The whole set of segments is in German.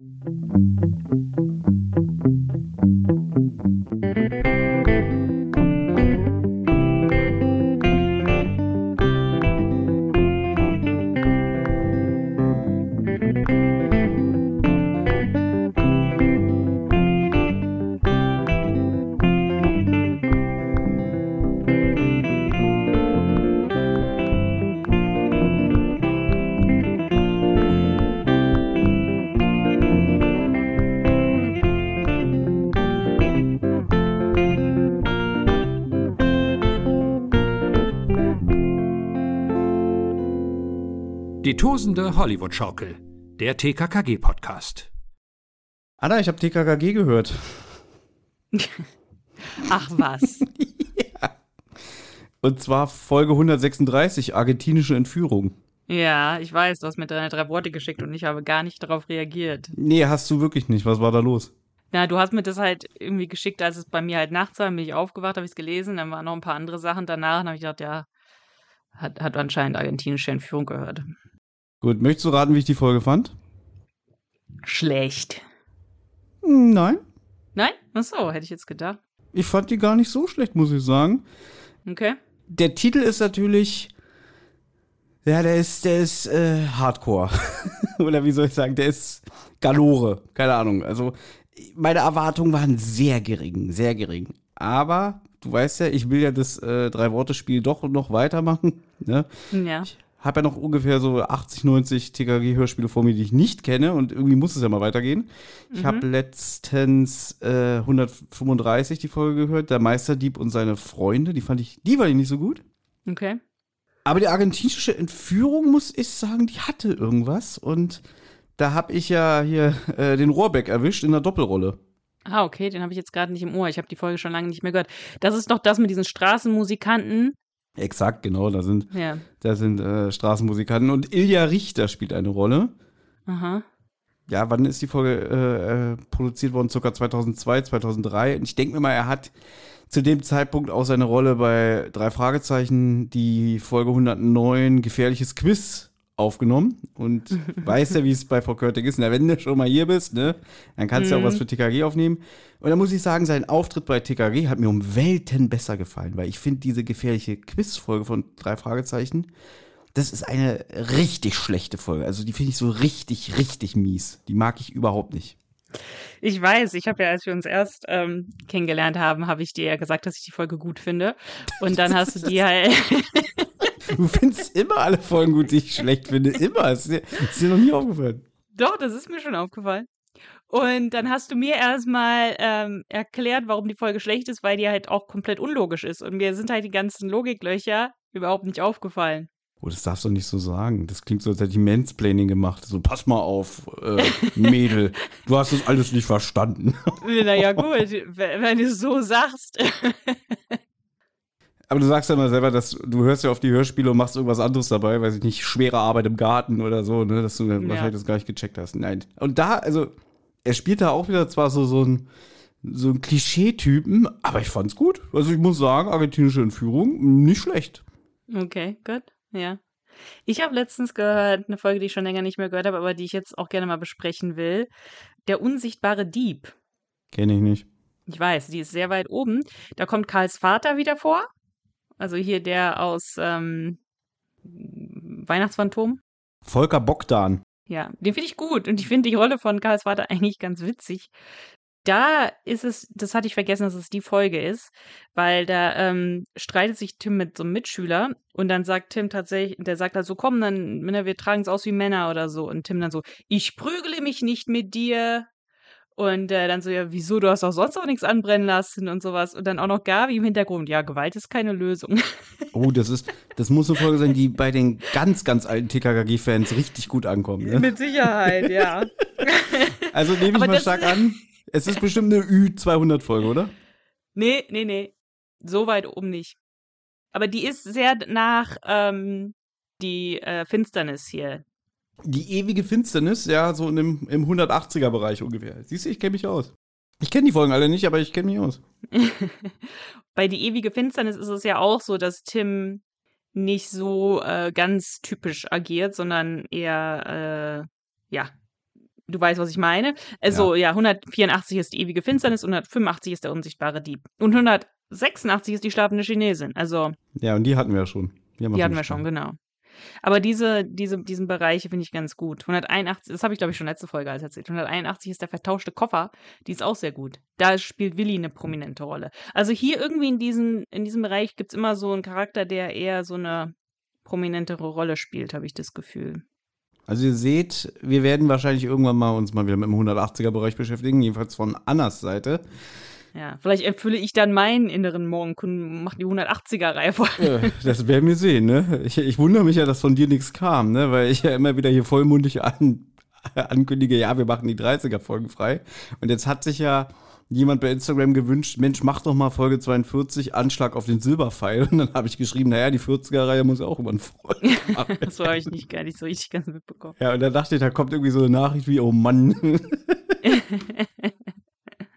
Die Hollywood-Schaukel, der TKKG-Podcast. Anna, ich habe TKKG gehört. Ach was. ja. Und zwar Folge 136, argentinische Entführung. Ja, ich weiß, du hast mir deine drei Worte geschickt und ich habe gar nicht darauf reagiert. Nee, hast du wirklich nicht. Was war da los? Na, du hast mir das halt irgendwie geschickt, als es bei mir halt nachts war, dann bin ich aufgewacht, habe ich es gelesen, dann waren noch ein paar andere Sachen danach, dann habe ich gedacht, ja, hat, hat anscheinend argentinische Entführung gehört. Gut, möchtest du raten, wie ich die Folge fand? Schlecht. Nein. Nein? Ach so, hätte ich jetzt gedacht. Ich fand die gar nicht so schlecht, muss ich sagen. Okay. Der Titel ist natürlich. Ja, der ist, der ist äh, Hardcore. Oder wie soll ich sagen, der ist Galore. Keine Ahnung. Also, meine Erwartungen waren sehr gering, sehr gering. Aber du weißt ja, ich will ja das äh, Drei-Worte-Spiel doch noch weitermachen. Ne? Ja. Ich habe ja noch ungefähr so 80, 90 TKG-Hörspiele vor mir, die ich nicht kenne und irgendwie muss es ja mal weitergehen. Ich Mhm. habe letztens äh, 135 die Folge gehört, Der Meisterdieb und seine Freunde. Die fand ich, die fand ich nicht so gut. Okay. Aber die argentinische Entführung, muss ich sagen, die hatte irgendwas. Und da habe ich ja hier äh, den Rohrbeck erwischt in der Doppelrolle. Ah, okay, den habe ich jetzt gerade nicht im Ohr. Ich habe die Folge schon lange nicht mehr gehört. Das ist doch das mit diesen Straßenmusikanten. Exakt, genau, da sind, Ja. da sind äh, Straßenmusikanten. Und Ilja Richter spielt eine Rolle. Aha. Ja, wann ist die Folge äh, äh, produziert worden? Circa 2002, 2003. Und ich denke mir mal, er hat zu dem Zeitpunkt auch seine Rolle bei drei Fragezeichen, die Folge 109, gefährliches Quiz, aufgenommen. Und weiß ja, wie es bei Frau Körting ist. Na, wenn du schon mal hier bist, ne, dann kannst du ja auch Mhm. was für TKG aufnehmen. Und da muss ich sagen, sein Auftritt bei TKG hat mir um Welten besser gefallen, weil ich finde diese gefährliche Quiz-Folge von drei Fragezeichen, das ist eine richtig schlechte Folge. Also die finde ich so richtig, richtig mies. Die mag ich überhaupt nicht. Ich weiß, ich habe ja, als wir uns erst ähm, kennengelernt haben, habe ich dir ja gesagt, dass ich die Folge gut finde. Und dann hast du die halt. Du findest immer alle Folgen gut, die ich schlecht finde. Immer. Ist dir, ist dir noch nie aufgefallen. Doch, das ist mir schon aufgefallen. Und dann hast du mir erstmal ähm, erklärt, warum die Folge schlecht ist, weil die halt auch komplett unlogisch ist. Und mir sind halt die ganzen Logiklöcher überhaupt nicht aufgefallen. Oh, das darfst du nicht so sagen. Das klingt so, als hätte ich Mansplaining gemacht. So, pass mal auf, äh, Mädel. Du hast das alles nicht verstanden. Naja, gut, wenn wenn du es so sagst. Aber du sagst ja mal selber, dass du hörst ja auf die Hörspiele und machst irgendwas anderes dabei, weiß ich nicht, schwere Arbeit im Garten oder so, ne, dass du Ja. wahrscheinlich das gar nicht gecheckt hast. Nein. Und da, also, er spielt da auch wieder zwar so, so ein, so ein Klischee-Typen, aber ich fand's gut. Also ich muss sagen, argentinische Entführung, nicht schlecht. Okay, gut, ja. Ich habe letztens gehört, eine Folge, die ich schon länger nicht mehr gehört habe, aber die ich jetzt auch gerne mal besprechen will. Der unsichtbare Dieb. Kenne ich nicht. Ich weiß, die ist sehr weit oben. Da kommt Karls Vater wieder vor. Also hier der aus ähm, Weihnachtsphantom. Volker Bogdan. Ja, den finde ich gut. Und ich finde die Rolle von Karls Vater eigentlich ganz witzig. Da ist es, das hatte ich vergessen, dass es die Folge ist, weil da ähm, streitet sich Tim mit so einem Mitschüler und dann sagt Tim tatsächlich, der sagt halt so, komm, dann, wir tragen es aus wie Männer oder so. Und Tim dann so, ich prügele mich nicht mit dir. Und äh, dann so, ja, wieso, du hast auch sonst auch nichts anbrennen lassen und sowas. Und dann auch noch Gabi im Hintergrund, ja, Gewalt ist keine Lösung. Oh, das ist, das muss eine Folge sein, die bei den ganz, ganz alten TKKG-Fans richtig gut ankommt. Ne? mit Sicherheit, ja. Also nehme ich mal stark an. Es ist bestimmt eine Ü200-Folge, oder? Nee, nee, nee. So weit oben nicht. Aber die ist sehr nach ähm, die äh, Finsternis hier. Die ewige Finsternis, ja, so in dem, im 180er-Bereich ungefähr. Siehst du, ich kenne mich aus. Ich kenne die Folgen alle nicht, aber ich kenne mich aus. Bei die ewige Finsternis ist es ja auch so, dass Tim nicht so äh, ganz typisch agiert, sondern eher, äh, ja, du weißt, was ich meine. Also ja. ja, 184 ist die ewige Finsternis, 185 ist der unsichtbare Dieb. Und 186 ist die schlafende Chinesin. Also. Ja, und die hatten wir ja schon. Die, die hatten wir schon, genau. Aber diese, diese, diesen Bereich finde ich ganz gut. 181, das habe ich glaube ich schon letzte Folge als erzählt. 181 ist der vertauschte Koffer. Die ist auch sehr gut. Da spielt Willi eine prominente Rolle. Also hier irgendwie in, diesen, in diesem Bereich gibt es immer so einen Charakter, der eher so eine prominentere Rolle spielt, habe ich das Gefühl. Also ihr seht, wir werden wahrscheinlich irgendwann mal uns mal wieder mit dem 180er Bereich beschäftigen, jedenfalls von Annas Seite. Ja, vielleicht erfülle ich dann meinen inneren Morgenkunden und mache die 180er-Reihe voll. Ja, das werden wir sehen, ne? Ich, ich, wundere mich ja, dass von dir nichts kam, ne? Weil ich ja immer wieder hier vollmundig an, ankündige, ja, wir machen die 30er-Folgen frei. Und jetzt hat sich ja jemand bei Instagram gewünscht, Mensch, mach doch mal Folge 42, Anschlag auf den Silberpfeil. Und dann habe ich geschrieben, naja, die 40er-Reihe muss auch immer ein Folge machen. das habe ich nicht gar nicht so richtig ganz mitbekommen. Ja, und dann dachte ich, da kommt irgendwie so eine Nachricht wie, oh Mann.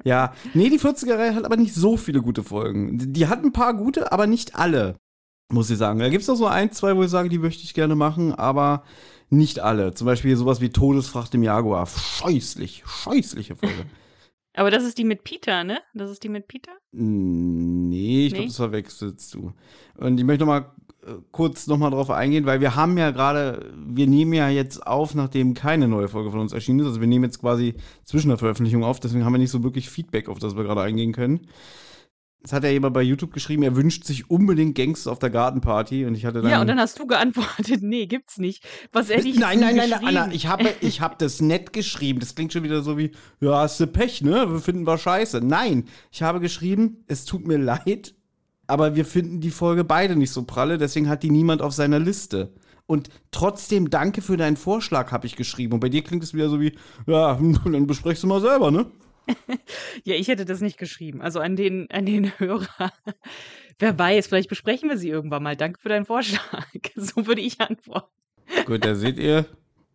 ja, nee, die 40er-Reihe hat aber nicht so viele gute Folgen. Die hat ein paar gute, aber nicht alle, muss ich sagen. Da gibt es noch so ein, zwei, wo ich sage, die möchte ich gerne machen, aber nicht alle. Zum Beispiel sowas wie Todesfracht im Jaguar. Scheußlich, scheußliche Folge. Aber das ist die mit Peter, ne? Das ist die mit Peter? Nee, ich nee? glaube, das verwechselst du. Und ich möchte noch mal äh, kurz noch mal drauf eingehen, weil wir haben ja gerade, wir nehmen ja jetzt auf, nachdem keine neue Folge von uns erschienen ist. Also wir nehmen jetzt quasi zwischen der Veröffentlichung auf, deswegen haben wir nicht so wirklich Feedback, auf das wir gerade eingehen können. Es hat ja jemand bei YouTube geschrieben, er wünscht sich unbedingt Gangster auf der Gartenparty und ich hatte dann. Ja, und dann hast du geantwortet, nee, gibt's nicht. Was hätte ich Nein, nein, nein, nein, Anna, ich habe, ich habe das nett geschrieben. Das klingt schon wieder so wie, ja, hast du Pech, ne? Wir finden wir scheiße. Nein, ich habe geschrieben, es tut mir leid, aber wir finden die Folge beide nicht so pralle, deswegen hat die niemand auf seiner Liste. Und trotzdem danke für deinen Vorschlag, habe ich geschrieben. Und bei dir klingt es wieder so wie, ja, dann besprechst du mal selber, ne? ja, ich hätte das nicht geschrieben. Also an den, an den Hörer. Wer weiß, vielleicht besprechen wir sie irgendwann mal. Danke für deinen Vorschlag. So würde ich antworten. Gut, da seht ihr.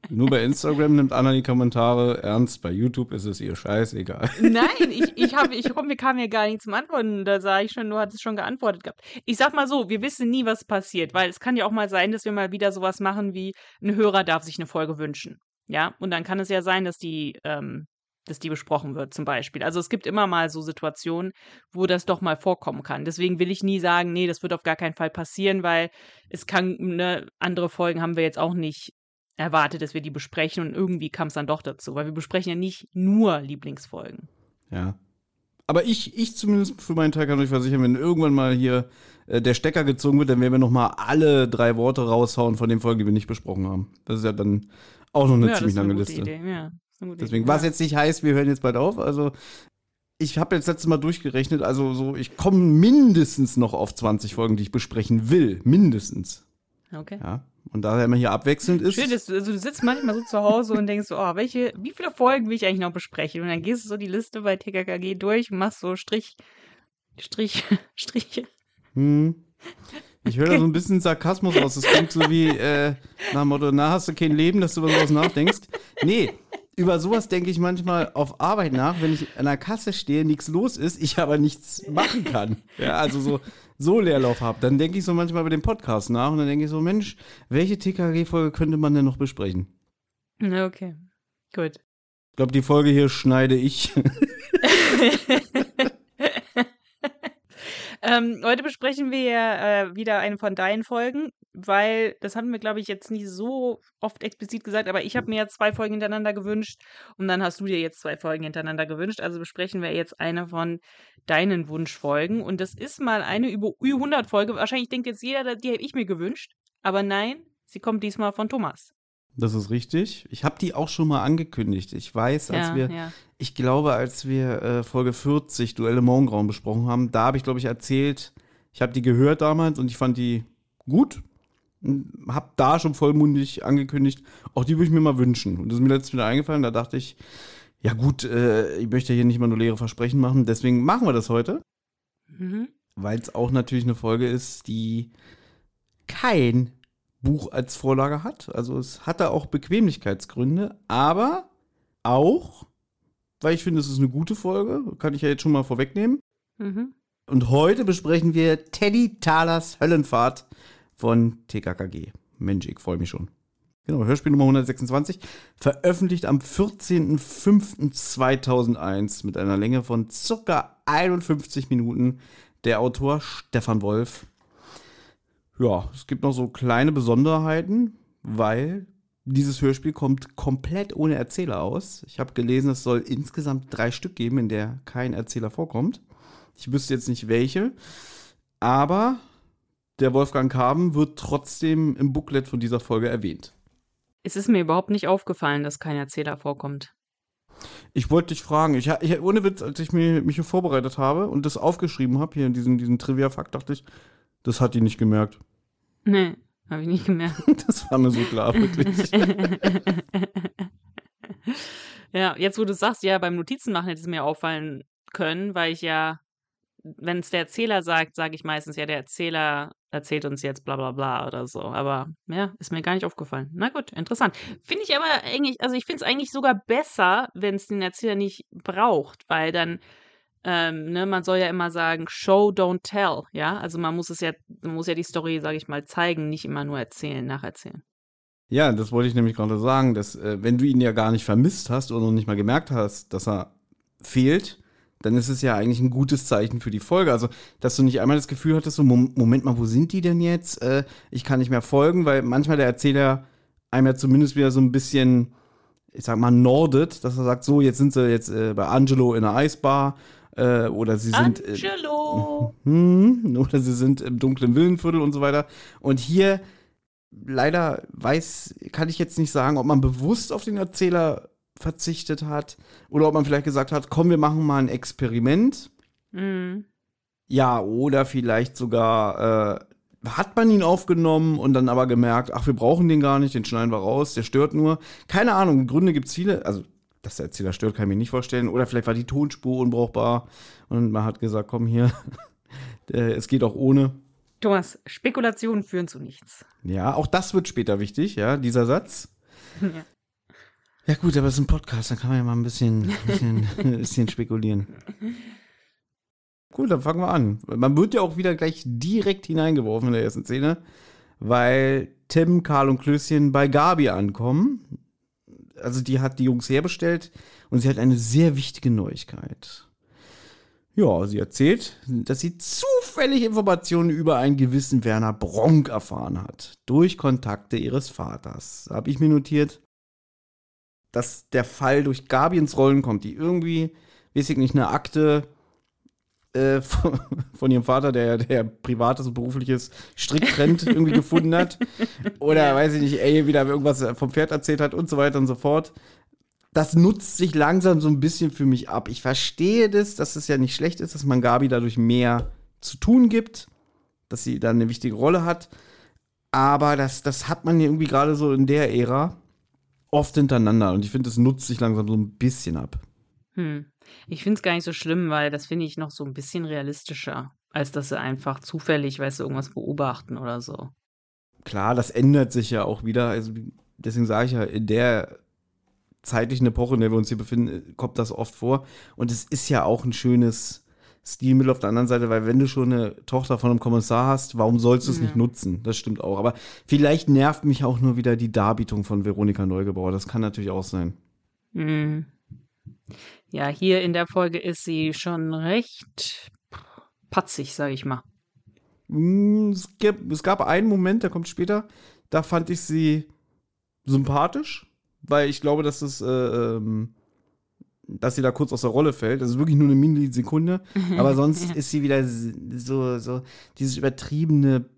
Nur bei Instagram nimmt Anna die Kommentare ernst, bei YouTube ist es ihr scheißegal. Nein, ich, ich habe, ich komm, mir kam ja gar nicht zum Antworten. Da sah ich schon, du hattest schon geantwortet gehabt. Ich sag mal so, wir wissen nie, was passiert, weil es kann ja auch mal sein, dass wir mal wieder sowas machen wie ein Hörer darf sich eine Folge wünschen. Ja, und dann kann es ja sein, dass die ähm, dass die besprochen wird, zum Beispiel. Also es gibt immer mal so Situationen, wo das doch mal vorkommen kann. Deswegen will ich nie sagen, nee, das wird auf gar keinen Fall passieren, weil es kann, ne, andere Folgen haben wir jetzt auch nicht erwartet, dass wir die besprechen und irgendwie kam es dann doch dazu, weil wir besprechen ja nicht nur Lieblingsfolgen. Ja. Aber ich, ich zumindest für meinen Teil kann euch versichern, wenn irgendwann mal hier äh, der Stecker gezogen wird, dann werden wir nochmal alle drei Worte raushauen von den Folgen, die wir nicht besprochen haben. Das ist ja dann auch noch eine ja, ziemlich lange Liste. Idee, ja. Deswegen, was jetzt nicht heißt, wir hören jetzt bald auf. Also, ich habe jetzt letztes Mal durchgerechnet, also so, ich komme mindestens noch auf 20 Folgen, die ich besprechen will. Mindestens. Okay. Ja. Und da er immer hier abwechselnd ist. Schön, dass du, also du sitzt manchmal so zu Hause und denkst so, oh, welche, wie viele Folgen will ich eigentlich noch besprechen? Und dann gehst du so die Liste bei TKKG durch und machst so Strich, Strich, Striche. Hm. Ich höre okay. da so ein bisschen Sarkasmus aus. Das klingt so wie äh, nach dem Motto, na, hast du kein Leben, dass du über sowas nachdenkst. Nee, über sowas denke ich manchmal auf Arbeit nach, wenn ich an der Kasse stehe, nichts los ist, ich aber nichts machen kann. Ja, also so, so Leerlauf habe. Dann denke ich so manchmal über den Podcast nach und dann denke ich so, Mensch, welche TKG-Folge könnte man denn noch besprechen? Okay, gut. Ich glaube, die Folge hier schneide ich. ähm, heute besprechen wir äh, wieder eine von deinen Folgen weil das hatten wir, glaube ich, jetzt nicht so oft explizit gesagt, aber ich habe mir jetzt zwei Folgen hintereinander gewünscht und dann hast du dir jetzt zwei Folgen hintereinander gewünscht. Also besprechen wir jetzt eine von deinen Wunschfolgen und das ist mal eine über 100 Folge. Wahrscheinlich denkt jetzt jeder, die habe ich mir gewünscht, aber nein, sie kommt diesmal von Thomas. Das ist richtig. Ich habe die auch schon mal angekündigt. Ich weiß, als ja, wir, ja. ich glaube, als wir äh, Folge 40 Duelle Morgengrauen besprochen haben, da habe ich, glaube ich, erzählt, ich habe die gehört damals und ich fand die gut habe da schon vollmundig angekündigt, auch die würde ich mir mal wünschen. Und das ist mir letztens wieder eingefallen, da dachte ich, ja gut, äh, ich möchte hier nicht mal nur leere Versprechen machen, deswegen machen wir das heute. Mhm. Weil es auch natürlich eine Folge ist, die kein Buch als Vorlage hat. Also es hatte auch Bequemlichkeitsgründe, aber auch, weil ich finde, es ist eine gute Folge, kann ich ja jetzt schon mal vorwegnehmen. Mhm. Und heute besprechen wir Teddy Thalers Höllenfahrt von TKKG. Mensch, ich freue mich schon. Genau, Hörspiel Nummer 126, veröffentlicht am 14.05.2001 mit einer Länge von circa 51 Minuten. Der Autor Stefan Wolf. Ja, es gibt noch so kleine Besonderheiten, weil dieses Hörspiel kommt komplett ohne Erzähler aus. Ich habe gelesen, es soll insgesamt drei Stück geben, in der kein Erzähler vorkommt. Ich wüsste jetzt nicht welche, aber der Wolfgang Kaben wird trotzdem im Booklet von dieser Folge erwähnt. Es ist mir überhaupt nicht aufgefallen, dass kein Erzähler vorkommt. Ich wollte dich fragen, ich, ich, ohne Witz, als ich mich, mich hier vorbereitet habe und das aufgeschrieben habe, hier in diesem, diesen Trivia-Fakt, dachte ich, das hat die nicht gemerkt. Nee, habe ich nicht gemerkt. das war mir so klar, wirklich. ja, jetzt wo du sagst, ja, beim Notizen machen hätte es mir auffallen können, weil ich ja wenn es der Erzähler sagt, sage ich meistens, ja, der Erzähler erzählt uns jetzt bla bla bla oder so. Aber ja, ist mir gar nicht aufgefallen. Na gut, interessant. Finde ich aber eigentlich, also ich finde es eigentlich sogar besser, wenn es den Erzähler nicht braucht, weil dann, ähm, ne, man soll ja immer sagen, show, don't tell, ja. Also man muss es ja, man muss ja die Story, sage ich mal, zeigen, nicht immer nur erzählen, nacherzählen. Ja, das wollte ich nämlich gerade sagen, dass äh, wenn du ihn ja gar nicht vermisst hast oder noch nicht mal gemerkt hast, dass er fehlt, dann ist es ja eigentlich ein gutes Zeichen für die Folge. Also, dass du nicht einmal das Gefühl hattest, so, Moment mal, wo sind die denn jetzt? Äh, ich kann nicht mehr folgen, weil manchmal der Erzähler einem ja zumindest wieder so ein bisschen, ich sag mal, nordet, dass er sagt, so, jetzt sind sie jetzt äh, bei Angelo in der Eisbar äh, oder sie sind. Äh, Angelo! Hm, oder sie sind im dunklen Villenviertel und so weiter. Und hier leider weiß, kann ich jetzt nicht sagen, ob man bewusst auf den Erzähler verzichtet hat. Oder ob man vielleicht gesagt hat, komm, wir machen mal ein Experiment. Mhm. Ja, oder vielleicht sogar äh, hat man ihn aufgenommen und dann aber gemerkt, ach, wir brauchen den gar nicht, den schneiden wir raus, der stört nur. Keine Ahnung, Gründe gibt es viele. Also, dass der Erzähler stört, kann ich mir nicht vorstellen. Oder vielleicht war die Tonspur unbrauchbar und man hat gesagt, komm hier, es geht auch ohne. Thomas, Spekulationen führen zu nichts. Ja, auch das wird später wichtig, ja, dieser Satz. Ja. Ja gut, aber es ist ein Podcast, dann kann man ja mal ein bisschen, bisschen, ein bisschen spekulieren. Gut, dann fangen wir an. Man wird ja auch wieder gleich direkt hineingeworfen in der ersten Szene, weil Tim, Karl und Klößchen bei Gabi ankommen. Also die hat die Jungs herbestellt und sie hat eine sehr wichtige Neuigkeit. Ja, sie erzählt, dass sie zufällig Informationen über einen gewissen Werner Bronk erfahren hat. Durch Kontakte ihres Vaters. Da habe ich mir notiert, dass der Fall durch Gabi ins Rollen kommt, die irgendwie, weiß ich nicht, eine Akte äh, von, von, ihrem Vater, der, der privates und berufliches strikt trennt, irgendwie gefunden hat. Oder weiß ich nicht, ey, wieder irgendwas vom Pferd erzählt hat und so weiter und so fort. Das nutzt sich langsam so ein bisschen für mich ab. Ich verstehe das, dass es ja nicht schlecht ist, dass man Gabi dadurch mehr zu tun gibt, dass sie dann eine wichtige Rolle hat. Aber das, das hat man irgendwie gerade so in der Ära oft hintereinander und ich finde, es nutzt sich langsam so ein bisschen ab. Hm. Ich finde es gar nicht so schlimm, weil das finde ich noch so ein bisschen realistischer, als dass sie einfach zufällig, weißt du, irgendwas beobachten oder so. Klar, das ändert sich ja auch wieder. Also deswegen sage ich ja, in der zeitlichen Epoche, in der wir uns hier befinden, kommt das oft vor. Und es ist ja auch ein schönes Stilmittel auf der anderen Seite, weil wenn du schon eine Tochter von einem Kommissar hast, warum sollst du es ja. nicht nutzen? Das stimmt auch. Aber vielleicht nervt mich auch nur wieder die Darbietung von Veronika Neugebauer. Das kann natürlich auch sein. Mhm. Ja, hier in der Folge ist sie schon recht patzig, sag ich mal. Mm, es gab, es gab einen Moment, der kommt später, da fand ich sie sympathisch, weil ich glaube, dass es äh, ähm, dass sie da kurz aus der Rolle fällt. Das ist wirklich nur eine Millisekunde. Aber sonst ist sie wieder so, so dieses übertriebene,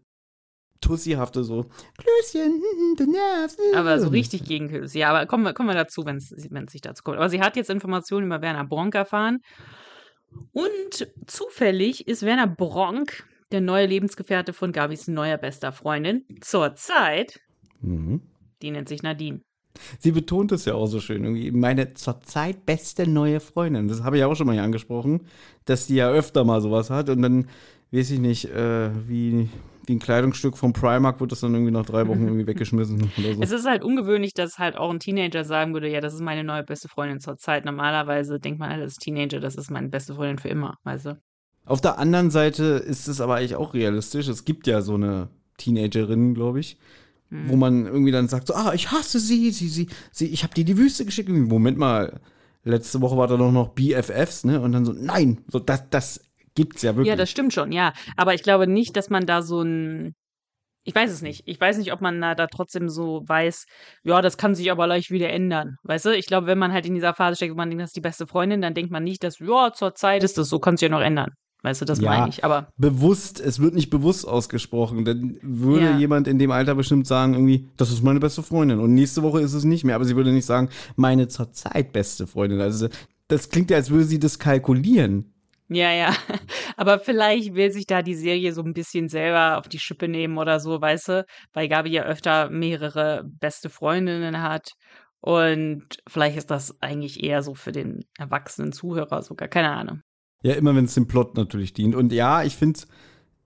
tussihafte, so, Klößchen, du nervst. Aber so richtig gegen Klößchen. Ja, aber kommen wir, kommen wir dazu, wenn es sich dazu kommt. Aber sie hat jetzt Informationen über Werner Bronk erfahren. Und zufällig ist Werner Bronk der neue Lebensgefährte von Gabis neuer bester Freundin zurzeit. Mhm. Die nennt sich Nadine. Sie betont es ja auch so schön. Irgendwie meine zurzeit beste neue Freundin. Das habe ich auch schon mal hier angesprochen, dass die ja öfter mal sowas hat. Und dann weiß ich nicht, äh, wie, wie ein Kleidungsstück vom Primark wird das dann irgendwie nach drei Wochen irgendwie weggeschmissen oder so. Es ist halt ungewöhnlich, dass halt auch ein Teenager sagen würde, ja, das ist meine neue beste Freundin zurzeit. Normalerweise denkt man, als Teenager, das ist meine beste Freundin für immer, weißt du? Auf der anderen Seite ist es aber eigentlich auch realistisch. Es gibt ja so eine Teenagerin, glaube ich, wo man irgendwie dann sagt, so, ah, ich hasse sie, sie, sie, sie ich habe dir die Wüste geschickt. Moment mal, letzte Woche war da doch noch BFFs, ne? Und dann so, nein, so das, das gibt's ja wirklich. Ja, das stimmt schon, ja. Aber ich glaube nicht, dass man da so ein ich weiß es nicht. Ich weiß nicht, ob man da, da trotzdem so weiß, ja, das kann sich aber leicht wieder ändern. Weißt du? Ich glaube, wenn man halt in dieser Phase steckt, wo man denkt, das ist die beste Freundin, dann denkt man nicht, dass, ja, zur Zeit ist das so, kann sich ja noch ändern. Weißt du, das Ja. meine ich. Aber bewusst, es wird nicht bewusst ausgesprochen. Dann würde Ja. jemand in dem Alter bestimmt sagen, irgendwie, das ist meine beste Freundin. Und nächste Woche ist es nicht mehr. Aber sie würde nicht sagen, meine zurzeit beste Freundin. Also das klingt ja, als würde sie das kalkulieren. Ja, ja. Aber vielleicht will sich da die Serie so ein bisschen selber auf die Schippe nehmen oder so, weißt du? Weil Gabi ja öfter mehrere beste Freundinnen hat. Und vielleicht ist das eigentlich eher so für den erwachsenen Zuhörer sogar. Keine Ahnung. Ja, immer wenn es dem Plot natürlich dient. Und ja, ich finde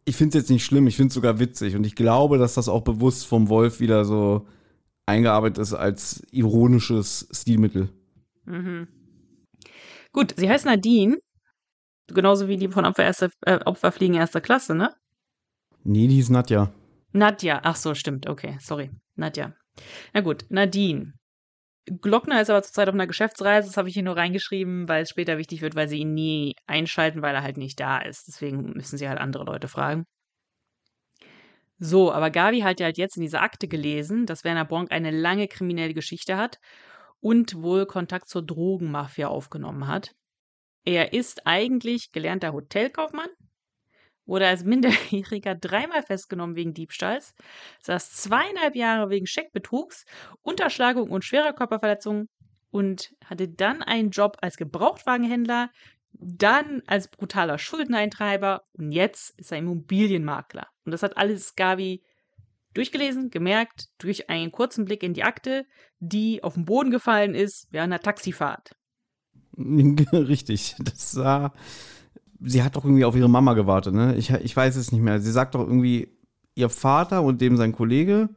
ich finde es jetzt nicht schlimm, ich finde es sogar witzig. Und ich glaube, dass das auch bewusst vom Wolf wieder so eingearbeitet ist als ironisches Stilmittel. Mhm. Gut, sie heißt Nadine. Genauso wie die von Opfer, erste, äh, Opferfliegen erster Klasse, ne? Nee, die ist Nadja. Nadja. Ach so, stimmt. Okay, sorry. Nadja. Na gut, Nadine. Glockner ist aber zurzeit auf einer Geschäftsreise. Das habe ich hier nur reingeschrieben, weil es später wichtig wird, weil sie ihn nie einschalten, weil er halt nicht da ist. Deswegen müssen sie halt andere Leute fragen. So, aber Gabi hat ja halt jetzt in dieser Akte gelesen, dass Werner Bonk eine lange kriminelle Geschichte hat und wohl Kontakt zur Drogenmafia aufgenommen hat. Er ist eigentlich gelernter Hotelkaufmann, wurde als Minderjähriger dreimal festgenommen wegen Diebstahls, saß zweieinhalb Jahre wegen Scheckbetrugs, Unterschlagung und schwerer Körperverletzung und hatte dann einen Job als Gebrauchtwagenhändler, dann als brutaler Schuldeneintreiber und jetzt ist er Immobilienmakler. Und das hat alles Gavi durchgelesen, gemerkt, durch einen kurzen Blick in die Akte, die auf den Boden gefallen ist während einer Taxifahrt. Richtig. Das sah. Sie hat doch irgendwie auf ihre Mama gewartet, ne? Ich, ich weiß es nicht mehr. Sie sagt doch irgendwie, ihr Vater und dem sein Kollege,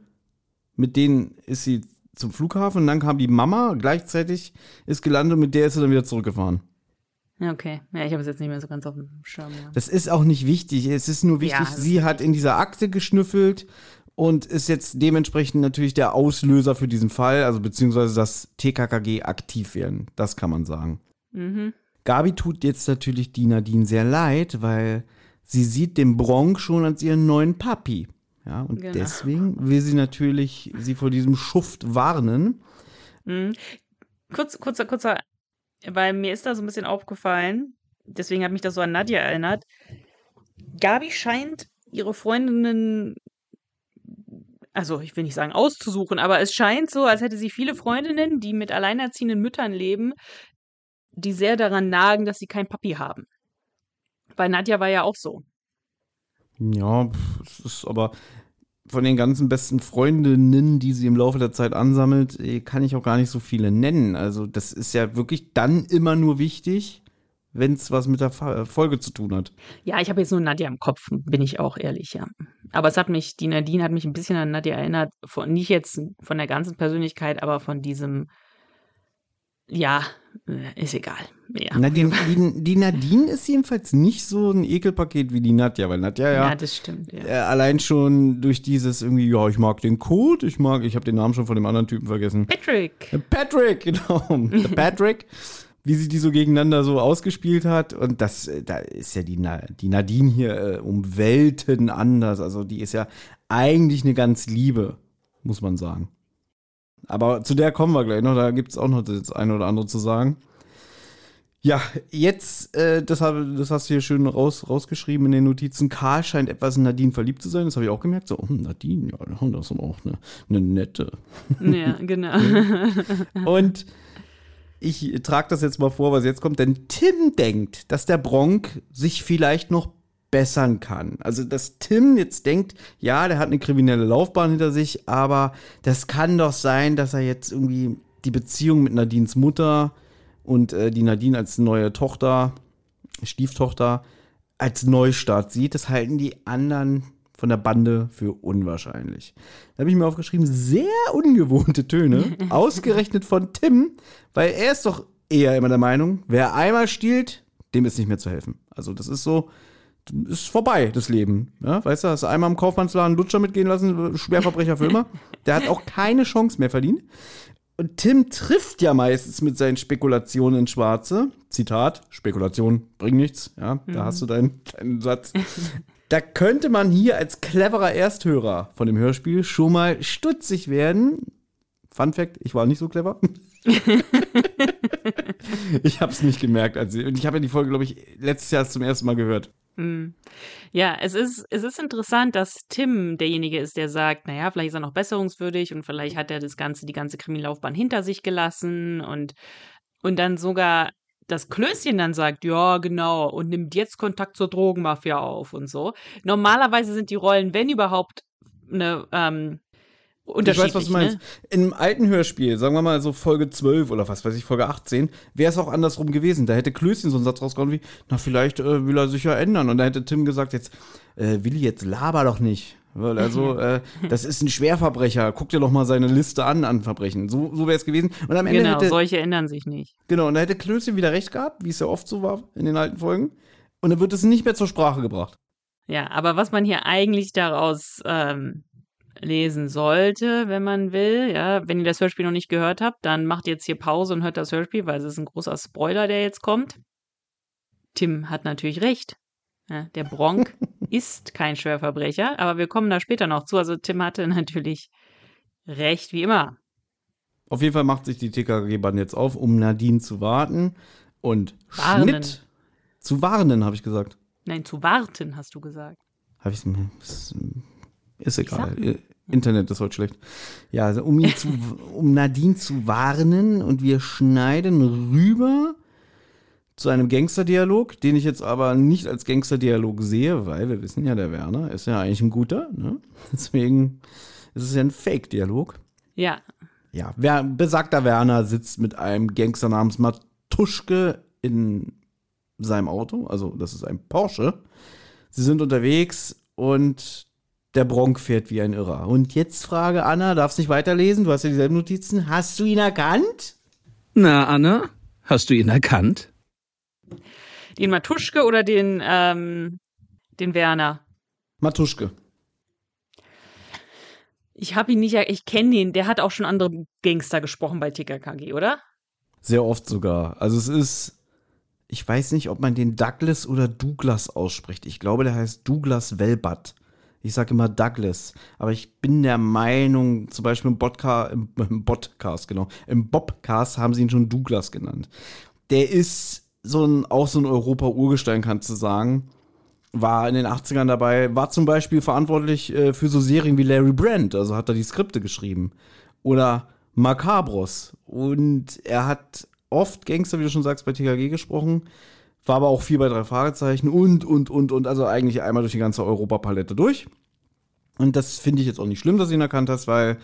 mit denen ist sie zum Flughafen und dann kam die Mama, gleichzeitig ist gelandet und mit der ist sie dann wieder zurückgefahren. Ja, Okay, ja, ich habe es jetzt nicht mehr so ganz auf dem Schirm. Ja. Das ist auch nicht wichtig. Es ist nur wichtig, Ja, sie hat in dieser Akte geschnüffelt und ist jetzt dementsprechend natürlich der Auslöser für diesen Fall, also beziehungsweise das TKKG aktiv werden. Das kann man sagen. Mhm. Gabi tut jetzt natürlich die Nadine sehr leid, weil sie sieht den Bronk schon als ihren neuen Papi. Ja, und Genau. deswegen will sie natürlich sie vor diesem Schuft warnen. Mhm. Kurz, kurzer, kurzer, weil mir ist da so ein bisschen aufgefallen, deswegen hat mich das so an Nadja erinnert. Gabi scheint ihre Freundinnen, also ich will nicht sagen auszusuchen, aber es scheint so, als hätte sie viele Freundinnen, die mit alleinerziehenden Müttern leben, die sehr daran nagen, dass sie kein Papi haben. Bei Nadja war ja auch so. Ja, es ist aber von den ganzen besten Freundinnen, die sie im Laufe der Zeit ansammelt, eh, kann ich auch gar nicht so viele nennen. Also das ist ja wirklich dann immer nur wichtig, wenn es was mit der Fa- Folge zu tun hat. Ja, ich habe jetzt nur Nadja im Kopf, bin ich auch ehrlich, ja. Aber es hat mich, die Nadine hat mich ein bisschen an Nadja erinnert, von, nicht jetzt von der ganzen Persönlichkeit, aber von diesem, ja, äh, ist egal. Ja, Na, die, die, Nadine ist jedenfalls nicht so ein Ekelpaket wie die Nadja, weil Nadja ja, ja das stimmt, ja. äh, allein schon durch dieses irgendwie, ja, ich mag den Code, ich mag, ich habe den Namen schon von dem anderen Typen vergessen. Patrick. Äh, Patrick, genau. Patrick, wie sie die so gegeneinander so ausgespielt hat. Und das, äh, da ist ja die, Na, die Nadine hier äh, um Welten anders. Also die ist ja eigentlich eine ganz Liebe, muss man sagen. Aber zu der kommen wir gleich noch. Da gibt es auch noch das eine oder andere zu sagen. Ja, jetzt, äh, das, hab, das hast du hier schön raus, rausgeschrieben in den Notizen. Karl scheint etwas in Nadine verliebt zu sein. Das habe ich auch gemerkt. So, oh, Nadine, ja, das ist auch eine, eine nette. Ja, genau. Und ich trage das jetzt mal vor, was jetzt kommt, denn Tim denkt, dass der Bronk sich vielleicht noch bessern kann. Also, dass Tim jetzt denkt, ja, der hat eine kriminelle Laufbahn hinter sich, aber das kann doch sein, dass er jetzt irgendwie die Beziehung mit Nadines Mutter und äh, die Nadine als neue Tochter, Stieftochter, als Neustart sieht. Das halten die anderen von der Bande für unwahrscheinlich. Da habe ich mir aufgeschrieben, sehr ungewohnte Töne, ausgerechnet von Tim, weil er ist doch eher immer der Meinung, wer einmal stiehlt, dem ist nicht mehr zu helfen. Also das ist so, ist vorbei, das Leben. Ja, weißt du, hast du einmal im Kaufmannsladen Lutscher mitgehen lassen, Schwerverbrecher für immer. Der hat auch keine Chance mehr verdient. Und Tim trifft ja meistens mit seinen Spekulationen in Schwarze. Zitat, Spekulation bringt nichts. Ja, da hast du deinen, deinen Satz. Da könnte man hier als cleverer Ersthörer von dem Hörspiel schon mal stutzig werden. Fun Fact, ich war nicht so clever. ich habe es nicht gemerkt. Also, und ich habe ja die Folge, glaube ich, letztes Jahr zum ersten Mal gehört. Hm. Ja, es ist, es ist interessant, dass Tim derjenige ist, der sagt, naja, vielleicht ist er noch besserungswürdig und vielleicht hat er das Ganze, die ganze Krimilaufbahn hinter sich gelassen und, und dann sogar das Klößchen dann sagt, ja, genau, und nimmt jetzt Kontakt zur Drogenmafia auf und so. Normalerweise sind die Rollen, wenn überhaupt, eine ähm, ich weiß, was du meinst. Ne? Im alten Hörspiel, sagen wir mal so Folge 12 oder was weiß ich, Folge 18, wäre es auch andersrum gewesen. Da hätte Klößchen so einen Satz rausgehauen wie, na, vielleicht äh, will er sich ja ändern. Und da hätte Tim gesagt, jetzt, äh, Willi, jetzt laber doch nicht. Weil also, äh, das ist ein Schwerverbrecher. Guck dir doch mal seine Liste an an Verbrechen. So, so wäre es gewesen. Und am Ende genau, hätte, solche ändern sich nicht. Genau, und da hätte Klößchen wieder recht gehabt, wie es ja oft so war in den alten Folgen. Und dann wird es nicht mehr zur Sprache gebracht. Ja, aber was man hier eigentlich daraus ähm, lesen sollte, wenn man will. Ja, wenn ihr das Hörspiel noch nicht gehört habt, dann macht jetzt hier Pause und hört das Hörspiel, weil es ist ein großer Spoiler, der jetzt kommt. Tim hat natürlich recht. Ja, der Bronk ist kein Schwerverbrecher, aber wir kommen da später noch zu. Also Tim hatte natürlich recht, wie immer. Auf jeden Fall macht sich die TKG-Band jetzt auf, um Nadine zu warten und warnen. Schnitt zu warnen, habe ich gesagt. Nein, zu warten, hast du gesagt. Habe ich es ist egal. Internet ist heute schlecht. Ja, also um ihn zu, um Nadine zu warnen und wir schneiden rüber zu einem Gangsterdialog, den ich jetzt aber nicht als Gangsterdialog sehe, weil wir wissen ja, der Werner ist ja eigentlich ein guter, ne? Deswegen ist es ja ein Fake-Dialog. Ja. Ja, wer, besagter Werner sitzt mit einem Gangster namens Matuschke in seinem Auto, also das ist ein Porsche. Sie sind unterwegs und der Bronk fährt wie ein Irrer. Und jetzt Frage, Anna, darfst nicht weiterlesen? Du hast ja dieselben Notizen. Hast du ihn erkannt? Na, Anna, hast du ihn erkannt? Den Matuschke oder den, ähm, den Werner? Matuschke. Ich habe ihn nicht, ich kenne ihn, der hat auch schon andere Gangster gesprochen bei TKKG, oder? Sehr oft sogar. Also es ist, ich weiß nicht, ob man den Douglas oder Douglas ausspricht. Ich glaube, der heißt Douglas Welbat. Ich sage immer Douglas, aber ich bin der Meinung, zum Beispiel im, Bodca im, im Podcast, genau, im Bobcast haben sie ihn schon Douglas genannt. Der ist so ein, auch so ein Europa-Urgestein, kannst du sagen. War in den 80ern dabei, war zum Beispiel verantwortlich äh, für so Serien wie Larry Brand, also hat er die Skripte geschrieben. Oder Macabros. Und er hat oft Gangster, wie du schon sagst, bei TKG gesprochen. War aber auch viel bei drei Fragezeichen und, und, und, und. Also eigentlich einmal durch die ganze Europapalette durch. Und das finde ich jetzt auch nicht schlimm, dass du ihn erkannt hast, weil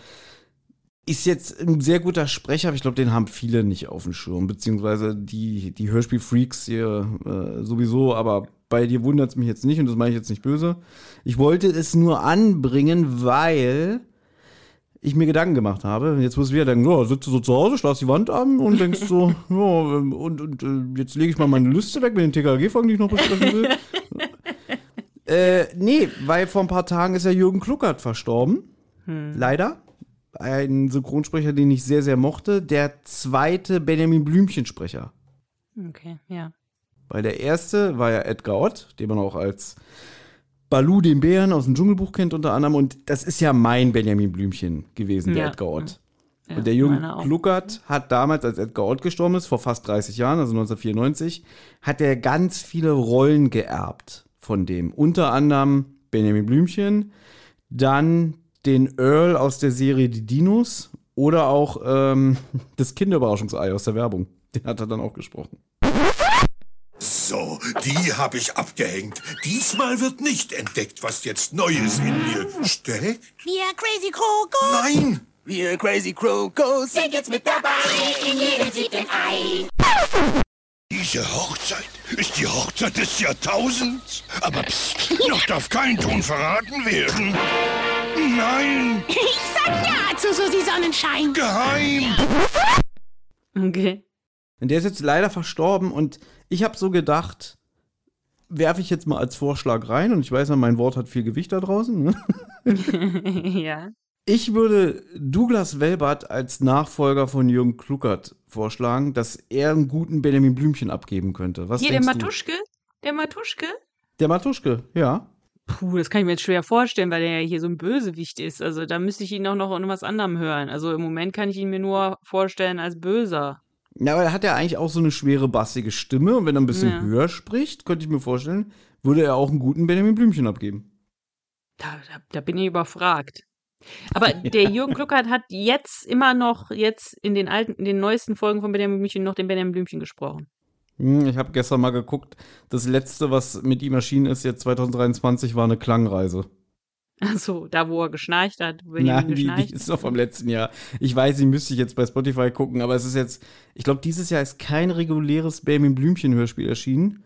ist jetzt ein sehr guter Sprecher, aber ich glaube, den haben viele nicht auf dem Schirm, beziehungsweise die, die Hörspielfreaks hier äh, sowieso, aber bei dir wundert es mich jetzt nicht und das meine ich jetzt nicht böse. Ich wollte es nur anbringen, weil ich mir Gedanken gemacht habe. Jetzt muss ich wieder denken, ja, sitze so zu Hause, schlaf die Wand an und denkst so, ja, ähm, und, und äh, jetzt lege ich mal meine Liste weg mit den TKG-Folgen, die ich noch besprechen will. äh, nee, weil vor ein paar Tagen ist ja Jürgen Kluckert verstorben. Hm. Leider. Ein Synchronsprecher, den ich sehr, sehr mochte. Der zweite Benjamin Blümchen-Sprecher. Okay, ja. Weil der erste war ja Edgar Ott, den man auch als Balu den Bären aus dem Dschungelbuch kennt unter anderem. Und das ist ja mein Benjamin Blümchen gewesen, der ja. Edgar Ott. Ja, und der Junge Kluckert hat damals, als Edgar Ott gestorben ist, vor fast 30 Jahren, also 1994, hat er ganz viele Rollen geerbt von dem. Unter anderem Benjamin Blümchen, dann den Earl aus der Serie Die Dinos oder auch ähm, das Kinderüberraschungsei aus der Werbung. Den hat er dann auch gesprochen. So, die habe ich abgehängt. Diesmal wird nicht entdeckt, was jetzt Neues in mir steckt. Wir Crazy Krokos. Nein! Wir Crazy Krokos sind jetzt mit dabei in jedem siebten Ei. Diese Hochzeit ist die Hochzeit des Jahrtausends. Aber pst, noch darf kein Ton verraten werden. Nein! Ich sag ja zu Susi Sonnenschein. Geheim! Okay. Und der ist jetzt leider verstorben und ich habe so gedacht, werfe ich jetzt mal als Vorschlag rein und ich weiß ja, mein Wort hat viel Gewicht da draußen. Ne? ja. Ich würde Douglas Welbert als Nachfolger von Jürgen Kluckert vorschlagen, dass er einen guten Benjamin Blümchen abgeben könnte. Was Hier, der denkst du? Matuschke? Der Matuschke? Der Matuschke, ja. Puh, das kann ich mir jetzt schwer vorstellen, weil der ja hier so ein Bösewicht ist. Also da müsste ich ihn auch noch in was anderem hören. Also im Moment kann ich ihn mir nur vorstellen als Böser. Ja, aber er hat ja eigentlich auch so eine schwere, bassige Stimme und wenn er ein bisschen Ja. höher spricht, könnte ich mir vorstellen, würde er auch einen guten Benjamin Blümchen abgeben. Da, da, da bin ich überfragt. Aber der Jürgen Kluckert hat jetzt immer noch, jetzt in den alten, in den neuesten Folgen von Benjamin Blümchen noch den Benjamin Blümchen gesprochen. Hm, Ich habe gestern mal geguckt, das letzte, was mit ihm erschienen ist, jetzt 2023, war eine Klangreise. Also da, wo er geschnarcht hat, Benjamin Nein, die, geschnarcht. die ist noch vom letzten Jahr. Ich weiß, die müsste ich jetzt bei Spotify gucken, aber es ist jetzt, ich glaube, dieses Jahr ist kein reguläres Benjamin Blümchen-Hörspiel erschienen,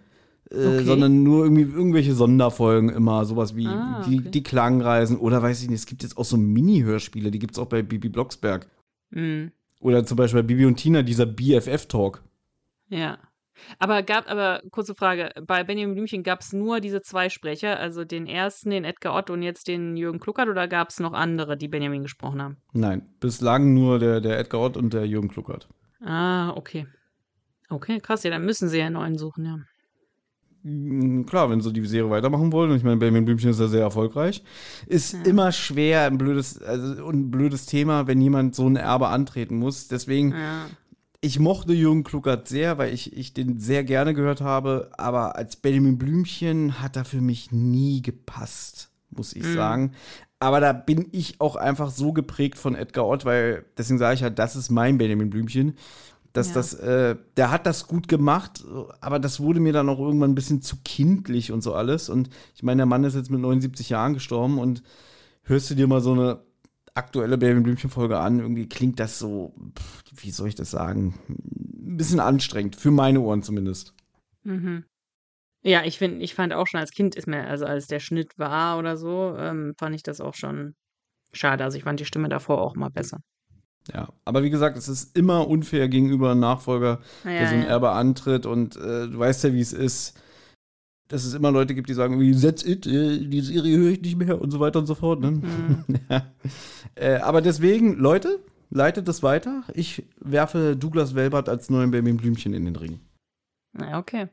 äh, Okay. sondern nur irgendwie irgendwelche Sonderfolgen immer, sowas wie Ah, die, okay. die Klangreisen oder weiß ich nicht, es gibt jetzt auch so Mini-Hörspiele, die gibt es auch bei Bibi Blocksberg. Hm, Oder zum Beispiel bei Bibi und Tina, dieser BFF-Talk. ja. Aber gab, aber kurze Frage, bei Benjamin Blümchen gab es nur diese zwei Sprecher, also den ersten, den Edgar Ott und jetzt den Jürgen Kluckert, oder gab es noch andere, die Benjamin gesprochen haben? Nein, bislang nur der, der Edgar Ott und der Jürgen Kluckert. Ah, okay. Okay, krass, ja, dann müssen sie ja einen neuen suchen, ja. Mm, Klar, wenn sie die Serie weitermachen wollen, und ich meine, Benjamin Blümchen ist ja sehr erfolgreich, ist immer schwer, ein blödes, also, ein blödes Thema, wenn jemand so ein Erbe antreten muss. Deswegen, Ja. ich mochte Jürgen Kluckert sehr, weil ich, ich den sehr gerne gehört habe, aber als Benjamin Blümchen hat er für mich nie gepasst, muss ich Mhm. sagen. Aber da bin ich auch einfach so geprägt von Edgar Ott, weil deswegen sage ich halt, das ist mein Benjamin Blümchen. Dass Ja. das, äh, der hat das gut gemacht, aber das wurde mir dann auch irgendwann ein bisschen zu kindlich und so alles. Und ich meine, der Mann ist jetzt mit 79 Jahren gestorben und hörst du dir mal so eine aktuelle Benjamin Blümchen-Folge an, irgendwie klingt das so, pff, wie soll ich das sagen, ein bisschen anstrengend, für meine Ohren zumindest. Mhm. Ja, ich finde, ich fand auch schon als Kind ist mir, also als der Schnitt war oder so, ähm, fand ich das auch schon schade. Also ich fand die Stimme davor auch mal besser. Ja, aber wie gesagt, es ist immer unfair gegenüber einem Nachfolger, Ja, der so ein ja. Erbe antritt und äh, du weißt ja, wie es ist, dass es immer Leute gibt, die sagen, wie that's it, äh, die Serie höre ich nicht mehr und so weiter und so fort. Ne? Mhm. ja. äh, aber deswegen, Leute, leitet das weiter. Ich werfe Douglas Welbert als neuen Benjamin Blümchen in den Ring. Na, okay.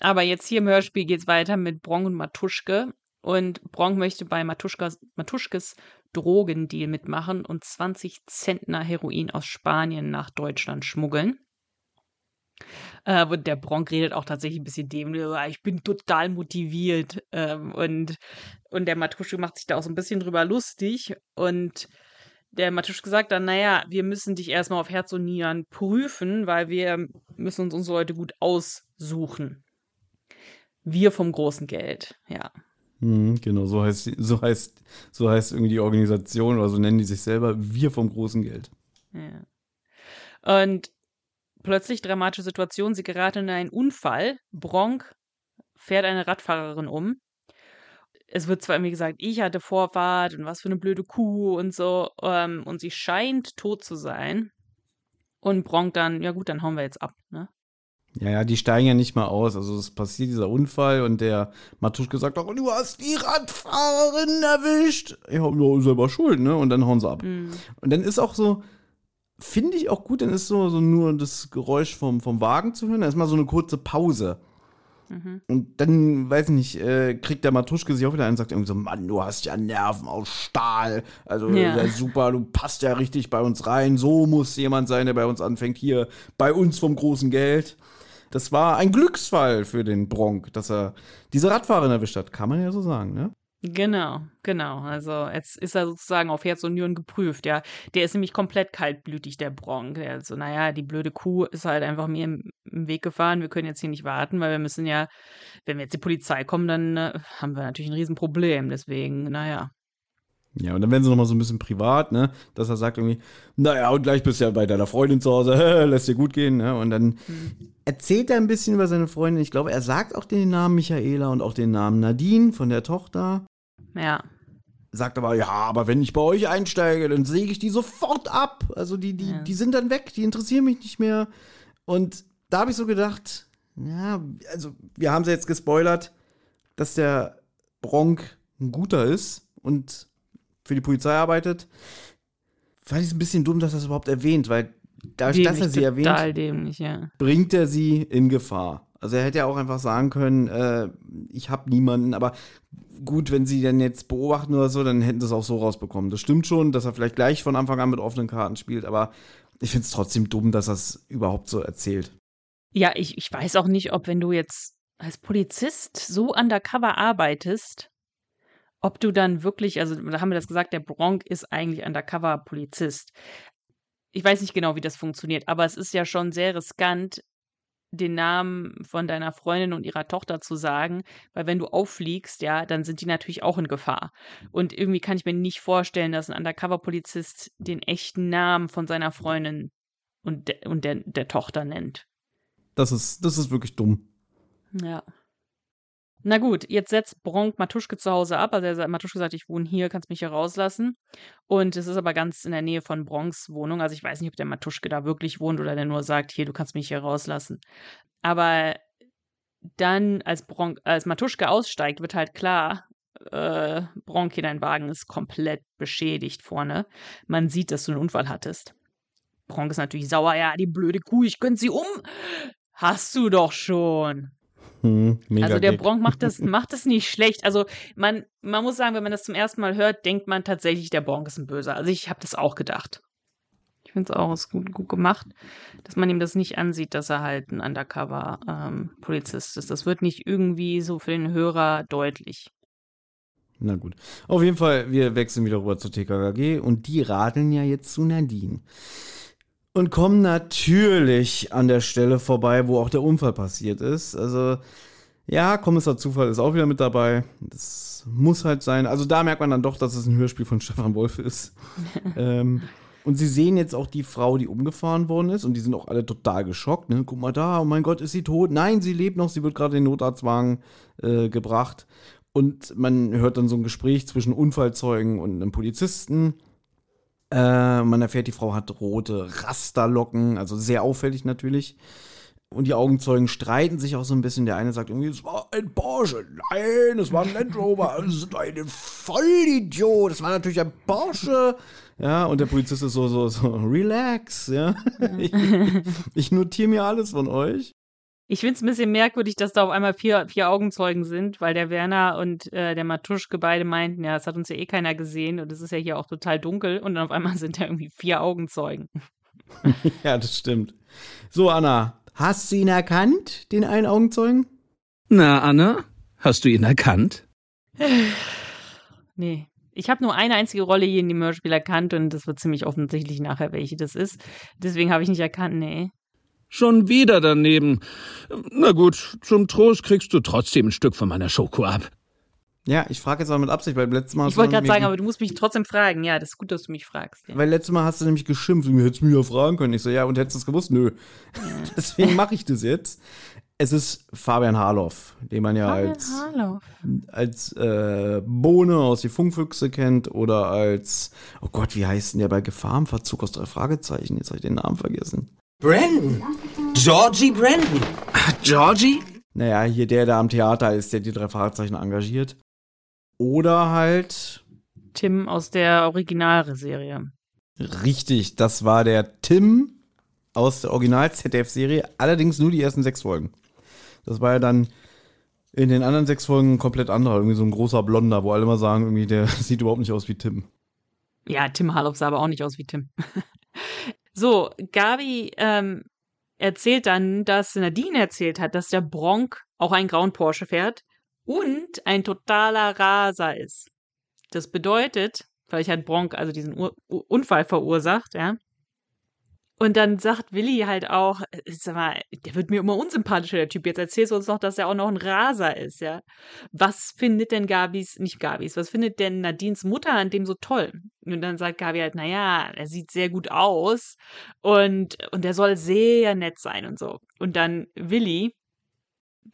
Aber jetzt hier im Hörspiel geht's weiter mit Bronk und Matuschke. Und Bronk möchte bei Matuschkes Drogendeal mitmachen und 20 Zentner Heroin aus Spanien nach Deutschland schmuggeln. Äh, und der Bronk redet auch tatsächlich ein bisschen so, "Ah, Ich bin total motiviert. Ähm, und, und der Matuschke macht sich da auch so ein bisschen drüber lustig. Und der Matuschke sagt dann, naja, wir müssen dich erstmal auf Herz und Nieren prüfen, weil wir müssen uns unsere Leute gut aussuchen. Wir vom großen Geld, ja. Mhm, genau, so heißt, so, heißt, so heißt irgendwie die Organisation oder so nennen die sich selber, wir vom großen Geld. ja. Und plötzlich dramatische Situation, sie geraten in einen Unfall. Bronk fährt eine Radfahrerin um. Es wird zwar irgendwie gesagt, ich hatte Vorfahrt und was für eine blöde Kuh und so, ähm, und sie scheint tot zu sein. Und Bronk dann, ja gut, dann hauen wir jetzt ab, ne? Ja, ja, die steigen ja nicht mal aus. Also es passiert dieser Unfall und der Matuschke sagt auch, du hast die Radfahrerin erwischt. Ja, ja, selber schuld, ne? Und dann hauen sie ab. Mhm. Und dann ist auch so, finde ich auch gut, dann ist so, so nur das Geräusch vom, vom Wagen zu hören. Da ist mal so eine kurze Pause. Mhm. Und dann, weiß ich nicht, äh, kriegt der Matuschke sich auch wieder ein und sagt irgendwie so, Mann, du hast ja Nerven aus Stahl. Also ja. super, du passt ja richtig bei uns rein. So muss jemand sein, der bei uns anfängt, hier bei uns vom großen Geld. Das war ein Glücksfall für den Bronk, dass er diese Radfahrerin erwischt hat. Kann man ja so sagen, ne? Genau, genau. Also jetzt ist er sozusagen auf Herz und Nieren geprüft, ja. Der ist nämlich komplett kaltblütig, der Bronk. Also, naja, die blöde Kuh ist halt einfach mir im, im Weg gefahren. Wir können jetzt hier nicht warten, weil wir müssen ja, wenn wir jetzt die Polizei kommen, dann äh, haben wir natürlich ein Riesenproblem. Deswegen, naja. Ja, und dann werden sie nochmal so ein bisschen privat, ne? Dass er sagt irgendwie, naja, und gleich bist du ja bei deiner Freundin zu Hause, lässt dir gut gehen, ne? Und dann erzählt er ein bisschen über seine Freundin. Ich glaube, er sagt auch den Namen Michaela und auch den Namen Nadine von der Tochter. Ja. Sagt aber, ja, aber wenn ich bei euch einsteige, dann säge ich die sofort ab. Also die, die, Ja. die sind dann weg, die interessieren mich nicht mehr. Und da habe ich so gedacht, Ja, also wir haben sie jetzt gespoilert, dass der Bronk ein guter ist und für die Polizei arbeitet. Fand ich es ein bisschen dumm, dass er das überhaupt erwähnt, weil dadurch, dass er sie erwähnt, dämlich, ja. bringt er sie in Gefahr. Also er hätte ja auch einfach sagen können, äh, ich habe niemanden, aber gut, wenn sie dann jetzt beobachten oder so, dann hätten sie es auch so rausbekommen. Das stimmt schon, dass er vielleicht gleich von Anfang an mit offenen Karten spielt, aber ich finde es trotzdem dumm, dass er es überhaupt so erzählt. Ja, ich, ich weiß auch nicht, ob wenn du jetzt als Polizist so undercover arbeitest, ob du dann wirklich, also da haben wir das gesagt, der Bronk ist eigentlich undercover-Polizist. Ich weiß nicht genau, wie das funktioniert, aber es ist ja schon sehr riskant, den Namen von deiner Freundin und ihrer Tochter zu sagen, weil wenn du auffliegst, ja, dann sind die natürlich auch in Gefahr. Und irgendwie kann ich mir nicht vorstellen, dass ein Undercover-Polizist den echten Namen von seiner Freundin und, de und der, der Tochter nennt. Das ist, das ist wirklich dumm. Ja. Na gut, jetzt setzt Bronk Matuschke zu Hause ab. Also er sagt, Matuschke sagt, ich wohne hier, kannst mich hier rauslassen. Und es ist aber ganz in der Nähe von Bronks Wohnung. Also ich weiß nicht, ob der Matuschke da wirklich wohnt oder der nur sagt, hier, du kannst mich hier rauslassen. Aber dann, als, Bronk, als Matuschke aussteigt, wird halt klar, äh, Bronk hier, dein Wagen ist komplett beschädigt vorne. Man sieht, dass du einen Unfall hattest. Bronk ist natürlich sauer, ja, die blöde Kuh, ich könnte sie um. Hast du doch schon. Hm, Also der. Bronk macht das, macht das nicht schlecht. Also man, man muss sagen, wenn man das zum ersten Mal hört, denkt man tatsächlich, der Bronk ist ein Böser. Also ich habe das auch gedacht. Ich finde es auch ist gut, gut gemacht, dass man ihm das nicht ansieht, dass er halt ein Undercover-Polizist ist. Das wird nicht irgendwie so für den Hörer deutlich. Na gut. Auf jeden Fall, wir wechseln wieder rüber zur TKKG und die radeln ja jetzt zu Nadine. Und kommen natürlich an der Stelle vorbei, wo auch der Unfall passiert ist. Also, ja, Kommissar Zufall ist auch wieder mit dabei. Das muss halt sein. Also, da merkt man dann doch, dass es ein Hörspiel von Stefan Wolf ist. ähm, und sie sehen jetzt auch die Frau, die umgefahren worden ist. Und die sind auch alle total geschockt. Ne? Guck mal da, oh mein Gott, ist sie tot? Nein, sie lebt noch. Sie wird gerade in den Notarztwagen äh, gebracht. Und man hört dann so ein Gespräch zwischen Unfallzeugen und einem Polizisten. Äh, man erfährt, die Frau hat rote Rasterlocken, also sehr auffällig natürlich. Und die Augenzeugen streiten sich auch so ein bisschen. Der eine sagt irgendwie, es war ein Porsche. Nein, es war ein Land Rover. Es ist ein Vollidiot. Es war natürlich ein Porsche. Ja, und der Polizist ist so, so, so, relax, ja. Ich, ich notiere mir alles von euch. Ich finde es ein bisschen merkwürdig, dass da auf einmal vier, vier Augenzeugen sind, weil der Werner und äh, der Matuschke beide meinten, ja, das hat uns ja eh keiner gesehen und es ist ja hier auch total dunkel und dann auf einmal sind da irgendwie vier Augenzeugen. Ja, das stimmt. So, Anna, hast du ihn erkannt, den einen Augenzeugen? Na, Anne, hast du ihn erkannt? Nee. Ich habe nur eine einzige Rolle hier in dem Hörspiel erkannt und das wird ziemlich offensichtlich nachher, welche das ist. Deswegen habe ich nicht erkannt, nee. Schon wieder daneben. Na gut, zum Trost kriegst du trotzdem ein Stück von meiner Schoko ab. Ja, ich frage jetzt mal mit Absicht, weil letztes Mal hast Ich wollte gerade mir- sagen, aber du musst mich trotzdem fragen. Ja, das ist gut, dass du mich fragst. Ja. Weil letztes Mal hast du nämlich geschimpft und du hättest mich ja fragen können. Ich so, ja, und hättest du es gewusst? Nö. Deswegen mache ich das jetzt. Es ist Fabian Harloff, den man ja als, Hallo. als äh, Bohne aus die Funkfüchse kennt oder als, oh Gott, wie heißt denn der bei Gefahr im Verzug aus drei Fragezeichen? Jetzt habe ich den Namen vergessen. Brandon. Georgie Brandon. Georgie? Naja, hier der, der am Theater ist, der die drei Fragezeichen engagiert. Oder halt, Tim aus der Originalserie. richtig, das war der Tim aus der Original-ZDF-Serie, allerdings nur die ersten sechs Folgen. Das war ja dann in den anderen sechs Folgen ein komplett anderer, irgendwie so ein großer Blonder, wo alle immer sagen, irgendwie, der sieht überhaupt nicht aus wie Tim. Ja, Tim Harloff sah aber auch nicht aus wie Tim. so, Gabi ähm, erzählt dann, dass Nadine erzählt hat, dass der Bronk auch einen grauen Porsche fährt und ein totaler Raser ist. Das bedeutet, vielleicht hat Bronk also diesen Ur Unfall verursacht, ja. Und dann sagt Willi halt auch, äh, sag mal, der wird mir immer unsympathischer, der Typ. Jetzt erzählst du uns noch, dass er auch noch ein Raser ist, ja. Was findet denn Gabis, nicht Gabis, was findet denn Nadines Mutter an dem so toll? Und dann sagt Gabi halt, naja, er sieht sehr gut aus und, und er soll sehr nett sein und so. Und dann Willi,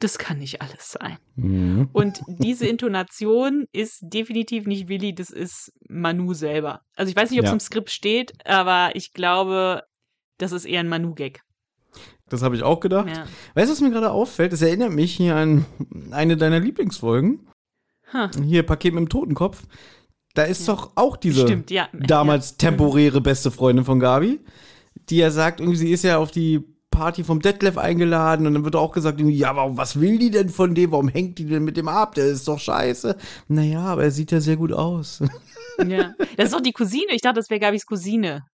das kann nicht alles sein. Mhm. Und diese Intonation ist definitiv nicht Willi, das ist Manu selber. Also ich weiß nicht, ob es Ja. im Skript steht, aber ich glaube, das ist eher ein Manu-Gag. Das habe ich auch gedacht. Ja. Weißt du, was mir gerade auffällt? Das erinnert mich hier an eine deiner Lieblingsfolgen. Ha. Hier, Paket mit dem Totenkopf. Da ist doch auch diese Stimmt, ja. damals Ja. temporäre beste Freundin von Gabi, die ja sagt, irgendwie, sie ist ja auf die Party vom Detlef eingeladen und dann wird auch gesagt, ja, aber was will die denn von dem? Warum hängt die denn mit dem ab? Der ist doch scheiße. Naja, aber er sieht ja sehr gut aus. Ja. Das ist doch die Cousine. Ich dachte, das wäre Gabis Cousine.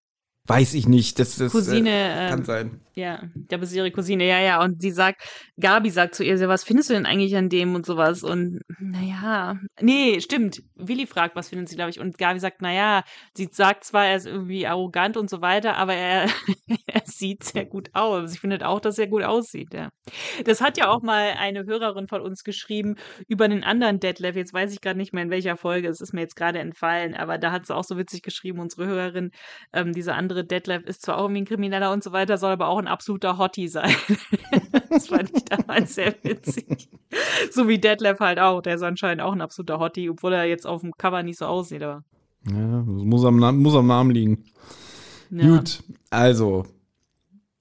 Weiß ich nicht. Das, das Cousine, äh, kann ähm, sein. Ja, da bist ihre Cousine, ja, ja. Und sie sagt, Gabi sagt zu ihr, was findest du denn eigentlich an dem und sowas? Und naja, nee, stimmt. Willi fragt, was findet sie, glaube ich. Und Gabi sagt, naja, sie sagt zwar, er ist irgendwie arrogant und so weiter, aber er, er sieht sehr gut aus. Ich finde auch, dass er gut aussieht, ja. Das hat ja auch mal eine Hörerin von uns geschrieben über einen anderen Detlef. Jetzt weiß ich gerade nicht mehr in welcher Folge. Es ist mir jetzt gerade entfallen, aber da hat sie auch so witzig geschrieben, unsere Hörerin, ähm, dieser andere Detlef ist zwar auch irgendwie ein Krimineller und so weiter, soll aber auch ein absoluter Hottie sein. das fand ich damals sehr witzig. So wie Detlef halt auch. Der ist anscheinend auch ein absoluter Hottie, obwohl er jetzt auf dem Cover nicht so aussieht. Aber Ja, das muss am, muss am Namen liegen. ja. Gut, also.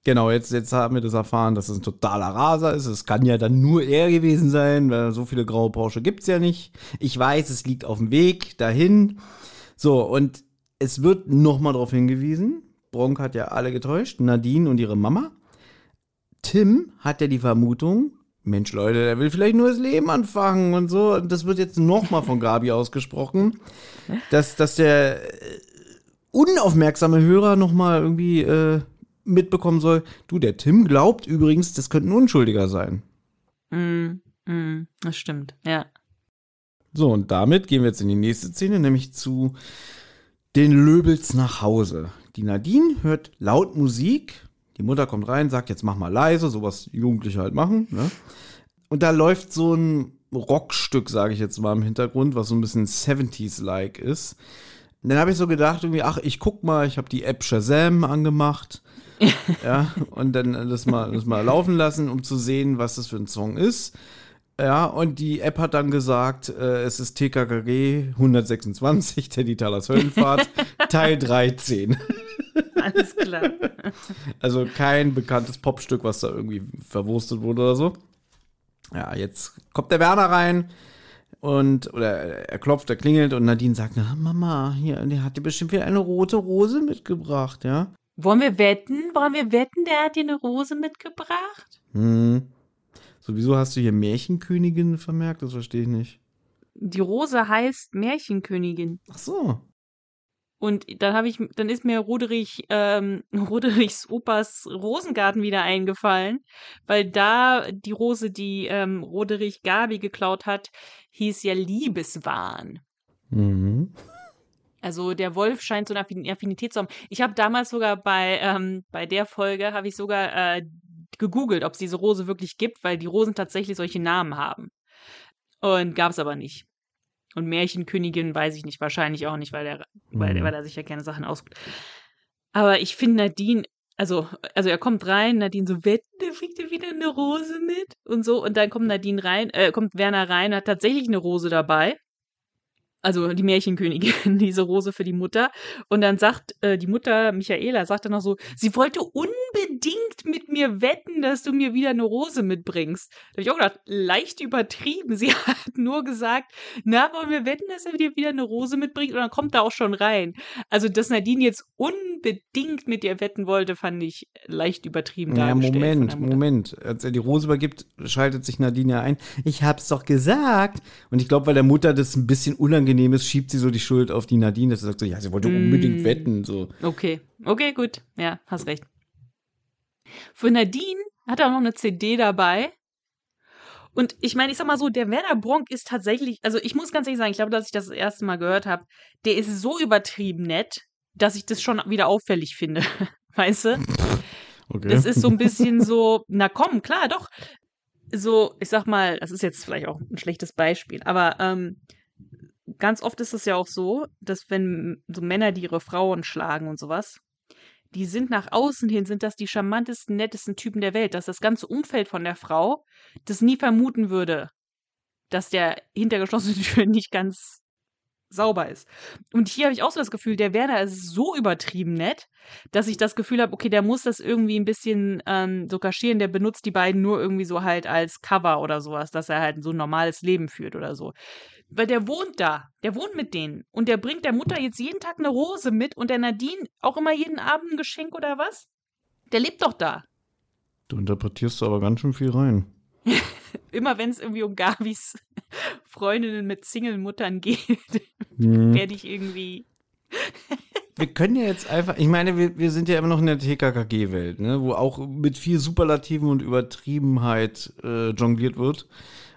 Genau, jetzt, jetzt haben wir das erfahren, dass es ein totaler Raser ist. Es kann ja dann nur er gewesen sein, weil so viele graue Porsche gibt's ja nicht. Ich weiß, es liegt auf dem Weg dahin. So, und es wird nochmal darauf hingewiesen, Bronk hat ja alle getäuscht, Nadine und ihre Mama. Tim hat ja die Vermutung, Mensch Leute, der will vielleicht nur das Leben anfangen und so. Und das wird jetzt nochmal von Gabi ausgesprochen, dass, dass der äh, unaufmerksame Hörer nochmal irgendwie äh, mitbekommen soll, du, der Tim glaubt übrigens, das könnte ein Unschuldiger sein. Mm, mm, das stimmt, ja. So, und damit gehen wir jetzt in die nächste Szene, nämlich zu den Löbels nach Hause. Die Nadine hört laut Musik. Die Mutter kommt rein, sagt, jetzt mach mal leise, sowas Jugendliche halt machen. Ne? Und da läuft so ein Rockstück, sage ich jetzt mal im Hintergrund, was so ein bisschen 70s-like ist. Und dann habe ich so gedacht, irgendwie, ach, ich guck mal, ich habe die App Shazam angemacht. ja, und dann das mal, das mal laufen lassen, um zu sehen, was das für ein Song ist. Ja, und die App hat dann gesagt, äh, es ist TKKG 126, Teddy Talers Höllenfahrt, Teil 13. Alles klar. Also kein bekanntes Popstück, was da irgendwie verwurstet wurde oder so. Ja, jetzt kommt der Werner rein und, oder er klopft, er klingelt und Nadine sagt, na, Mama, hier, der hat dir bestimmt wieder eine rote Rose mitgebracht, ja. Wollen wir wetten? Wollen wir wetten, der hat dir eine Rose mitgebracht? Hm. Sowieso hast du hier Märchenkönigin vermerkt, das verstehe ich nicht. Die Rose heißt Märchenkönigin. Ach so. Und dann habe ich, dann ist mir Roderich, ähm, Roderichs Opas Rosengarten wieder eingefallen, weil da die Rose, die ähm, Roderich Gabi geklaut hat, hieß ja Liebeswahn. Mhm. Also der Wolf scheint so eine Affin- Affinität zu haben. Ich habe damals sogar bei, ähm, bei der Folge, habe ich sogar äh, gegoogelt, ob es diese Rose wirklich gibt, weil die Rosen tatsächlich solche Namen haben. Und gab es aber nicht. Und Märchenkönigin weiß ich nicht, wahrscheinlich auch nicht, weil er, weil, Mhm. weil er sich ja keine Sachen aussucht. Aber ich finde Nadine, also, also er kommt rein, Nadine so, wetten, der kriegt dir wieder eine Rose mit und so. Und dann kommt Nadine rein, äh, kommt Werner rein, hat tatsächlich eine Rose dabei. Also die Märchenkönigin, diese Rose für die Mutter. Und dann sagt äh, die Mutter, Michaela, sagt dann noch so, sie wollte unbedingt mit mir wetten, dass du mir wieder eine Rose mitbringst. Da habe ich auch gedacht, leicht übertrieben. Sie hat nur gesagt, na, wollen wir wetten, dass er dir wieder eine Rose mitbringt? Und dann kommt er auch schon rein. Also, dass Nadine jetzt unbedingt mit ihr wetten wollte, fand ich leicht übertrieben Ja, Moment. Moment. Als er die Rose übergibt, schaltet sich Nadine ja ein. Ich hab's doch gesagt. Und ich glaube, weil der Mutter das ein bisschen unangenehm ist, schiebt sie so die Schuld auf die Nadine, dass sie sagt so, ja, sie wollte Mm. unbedingt wetten, so. Okay, okay, gut. Ja, hast recht. Für Nadine hat er noch eine CD dabei. Und ich meine, ich sag mal so, der Werner Bronk ist tatsächlich, also ich muss ganz ehrlich sagen, ich glaube, dass ich das das erste Mal gehört habe, der ist so übertrieben nett, dass ich das schon wieder auffällig finde. Weißt du? Okay. Das ist so ein bisschen so, na komm, klar, doch. So, ich sag mal, das ist jetzt vielleicht auch ein schlechtes Beispiel, aber ähm, ganz oft ist es ja auch so, dass wenn so Männer, die ihre Frauen schlagen und sowas, die sind nach außen hin, sind das die charmantesten, nettesten Typen der Welt, dass das ganze Umfeld von der Frau das nie vermuten würde, dass der hinter geschlossenen Türen nicht ganz sauber ist. Und hier habe ich auch so das Gefühl, der Werner ist so übertrieben nett, dass ich das Gefühl habe, okay, der muss das irgendwie ein bisschen ähm, so kaschieren, der benutzt die beiden nur irgendwie so halt als Cover oder sowas, dass er halt so ein normales Leben führt oder so. Weil der wohnt da, der wohnt mit denen und der bringt der Mutter jetzt jeden Tag eine Rose mit und der Nadine auch immer jeden Abend ein Geschenk oder was? Der lebt doch da. Du interpretierst aber ganz schön viel rein. Immer wenn es irgendwie um Gavis Freundinnen mit Single-Muttern geht, Hm. werde ich irgendwie. Wir können ja jetzt einfach, ich meine, wir, wir sind ja immer noch in der TKKG-Welt, ne, wo auch mit viel Superlativen und Übertriebenheit äh, jongliert wird.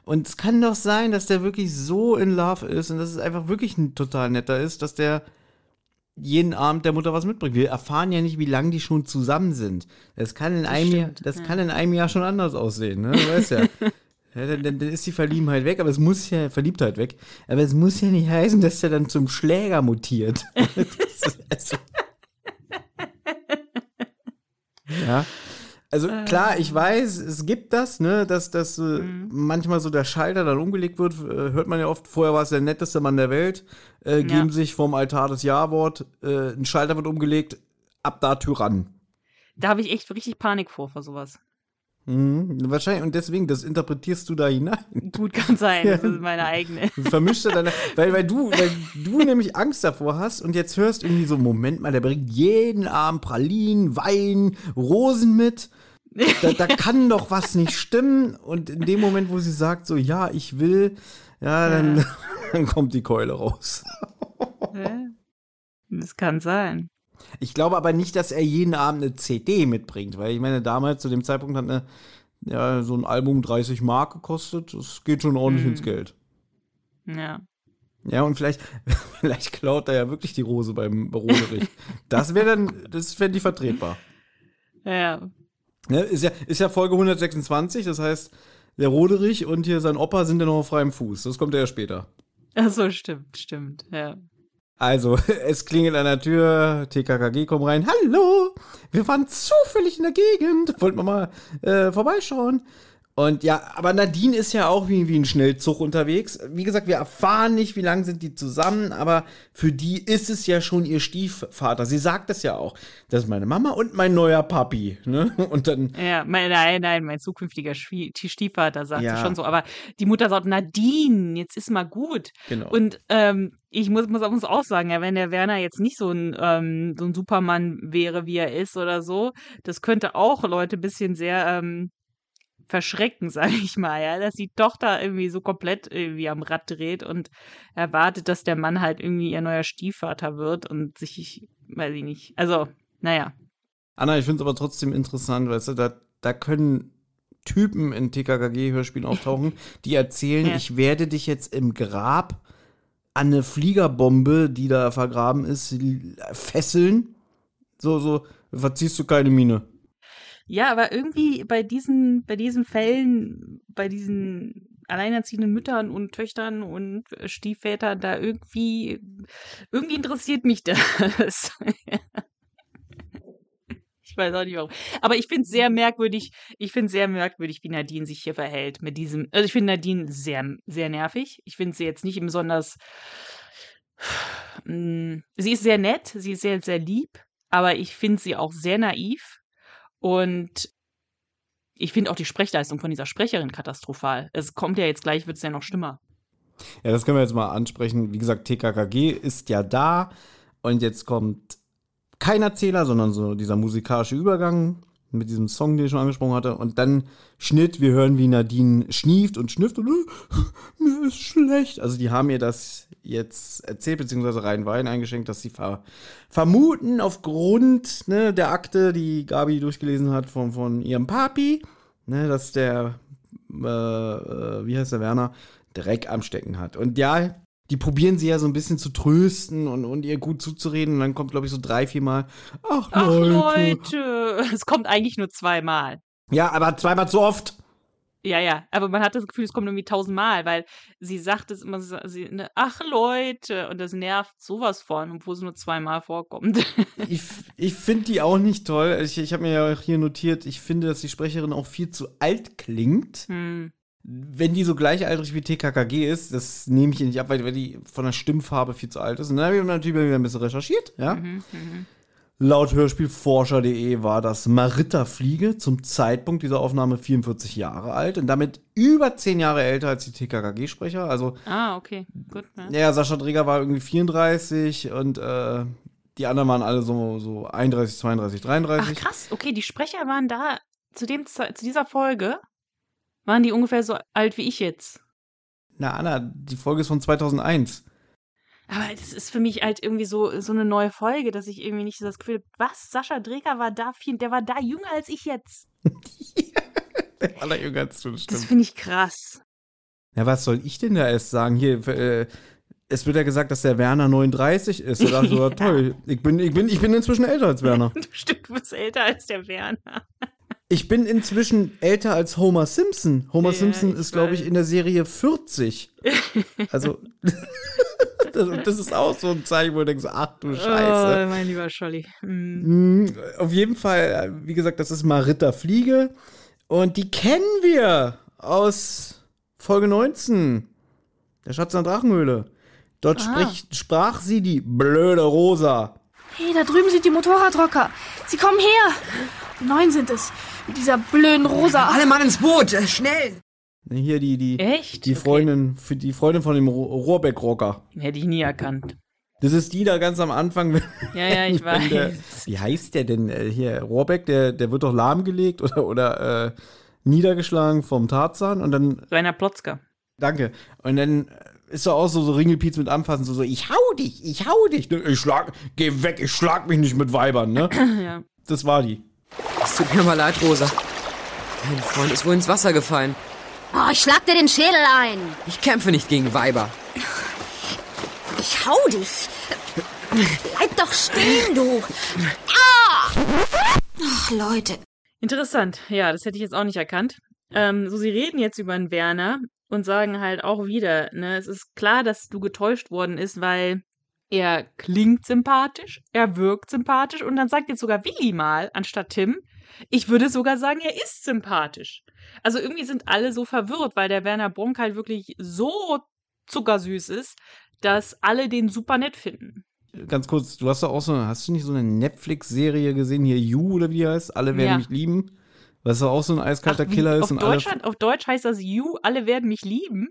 Und es kann doch sein, dass der wirklich so in Love ist und dass es einfach wirklich ein total netter ist, dass der jeden Abend der Mutter was mitbringt. Wir erfahren ja nicht, wie lange die schon zusammen sind. Das kann in einem Jahr, stimmt, das ja. kann in einem Jahr schon anders aussehen, ne? Du weißt ja. Ja, dann, dann, dann ist die Verliebtheit weg, aber es muss ja, Verliebtheit weg, aber es muss ja nicht heißen, dass der dann zum Schläger mutiert. Also, ja. Also klar, ich weiß, es gibt das, ne, dass das äh, manchmal so der Schalter dann umgelegt wird, äh, hört man ja oft, vorher war es der netteste Mann der Welt, äh, geben sich vom Altar das Ja-Wort, äh, ein Schalter wird umgelegt, ab da Tyrann. Da habe ich echt richtig Panik vor, vor sowas. Mhm, wahrscheinlich, und deswegen, das interpretierst du da hinein. Gut kann sein, das ist meine eigene. Du vermischst deine, weil, weil du, weil du nämlich Angst davor hast und jetzt hörst irgendwie so, Moment mal, der bringt jeden Abend Pralinen, Wein, Rosen mit. Da, da kann doch was nicht stimmen. Und in dem Moment, wo sie sagt, so, ja, ich will, ja, dann, dann kommt die Keule raus. Das kann sein. Ich glaube aber nicht, dass er jeden Abend eine CD mitbringt, weil ich meine, damals zu dem Zeitpunkt hat eine, ja, so ein Album 30 Mark gekostet. Das geht schon ordentlich Mhm. ins Geld. Ja. Ja, und vielleicht, vielleicht klaut er ja wirklich die Rose beim Roderich. Das wäre dann, das fände ich vertretbar. Ja. Ne, ist, ja, ist ja Folge 126, das heißt, der Roderich und hier sein Opa sind ja noch auf freiem Fuß. Das kommt ja später. Ach so, stimmt, stimmt. Ja. Also, es klingelt an der Tür, TKKG kommt rein. Hallo, wir waren zufällig in der Gegend. Wollten wir mal äh, vorbeischauen. Und ja, aber Nadine ist ja auch wie, wie ein Schnellzug unterwegs. Wie gesagt, wir erfahren nicht, wie lange sind die zusammen, aber für die ist es ja schon ihr Stiefvater. Sie sagt es ja auch. Das ist meine Mama und mein neuer Papi. Ne? Und dann, Ja, mein, nein, nein, mein zukünftiger Schwie Stiefvater sagt Ja. es schon so. Aber die Mutter sagt, Nadine, jetzt ist mal gut. genau. Und ähm, ich muss, muss, muss auch sagen, ja, wenn der Werner jetzt nicht so ein, ähm, so ein Supermann wäre, wie er ist oder so, das könnte auch Leute ein bisschen sehr ähm, verschrecken, sage ich mal, ja, dass die Tochter irgendwie so komplett irgendwie am Rad dreht und erwartet, dass der Mann halt irgendwie ihr neuer Stiefvater wird und sich, ich, weiß ich nicht, also, naja. Anna, ich finde es aber trotzdem interessant, weißt du, da, da können Typen in TKKG-Hörspielen auftauchen, die erzählen, Ja. ich werde dich jetzt im Grab an eine Fliegerbombe, die da vergraben ist, fesseln. So, so, verziehst du keine Miene. Ja, aber irgendwie bei diesen, bei diesen Fällen, bei diesen alleinerziehenden Müttern und Töchtern und äh, Stiefvätern, da irgendwie, irgendwie interessiert mich das. ich weiß auch nicht warum. Aber ich finde es sehr merkwürdig, ich finde sehr merkwürdig, wie Nadine sich hier verhält mit diesem, also ich finde Nadine sehr, sehr nervig. Ich finde sie jetzt nicht besonders, Mm, sie ist sehr nett, sie ist sehr, sehr lieb, aber ich finde sie auch sehr naiv. Und ich finde auch die Sprechleistung von dieser Sprecherin katastrophal. Es kommt ja jetzt gleich, wird es ja noch schlimmer. Ja, das können wir jetzt mal ansprechen. Wie gesagt, TKKG ist ja da und jetzt kommt kein Erzähler, sondern so dieser musikalische Übergang mit diesem Song, den ich schon angesprochen hatte. Und dann Schnitt, wir hören, wie Nadine schnieft und schnüfft und mir ist schlecht. Also die haben ihr das jetzt erzählt, beziehungsweise rein Wein eingeschenkt, dass sie ver vermuten aufgrund ne, der Akte, die Gabi durchgelesen hat von, von ihrem Papi, ne, dass der, äh, äh, wie heißt der Werner, Dreck am Stecken hat. Und ja, die probieren sie ja so ein bisschen zu trösten und, und ihr gut zuzureden. Und dann kommt, glaube ich, so drei, vier Mal, ach, Ach Leute. Leute, es kommt eigentlich nur zweimal. Ja, aber zweimal zu oft. Ja, ja, aber man hat das Gefühl, es kommt irgendwie tausendmal, weil sie sagt es immer, sie, ne, ach Leute, und das nervt sowas von, obwohl es nur zweimal vorkommt. Ich, ich finde die auch nicht toll. Ich, ich habe mir ja auch hier notiert, ich finde, dass die Sprecherin auch viel zu alt klingt. hm. Wenn die so gleichaltrig wie TKKG ist, das nehme ich ihr nicht ab, weil, die von der Stimmfarbe viel zu alt ist. Und dann habe ich natürlich wieder ein bisschen recherchiert, ja. Laut Hörspielforscher.de war das Maritta Fliege zum Zeitpunkt dieser Aufnahme 44 Jahre alt und damit über 10 Jahre älter als die TKKG-Sprecher. Also, Ah, okay. Gut. Ne? ja, Sascha Dreger war irgendwie 34 und äh, die anderen waren alle so, so 31, 32, Ach 33. krass, okay, die Sprecher waren da zu dem zu dieser Folge waren die ungefähr so alt wie ich jetzt. Na, Anna, die Folge ist von 2001. Aber das ist für mich halt irgendwie so so eine neue Folge, dass ich irgendwie nicht so das Gefühl, hab, was Sascha Dreger war da viel, der war da jünger als ich jetzt. Der war da jünger als du, das Das stimmt. finde ich krass. Ja, was soll ich denn da erst sagen? Hier, äh, es wird ja gesagt, dass der Werner 39 ist. Da so, toll. Ich bin, ich, bin, ich bin inzwischen älter als Werner. Stimmt, du bist älter als der Werner. Ich bin inzwischen älter als Homer Simpson. Homer Ja, Simpson ist, glaube ich, in der Serie 40. Also, das, das ist auch so ein Zeichen, wo du denkst, ach du Scheiße. Oh, mein lieber Scholli. Mm. Mm, Auf jeden Fall, äh, wie gesagt, das ist Maritta Fliege. Und die kennen wir aus Folge 19. Der Schatz an der Drachenhöhle. Dort Ah. spricht, sprach sie die blöde Rosa. Hey, da drüben sind die Motorradrocker. Sie kommen her. Neun sind es. Mit dieser blöden Rosa. Alle Mann ins Boot, äh, schnell! Hier die, die, Echt? die Okay. Freundin, für die Freundin von dem Ro- Rohrbeck-Rocker. Hätte ich nie erkannt. Das ist die da ganz am Anfang. Wenn, Ja, ja, ich wenn der, weiß. wie heißt der denn äh, hier? Rohrbeck, der, der wird doch lahmgelegt oder, oder äh, niedergeschlagen vom Tarzan und dann Rainer Plotzker. Danke. Und dann ist er auch so, so Ringelpiez mit anfassen, so, so, ich hau dich, ich hau dich. Ne, Ich schlag, geh weg, ich schlag mich nicht mit Weibern, ne? Ja. Das war die. Es tut mir mal leid, Rosa. Dein Freund ist wohl ins Wasser gefallen. Oh, ich schlag dir den Schädel ein. Ich kämpfe nicht gegen Weiber. Ich hau dich. Bleib doch stehen, du. Ah! Ach, Leute. Interessant. Ja, das hätte ich jetzt auch nicht erkannt. Ähm, so, sie reden jetzt über den Werner und sagen halt auch wieder, ne, es ist klar, dass du getäuscht worden ist, weil er klingt sympathisch, er wirkt sympathisch und dann sagt jetzt sogar Willi mal, anstatt Tim, ich würde sogar sagen, er ist sympathisch. Also irgendwie sind alle so verwirrt, weil der Werner Bronk halt wirklich so zuckersüß ist, dass alle den super nett finden. Ganz kurz, du hast doch auch so, hast du nicht so eine Netflix-Serie gesehen, hier You oder wie die heißt? Alle werden Ja. mich lieben. Was doch auch so ein eiskalter Ach, Killer ist auf, und alle. Deutsch, hat- auf Deutsch heißt das You, alle werden mich lieben.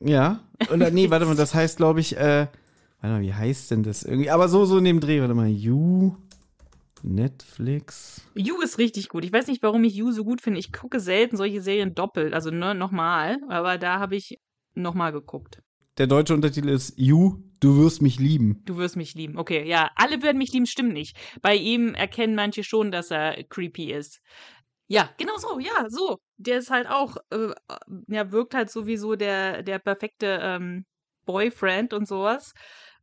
Ja. Dann, nee, warte mal, das heißt, glaube ich, äh, warte mal, wie heißt denn das irgendwie? Aber so, so in dem Dreh, warte mal, You, Netflix. You ist richtig gut. Ich weiß nicht, warum ich You so gut finde. Ich gucke selten solche Serien doppelt, also ne, nochmal. Aber da habe ich nochmal geguckt. Der deutsche Untertitel ist You, du wirst mich lieben. Du wirst mich lieben. Okay, ja, alle werden mich lieben, stimmt nicht. Bei ihm erkennen manche schon, dass er creepy ist. Ja, genau so, ja, so. Der ist halt auch, äh, ja, wirkt halt sowieso der, der perfekte ähm, Boyfriend und sowas.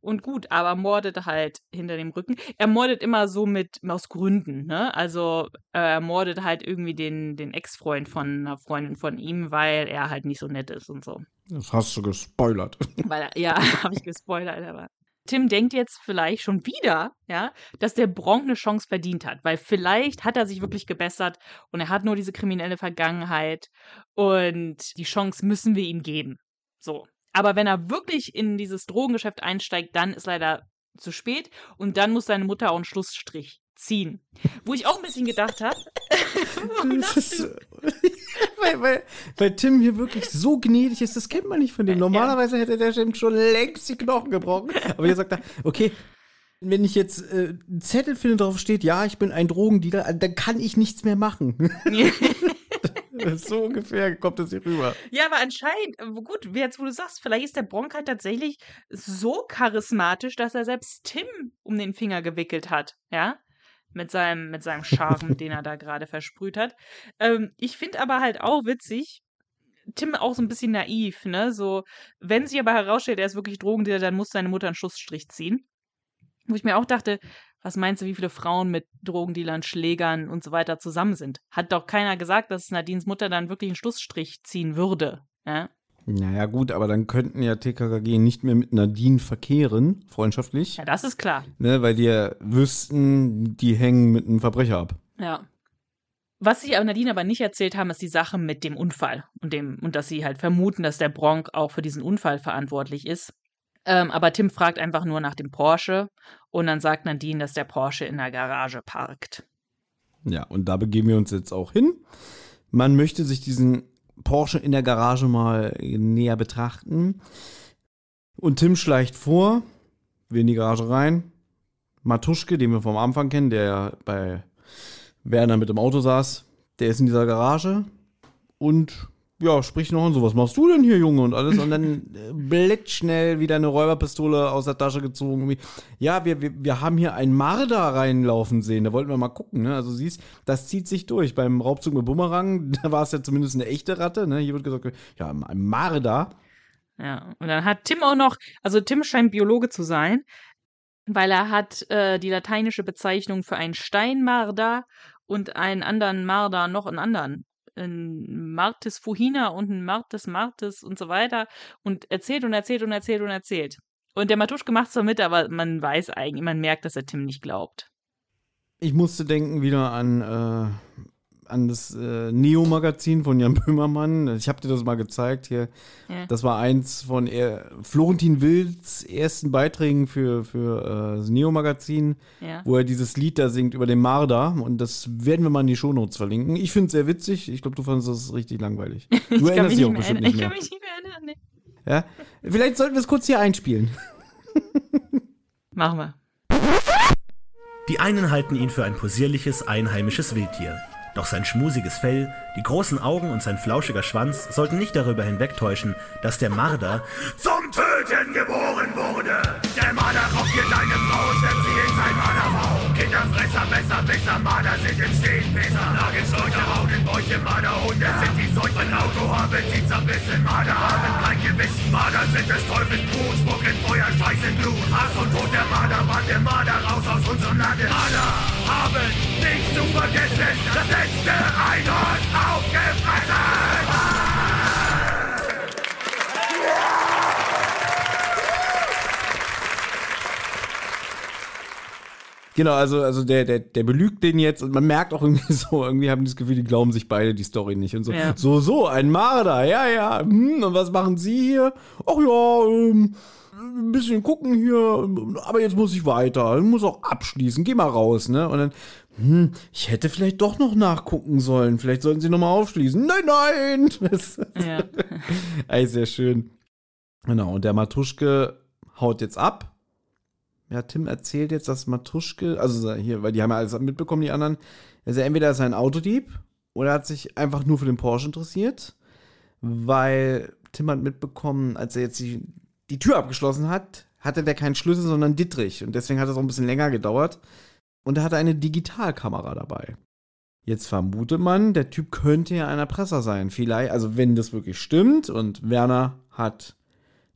Und gut, aber mordet halt hinter dem Rücken. Er mordet immer so mit, aus Gründen, ne? Also, äh, er mordet halt irgendwie den, den Ex-Freund von einer Freundin von ihm, weil er halt nicht so nett ist und so. Das hast du gespoilert. Weil, ja, habe ich gespoilert, aber. Tim denkt jetzt vielleicht schon wieder, ja, dass der Bronk eine Chance verdient hat, weil vielleicht hat er sich wirklich gebessert und er hat nur diese kriminelle Vergangenheit und die Chance müssen wir ihm geben. So. Aber wenn er wirklich in dieses Drogengeschäft einsteigt, dann ist leider zu spät und dann muss seine Mutter auch einen Schlussstrich ziehen. Wo ich auch ein bisschen gedacht habe. Weil, weil, weil Tim hier wirklich so gnädig ist, das kennt man nicht von dem. Normalerweise hätte der Tim schon längst die Knochen gebrochen. Aber hier sagt er, okay, wenn ich jetzt äh, einen Zettel finde, drauf steht, ja, ich bin ein Drogendealer, dann kann ich nichts mehr machen. so ungefähr kommt das hier rüber. Ja, aber anscheinend, äh, gut, jetzt wo du sagst, vielleicht ist der Bronk halt tatsächlich so charismatisch, dass er selbst Tim um den Finger gewickelt hat, ja? Mit seinem, mit seinem Charme, den er da gerade versprüht hat. Ähm, ich finde aber halt auch witzig, Tim auch so ein bisschen naiv, ne? So, wenn sich aber herausstellt, er ist wirklich Drogendealer, dann muss seine Mutter einen Schlussstrich ziehen. Wo ich mir auch dachte, was meinst du, wie viele Frauen mit Drogendealern, Schlägern und so weiter zusammen sind? Hat doch keiner gesagt, dass Nadines Mutter dann wirklich einen Schlussstrich ziehen würde. Ja? Naja, gut, aber dann könnten ja TKKG nicht mehr mit Nadine verkehren, freundschaftlich. ja, das ist klar. Ne, weil die ja wüssten, die hängen mit einem Verbrecher ab. Ja. Was sie aber Nadine aber nicht erzählt haben, ist die Sache mit dem Unfall und dem und dass sie halt vermuten, dass der Bronk auch für diesen Unfall verantwortlich ist. Ähm, aber Tim fragt einfach nur nach dem Porsche und dann sagt Nadine, dass der Porsche in der Garage parkt. Ja, und da begeben wir uns jetzt auch hin. Man möchte sich diesen Porsche in der Garage mal näher betrachten. Und Tim schleicht vor, will in die Garage rein. Matuschke, den wir vom Anfang kennen, der bei Werner mit dem Auto saß, der ist in dieser Garage und ja, spricht noch und so, was machst du denn hier, Junge? Und alles. Und dann äh, blitzschnell wieder eine Räuberpistole aus der Tasche gezogen. Ja, wir, wir, wir haben hier einen Marder reinlaufen sehen. Da wollten wir mal gucken. Ne? Also siehst, das zieht sich durch. Beim Raubzug mit Bumerang, da war es ja zumindest eine echte Ratte. Ne? Hier wird gesagt, ja, ein Marder. Ja, und dann hat Tim auch noch, also Tim scheint Biologe zu sein, weil er hat äh, die lateinische Bezeichnung für einen Steinmarder und einen anderen Marder, noch einen anderen ein Martis Fuhina und ein Martis Martis und so weiter und erzählt und erzählt und erzählt und erzählt. Und der Matuschke macht so mit, aber man weiß eigentlich, man merkt, dass er Tim nicht glaubt. Ich musste denken wieder an äh, an das äh, Neo-Magazin von Jan Böhmermann. Ich habe dir das mal gezeigt hier. Ja. Das war eins von er, Florentin Wilds ersten Beiträgen für, für äh, das Neo-Magazin, ja. wo er dieses Lied da singt über den Marder. Und das werden wir mal in die Shownotes verlinken. Ich finde es sehr witzig. Ich glaube, du fandest das richtig langweilig. Du erinnerst dich auch bestimmt nicht mehr. Ich kann mich nicht mehr erinnern. Nee. Ja? Vielleicht sollten wir es kurz hier einspielen. Machen wir. Die einen halten ihn für ein posierliches, einheimisches Wildtier. Doch sein schmusiges Fell, die großen Augen und sein flauschiger Schwanz sollten nicht darüber hinwegtäuschen, dass der Marder zum Töten geboren wurde. Der Marder raubt dir deine Frau und setzt sie in sein Marderbau. Kinderfresser, besser, besser, Marder sind im Stehen besser. Nagelschleuder, Raunen, Bäuche, Marderhunde sind die Seuchen. Auto haben sie zerbissen, Marder haben kein Gewissen. Marder sind des Teufels Brut, spucken Feuer, scheißen Blut. Hass und Tod der Mardermann, der Marder raus aus unserem Lande. Marder haben nicht zu vergessen, das letzte Einhorn aufgefressen! Genau, also, also der, der, der belügt den jetzt und man merkt auch irgendwie so, irgendwie haben die das Gefühl, die glauben sich beide die Story nicht und so. Ja. So, so, ein Marder, ja, ja. Hm, und was machen Sie hier? Ach ja, ähm, ein bisschen gucken hier, aber jetzt muss ich weiter, ich muss auch abschließen, geh mal raus, ne? Und dann, hm, ich hätte vielleicht doch noch nachgucken sollen, vielleicht sollten Sie nochmal aufschließen. Nein, nein! Das, ja. Ey, sehr schön. Genau, und der Matuschke haut jetzt ab. Ja, Tim erzählt jetzt, dass Matuschke, also hier, weil die haben ja alles mitbekommen, die anderen, also entweder ist er ein Autodieb oder er hat sich einfach nur für den Porsche interessiert, weil Tim hat mitbekommen, als er jetzt die die Tür abgeschlossen hat, hatte der keinen Schlüssel, sondern Dittrich. Und deswegen hat es auch ein bisschen länger gedauert. Und er hatte eine Digitalkamera dabei. Jetzt vermutet man, der Typ könnte ja ein Erpresser sein. Vielleicht, also wenn das wirklich stimmt und Werner hat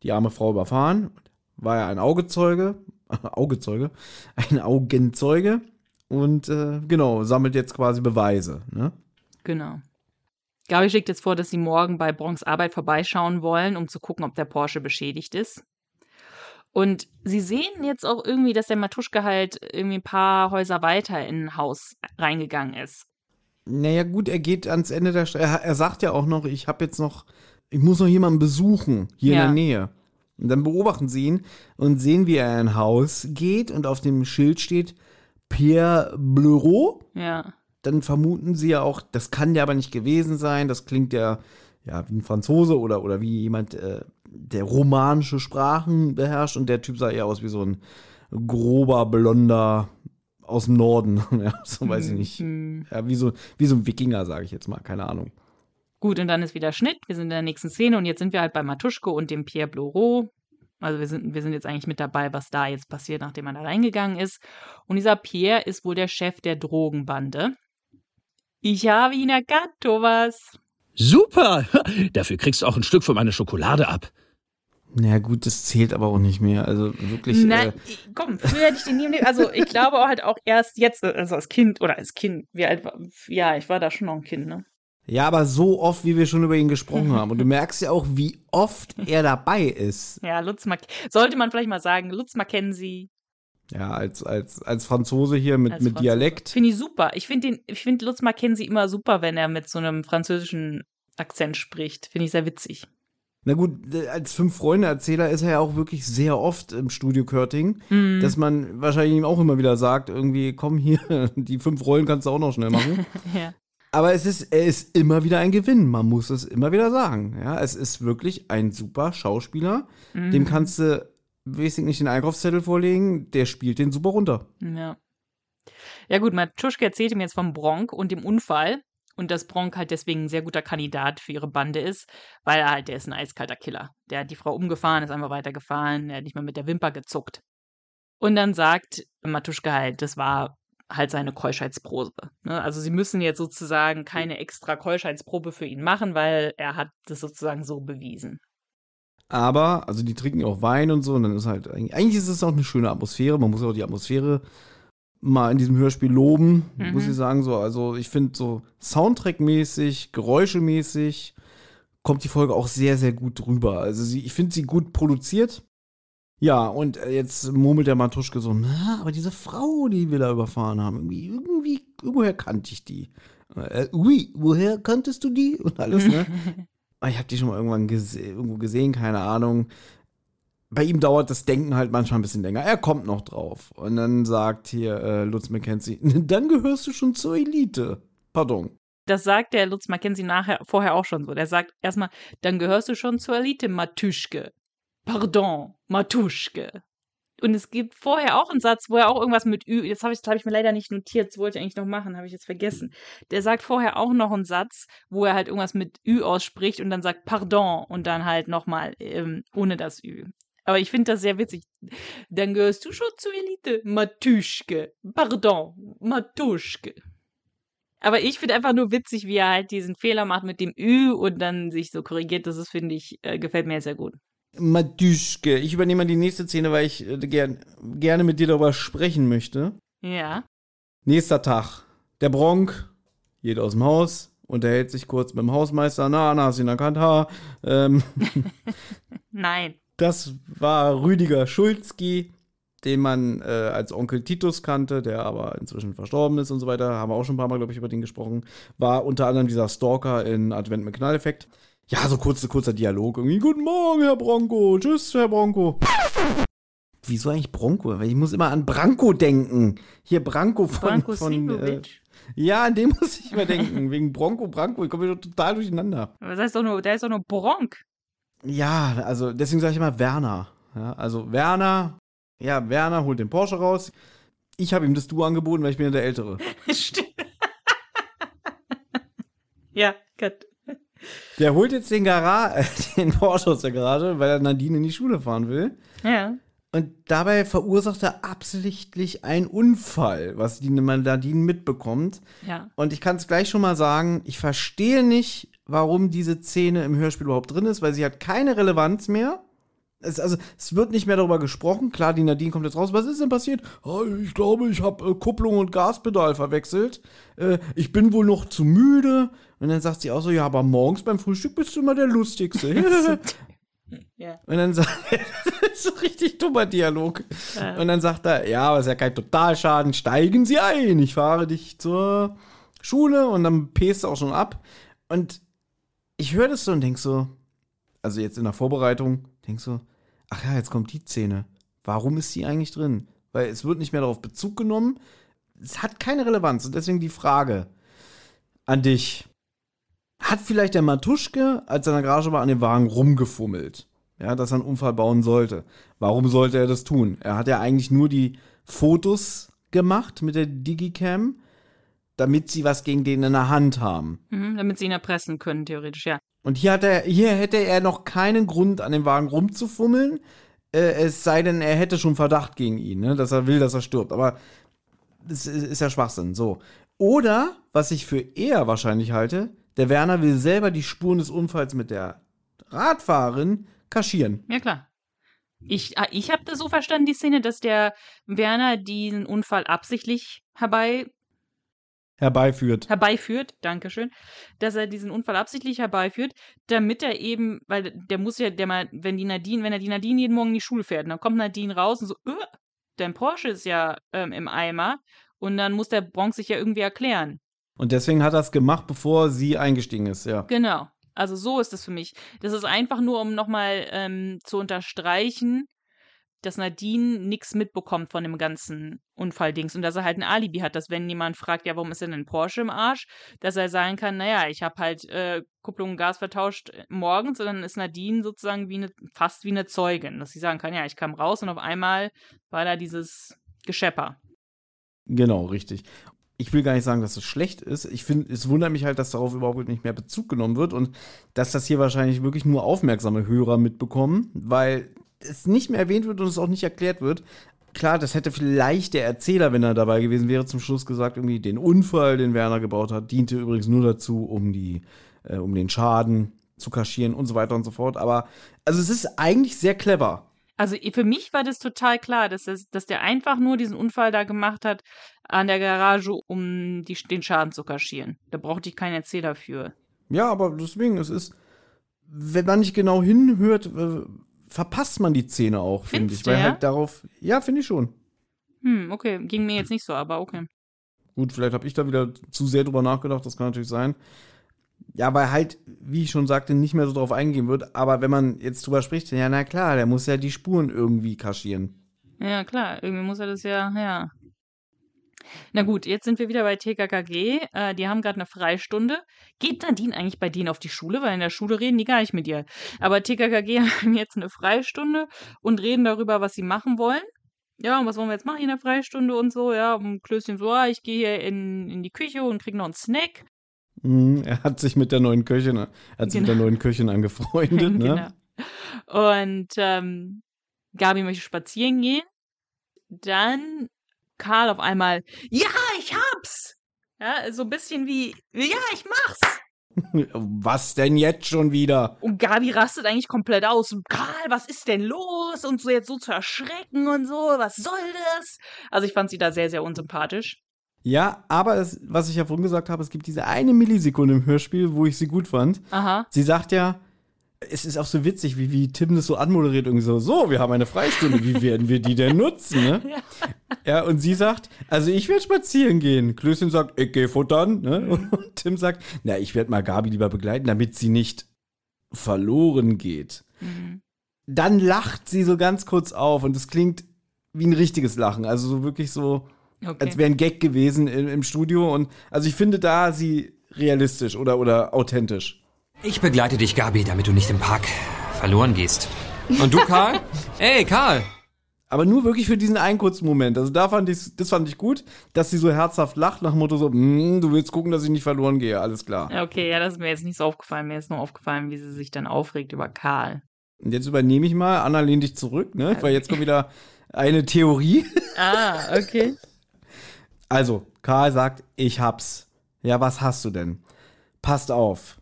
die arme Frau überfahren, war er ein Augezeuge, Augezeuge, ein Augenzeuge und äh, genau, sammelt jetzt quasi Beweise. Ne? Genau. Gabi schlägt jetzt vor, dass sie morgen bei Bronx Arbeit vorbeischauen wollen, um zu gucken, ob der Porsche beschädigt ist. Und sie sehen jetzt auch irgendwie, dass der Matuschke halt irgendwie ein paar Häuser weiter in ein Haus reingegangen ist. Naja, gut, er geht ans Ende der Straße. Er, er, sagt ja auch noch, ich habe jetzt noch, ich muss noch jemanden besuchen, hier ja. in der Nähe. Und dann beobachten sie ihn und sehen, wie er in ein Haus geht und auf dem Schild steht Pierre Bleureau. Ja dann vermuten sie ja auch, das kann der aber nicht gewesen sein, das klingt ja, ja wie ein Franzose oder, oder wie jemand, äh, der romanische Sprachen beherrscht und der Typ sah eher aus wie so ein grober, blonder aus dem Norden, ja, so weiß ich nicht. Mhm. Ja, wie so, wie so ein Wikinger, sage ich jetzt mal, keine Ahnung. Gut, und dann ist wieder Schnitt. Wir sind in der nächsten Szene und jetzt sind wir halt bei Matuschko und dem Pierre Blaureau. Also wir sind, wir sind jetzt eigentlich mit dabei, was da jetzt passiert, nachdem er da reingegangen ist. Und dieser Pierre ist wohl der Chef der Drogenbande. Ich habe ihn erkannt, Thomas. Super! Dafür kriegst du auch ein Stück von meiner Schokolade ab. Na ja, gut, das zählt aber auch nicht mehr. Also wirklich. Nein, äh, komm, früher hätte ich den nie. Also ich glaube halt auch erst jetzt, also als Kind oder als Kind. Wie alt war, ja, ich war da schon noch ein Kind, ne? Ja, aber so oft, wie wir schon über ihn gesprochen haben. Und du merkst ja auch, wie oft er dabei ist. Ja, Lutz Mac Sollte man vielleicht mal sagen, Lutz Mackenzie. Ja, als, als, als Franzose hier mit, Als mit Franzose. Dialekt. Finde ich super. Ich finde finde Lutz Mackenzie immer super, wenn er mit so einem französischen Akzent spricht. Finde ich sehr witzig. Na gut, als Fünf-Freunde-Erzähler ist er ja auch wirklich sehr oft im Studio Körting, Mhm. dass man wahrscheinlich ihm auch immer wieder sagt, irgendwie, komm hier, die fünf Rollen kannst du auch noch schnell machen. Ja. Aber es ist, er ist immer wieder ein Gewinn, man muss es immer wieder sagen. Ja, es ist wirklich ein super Schauspieler. Mhm. Dem kannst du wesentlich nicht den Einkaufszettel vorlegen, der spielt den super runter. Ja. Ja gut, Matuschke erzählt ihm jetzt vom Bronk und dem Unfall und dass Bronk halt deswegen ein sehr guter Kandidat für ihre Bande ist, weil er halt, der ist ein eiskalter Killer. Der hat die Frau umgefahren, ist einfach weitergefahren, er hat nicht mal mit der Wimper gezuckt. Und dann sagt Matuschke halt, das war halt seine Keuschheitsprobe. Ne? Also sie müssen jetzt sozusagen keine extra Keuschheitsprobe für ihn machen, weil er hat das sozusagen so bewiesen. Aber, also die trinken auch Wein und so, und dann ist halt, eigentlich ist es auch eine schöne Atmosphäre. Man muss auch die Atmosphäre mal in diesem Hörspiel loben, Mhm. muss ich sagen. So, also ich finde so Soundtrack-mäßig, geräuschemäßig kommt die Folge auch sehr, sehr gut drüber. Also sie, ich finde sie gut produziert. Ja, und äh, jetzt murmelt der Matuschke so, na, aber diese Frau, die wir da überfahren haben, irgendwie, irgendwie, irgendwoher kannte ich die. Äh, ui, woher kanntest du die? Und alles, ne? Ah, Ich habe die schon mal irgendwann gese irgendwo gesehen, keine Ahnung. Bei ihm dauert das Denken halt manchmal ein bisschen länger. Er kommt noch drauf. Und dann sagt hier äh, Lutz McKenzie, dann gehörst du schon zur Elite. Pardon. Das sagt der Lutz Mackenzie nachher vorher auch schon so. Der sagt erstmal, dann gehörst du schon zur Elite, Matuschke. Pardon, Matuschke. Und es gibt vorher auch einen Satz, wo er auch irgendwas mit Ü, jetzt habe ich, das hab ich mir leider nicht notiert, das wollte ich eigentlich noch machen, habe ich jetzt vergessen. Der sagt vorher auch noch einen Satz, wo er halt irgendwas mit Ü ausspricht und dann sagt Pardon und dann halt nochmal ähm, ohne das Ü. Aber ich finde das sehr witzig. Dann gehörst du schon zur Elite, Matuschke. Pardon, Matuschke. Aber ich finde einfach nur witzig, wie er halt diesen Fehler macht mit dem Ü und dann sich so korrigiert. Das ist, finde ich, äh, gefällt mir sehr gut. Matuschke. Ich übernehme mal die nächste Szene, weil ich äh, gern, gerne mit dir darüber sprechen möchte. Ja. Nächster Tag. Der Bronk geht aus dem Haus, unterhält sich kurz mit dem Hausmeister. Na, na, hast du ihn erkannt? Ha. Ähm, Nein. Das war Rüdiger Schulzki, den man äh, als Onkel Titus kannte, der aber inzwischen verstorben ist und so weiter. Haben wir auch schon ein paar Mal, glaube ich, über den gesprochen. War unter anderem dieser Stalker in Advent mit Knalleffekt. Ja, so kurz, kurzer Dialog. Irgendwie, guten Morgen, Herr Bronco. Tschüss, Herr Bronco. Wieso eigentlich Bronco? Weil ich muss immer an Branko denken. Hier Branko von. Branko von äh, ja, an dem muss ich immer denken. Wegen Bronco, Branko. Ich komme total durcheinander. Aber das heißt doch nur, der ist doch nur Bronk. Ja, also deswegen sage ich immer Werner. Ja, also Werner, ja, Werner holt den Porsche raus. Ich habe ihm das Du angeboten, weil ich bin ja der Ältere. Stimmt. ja, gut. Der holt jetzt den, Gara äh, den Porsche aus der Garage, weil er Nadine in die Schule fahren will. Ja. Und dabei verursacht er absichtlich einen Unfall, was die Nadine mitbekommt. Ja. Und ich kann es gleich schon mal sagen, ich verstehe nicht, warum diese Szene im Hörspiel überhaupt drin ist, weil sie hat keine Relevanz mehr. Es, also, es wird nicht mehr darüber gesprochen. Klar, die Nadine kommt jetzt raus. Was ist denn passiert? Ah, ich glaube, ich habe äh, Kupplung und Gaspedal verwechselt. Äh, ich bin wohl noch zu müde. Und dann sagt sie auch so, ja, aber morgens beim Frühstück bist du immer der Lustigste. Ja. Und dann sagt er, das ist so richtig dummer Dialog. Ja. Und dann sagt er, ja, aber ist ja kein Totalschaden, steigen Sie ein, ich fahre dich zur Schule und dann pest du auch schon ab. Und ich höre das so und denk so, also jetzt in der Vorbereitung, denk so, ach ja, jetzt kommt die Szene. Warum ist die eigentlich drin? Weil es wird nicht mehr darauf Bezug genommen. Es hat keine Relevanz. Und deswegen die Frage an dich. Hat vielleicht der Matuschke, als er in der Garage war, an dem Wagen rumgefummelt? Ja, dass er einen Unfall bauen sollte. Warum sollte er das tun? Er hat ja eigentlich nur die Fotos gemacht mit der Digicam, damit sie was gegen den in der Hand haben. Mhm, damit sie ihn erpressen können, theoretisch, ja. Und hier, hat er, hier hätte er noch keinen Grund, an dem Wagen rumzufummeln. Äh, es sei denn, er hätte schon Verdacht gegen ihn, ne? dass er will, dass er stirbt. Aber das ist, ist ja Schwachsinn. So. Oder, was ich für eher wahrscheinlich halte, der Werner will selber die Spuren des Unfalls mit der Radfahrerin kaschieren. Ja, klar. Ich, ah, ich habe das so verstanden, die Szene, dass der Werner diesen Unfall absichtlich herbei, Herbeiführt. herbeiführt, Dankeschön, dass er diesen Unfall absichtlich herbeiführt, damit er eben, weil der muss ja, der mal, wenn die Nadine, wenn er die Nadine jeden Morgen in die Schule fährt, dann kommt Nadine raus und so, äh, dein Porsche ist ja ähm, im Eimer und dann muss der Bronx sich ja irgendwie erklären. Und deswegen hat er es gemacht, bevor sie eingestiegen ist, ja. Genau. Also so ist es für mich. Das ist einfach nur, um nochmal ähm, zu unterstreichen, dass Nadine nichts mitbekommt von dem ganzen Unfalldings und dass er halt ein Alibi hat, dass wenn jemand fragt, ja, warum ist denn ein Porsche im Arsch, dass er sagen kann, naja, ich habe halt äh, Kupplung und Gas vertauscht äh, morgens und dann ist Nadine sozusagen wie eine, fast wie eine Zeugin, dass sie sagen kann, ja, ich kam raus und auf einmal war da dieses Geschepper. Genau, richtig. Ich will gar nicht sagen, dass es schlecht ist. Ich finde, es wundert mich halt, dass darauf überhaupt nicht mehr Bezug genommen wird und dass das hier wahrscheinlich wirklich nur aufmerksame Hörer mitbekommen, weil es nicht mehr erwähnt wird und es auch nicht erklärt wird. Klar, das hätte vielleicht der Erzähler, wenn er dabei gewesen wäre, zum Schluss gesagt, irgendwie den Unfall, den Werner gebaut hat, diente übrigens nur dazu, um die, äh, um den Schaden zu kaschieren und so weiter und so fort. Aber also es ist eigentlich sehr clever. Also für mich war das total klar, dass, das, dass der einfach nur diesen Unfall da gemacht hat an der Garage, um die, den Schaden zu kaschieren. Da brauchte ich keinen Erzähler für. Ja, aber deswegen, es ist, wenn man nicht genau hinhört, verpasst man die Szene auch, finde ich. Weil halt darauf, ja, finde ich schon. Hm, okay, ging mir jetzt nicht so, aber okay. Gut, vielleicht habe ich da wieder zu sehr drüber nachgedacht, das kann natürlich sein. Ja, weil halt, wie ich schon sagte, nicht mehr so drauf eingehen wird. Aber wenn man jetzt drüber spricht, ja, na klar, der muss ja die Spuren irgendwie kaschieren. Ja, klar, irgendwie muss er das ja, ja. Na gut, jetzt sind wir wieder bei TKKG. Äh, die haben gerade eine Freistunde. Geht Nadine eigentlich bei denen auf die Schule? Weil in der Schule reden die gar nicht mit ihr. Aber TKKG haben jetzt eine Freistunde und reden darüber, was sie machen wollen. Ja, und was wollen wir jetzt machen in der Freistunde und so? Ja, und Klößchen so, ah, ich gehe hier in, in die Küche und krieg noch einen Snack. Mhm, er hat sich mit der neuen Köchin, hat sich mit der Genau. neuen Köchin angefreundet, ne? Genau. Und ähm, Gabi möchte spazieren gehen. Dann Karl auf einmal, ja, ich hab's! Ja, so ein bisschen wie, ja, ich mach's! Was denn jetzt schon wieder? Und Gabi rastet eigentlich komplett aus. Karl, was ist denn los? Und so jetzt so zu erschrecken und so, was soll das? Also ich fand sie da sehr, sehr unsympathisch. Ja, aber es, was ich ja vorhin gesagt habe, es gibt diese eine Millisekunde im Hörspiel, wo ich sie gut fand. Aha. Sie sagt ja, es ist auch so witzig, wie, wie Tim das so anmoderiert, irgendwie so, so, wir haben eine Freistunde, wie werden wir die denn nutzen, ne? Ja, und sie sagt, also ich werde spazieren gehen. Klößchen sagt, ich gehe futtern, ne? Und Tim sagt, na, ich werde mal Gabi lieber begleiten, damit sie nicht verloren geht. Dann lacht sie so ganz kurz auf und es klingt wie ein richtiges Lachen, also so wirklich so, Okay. als wäre ein Gag gewesen im, im Studio und also ich finde da sie realistisch oder, oder authentisch. Ich begleite dich, Gabi, damit du nicht im Park verloren gehst. Und du, Karl? Ey, Karl! Aber nur wirklich für diesen einen kurzen Moment. Also da fand ich, das fand ich gut, dass sie so herzhaft lacht, nach dem Motto so, "Mm, du willst gucken, dass ich nicht verloren gehe, alles klar. Okay, ja, das ist mir jetzt nicht so aufgefallen. Mir ist nur aufgefallen, wie sie sich dann aufregt über Karl. Und jetzt übernehme ich mal, Anna lehn dich zurück, ne? Weil jetzt kommt wieder eine Theorie. Ah, okay. Also, Karl sagt, ich hab's. Ja, was hast du denn? Passt auf.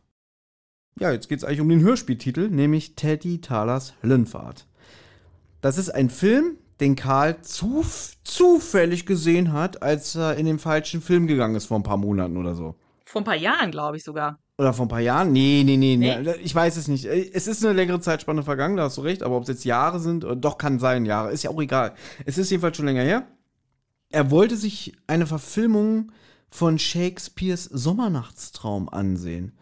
Ja, jetzt geht's eigentlich um den Hörspieltitel, nämlich Teddy Talers Höllenfahrt. Das ist ein Film, den Karl zuf zufällig gesehen hat, als er in den falschen Film gegangen ist vor ein paar Monaten oder so. Vor ein paar Jahren, glaube ich sogar. Oder vor ein paar Jahren? Nee, nee, nee, Nee? nee. Ich weiß es nicht. Es ist eine längere Zeitspanne vergangen, da hast du recht, aber ob es jetzt Jahre sind, oder doch kann sein, Jahre, ist ja auch egal. Es ist jedenfalls schon länger her. Er wollte sich eine Verfilmung von Shakespeares Sommernachtstraum ansehen.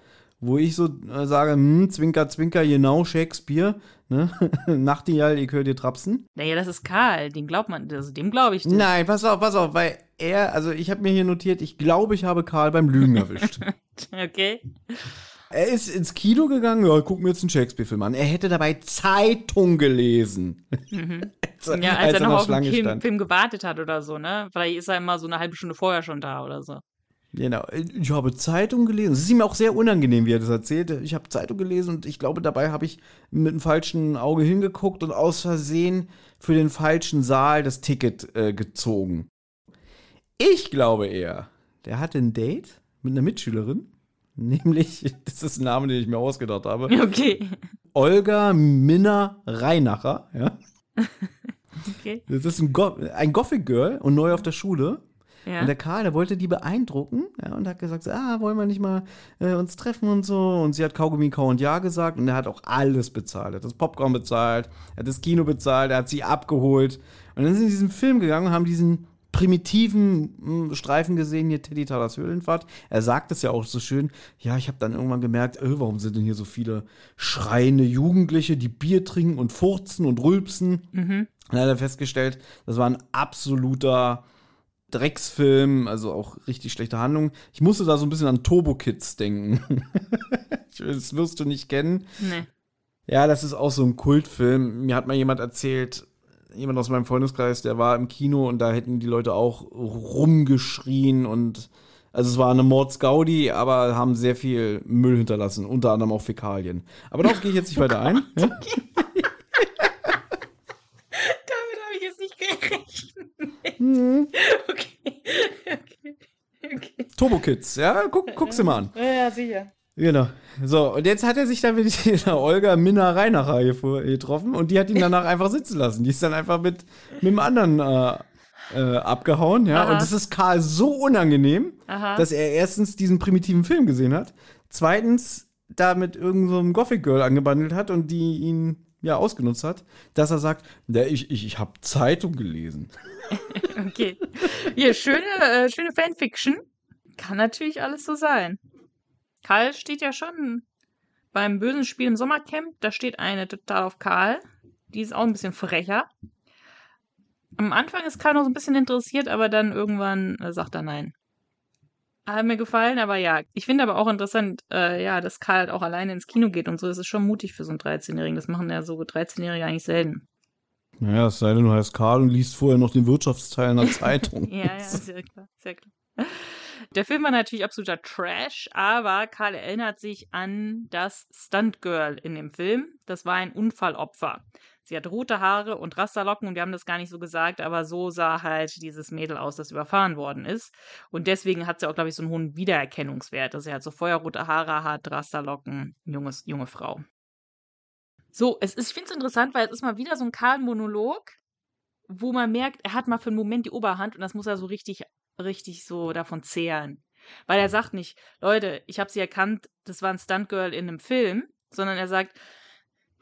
Wo ich so äh, sage, hm, Zwinker, Zwinker, genau Shakespeare, ne? Nachtigall, ich höre dir trapsen. Naja, das ist Karl. Den glaubt man, also dem glaube ich das. Nein, pass auf, pass auf, weil er, also ich habe mir hier notiert, ich glaube, ich habe Karl beim Lügen erwischt. Okay. Er ist ins Kino gegangen, ja, guck mir jetzt einen Shakespeare-Film an. Er hätte dabei Zeitung gelesen. als, Ja, als, er noch auf den Film. Film gewartet hat oder so, ne? Vielleicht ist er immer so eine halbe Stunde vorher schon da oder so. Genau, ich habe Zeitung gelesen. Es ist ihm auch sehr unangenehm, wie er das erzählt. Ich habe Zeitung gelesen und ich glaube, dabei habe ich mit dem falschen Auge hingeguckt und aus Versehen für den falschen Saal das Ticket äh, gezogen. Ich glaube eher, der hatte ein Date mit einer Mitschülerin. Nämlich, das ist ein Name, den ich mir ausgedacht habe. Okay. Olga Minna Reinacher, ja. Okay. Das ist ein, Go ein Gothic Girl und neu auf der Schule. Ja. Und der Karl, der wollte die beeindrucken ja, und hat gesagt, so, ah, wollen wir nicht mal äh, uns treffen und so. Und sie hat Kaugummi Kau und Ja gesagt und er hat auch alles bezahlt. Er hat das Popcorn bezahlt, er hat das Kino bezahlt, er hat sie abgeholt. Und dann sind sie in diesen Film gegangen und haben diesen primitiven mh, Streifen gesehen, hier Teddy Talers Höhlenfahrt. Er sagt es ja auch so schön. Ja, ich habe dann irgendwann gemerkt, äh, warum sind denn hier so viele schreiende Jugendliche, die Bier trinken und furzen und rülpsen. Mhm. Dann hat er festgestellt, das war ein absoluter Drecksfilm, also auch richtig schlechte Handlung. Ich musste da so ein bisschen an Turbo Kids denken. das wirst du nicht kennen. Nee. Ja, das ist auch so ein Kultfilm. Mir hat mal jemand erzählt, jemand aus meinem Freundeskreis, der war im Kino und da hätten die Leute auch rumgeschrien und also es war eine Mordsgaudi, aber haben sehr viel Müll hinterlassen, unter anderem auch Fäkalien. Aber darauf gehe ich jetzt nicht weiter ein. Damit habe ich jetzt nicht gerechnet. Mhm. Okay. okay. Okay. Turbo Kids, ja, guck, guck sie mal an. Ja, sicher. Genau. So, und jetzt hat er sich dann mit dieser Olga Minna Reinacher getroffen und die hat ihn danach einfach sitzen lassen. Die ist dann einfach mit, mit dem anderen äh, äh, abgehauen, ja. Aha. Und das ist Karl so unangenehm, Aha. dass er erstens diesen primitiven Film gesehen hat, zweitens da mit irgendeinem so Gothic Girl angebandelt hat und die ihn ja ausgenutzt hat, dass er sagt, ja, ich, ich, ich habe Zeitung gelesen. Okay. Hier, schöne, äh, schöne Fanfiction. Kann natürlich alles so sein. Karl steht ja schon beim bösen Spiel im Sommercamp. Da steht eine total auf Karl. Die ist auch ein bisschen frecher. Am Anfang ist Karl noch so ein bisschen interessiert, aber dann irgendwann äh, sagt er nein. Hat mir gefallen, aber ja. Ich finde aber auch interessant, äh, ja, dass Karl halt auch alleine ins Kino geht und so. Das ist schon mutig für so einen 13-Jährigen. Das machen ja so 13-Jährige eigentlich selten. Naja, es sei denn, du heißt Karl und liest vorher noch den Wirtschaftsteil in der Zeitung. Ja, ja, sehr klar, sehr klar. Der Film war natürlich absoluter Trash, aber Karl erinnert sich an das Stunt Girl in dem Film. Das war ein Unfallopfer. Sie hat rote Haare und Rasterlocken und wir haben das gar nicht so gesagt, aber so sah halt dieses Mädel aus, das überfahren worden ist. Und deswegen hat sie auch, glaube ich, so einen hohen Wiedererkennungswert, dass sie halt so feuerrote Haare hat, Rasterlocken, junges, junge Frau. So, es ist, ich finde es interessant, weil es ist mal wieder so ein Karl-Monolog, wo man merkt, er hat mal für einen Moment die Oberhand und das muss er so richtig, richtig so davon zehren. Weil er sagt nicht, Leute, ich habe sie erkannt, das war ein Stuntgirl in einem Film, sondern er sagt,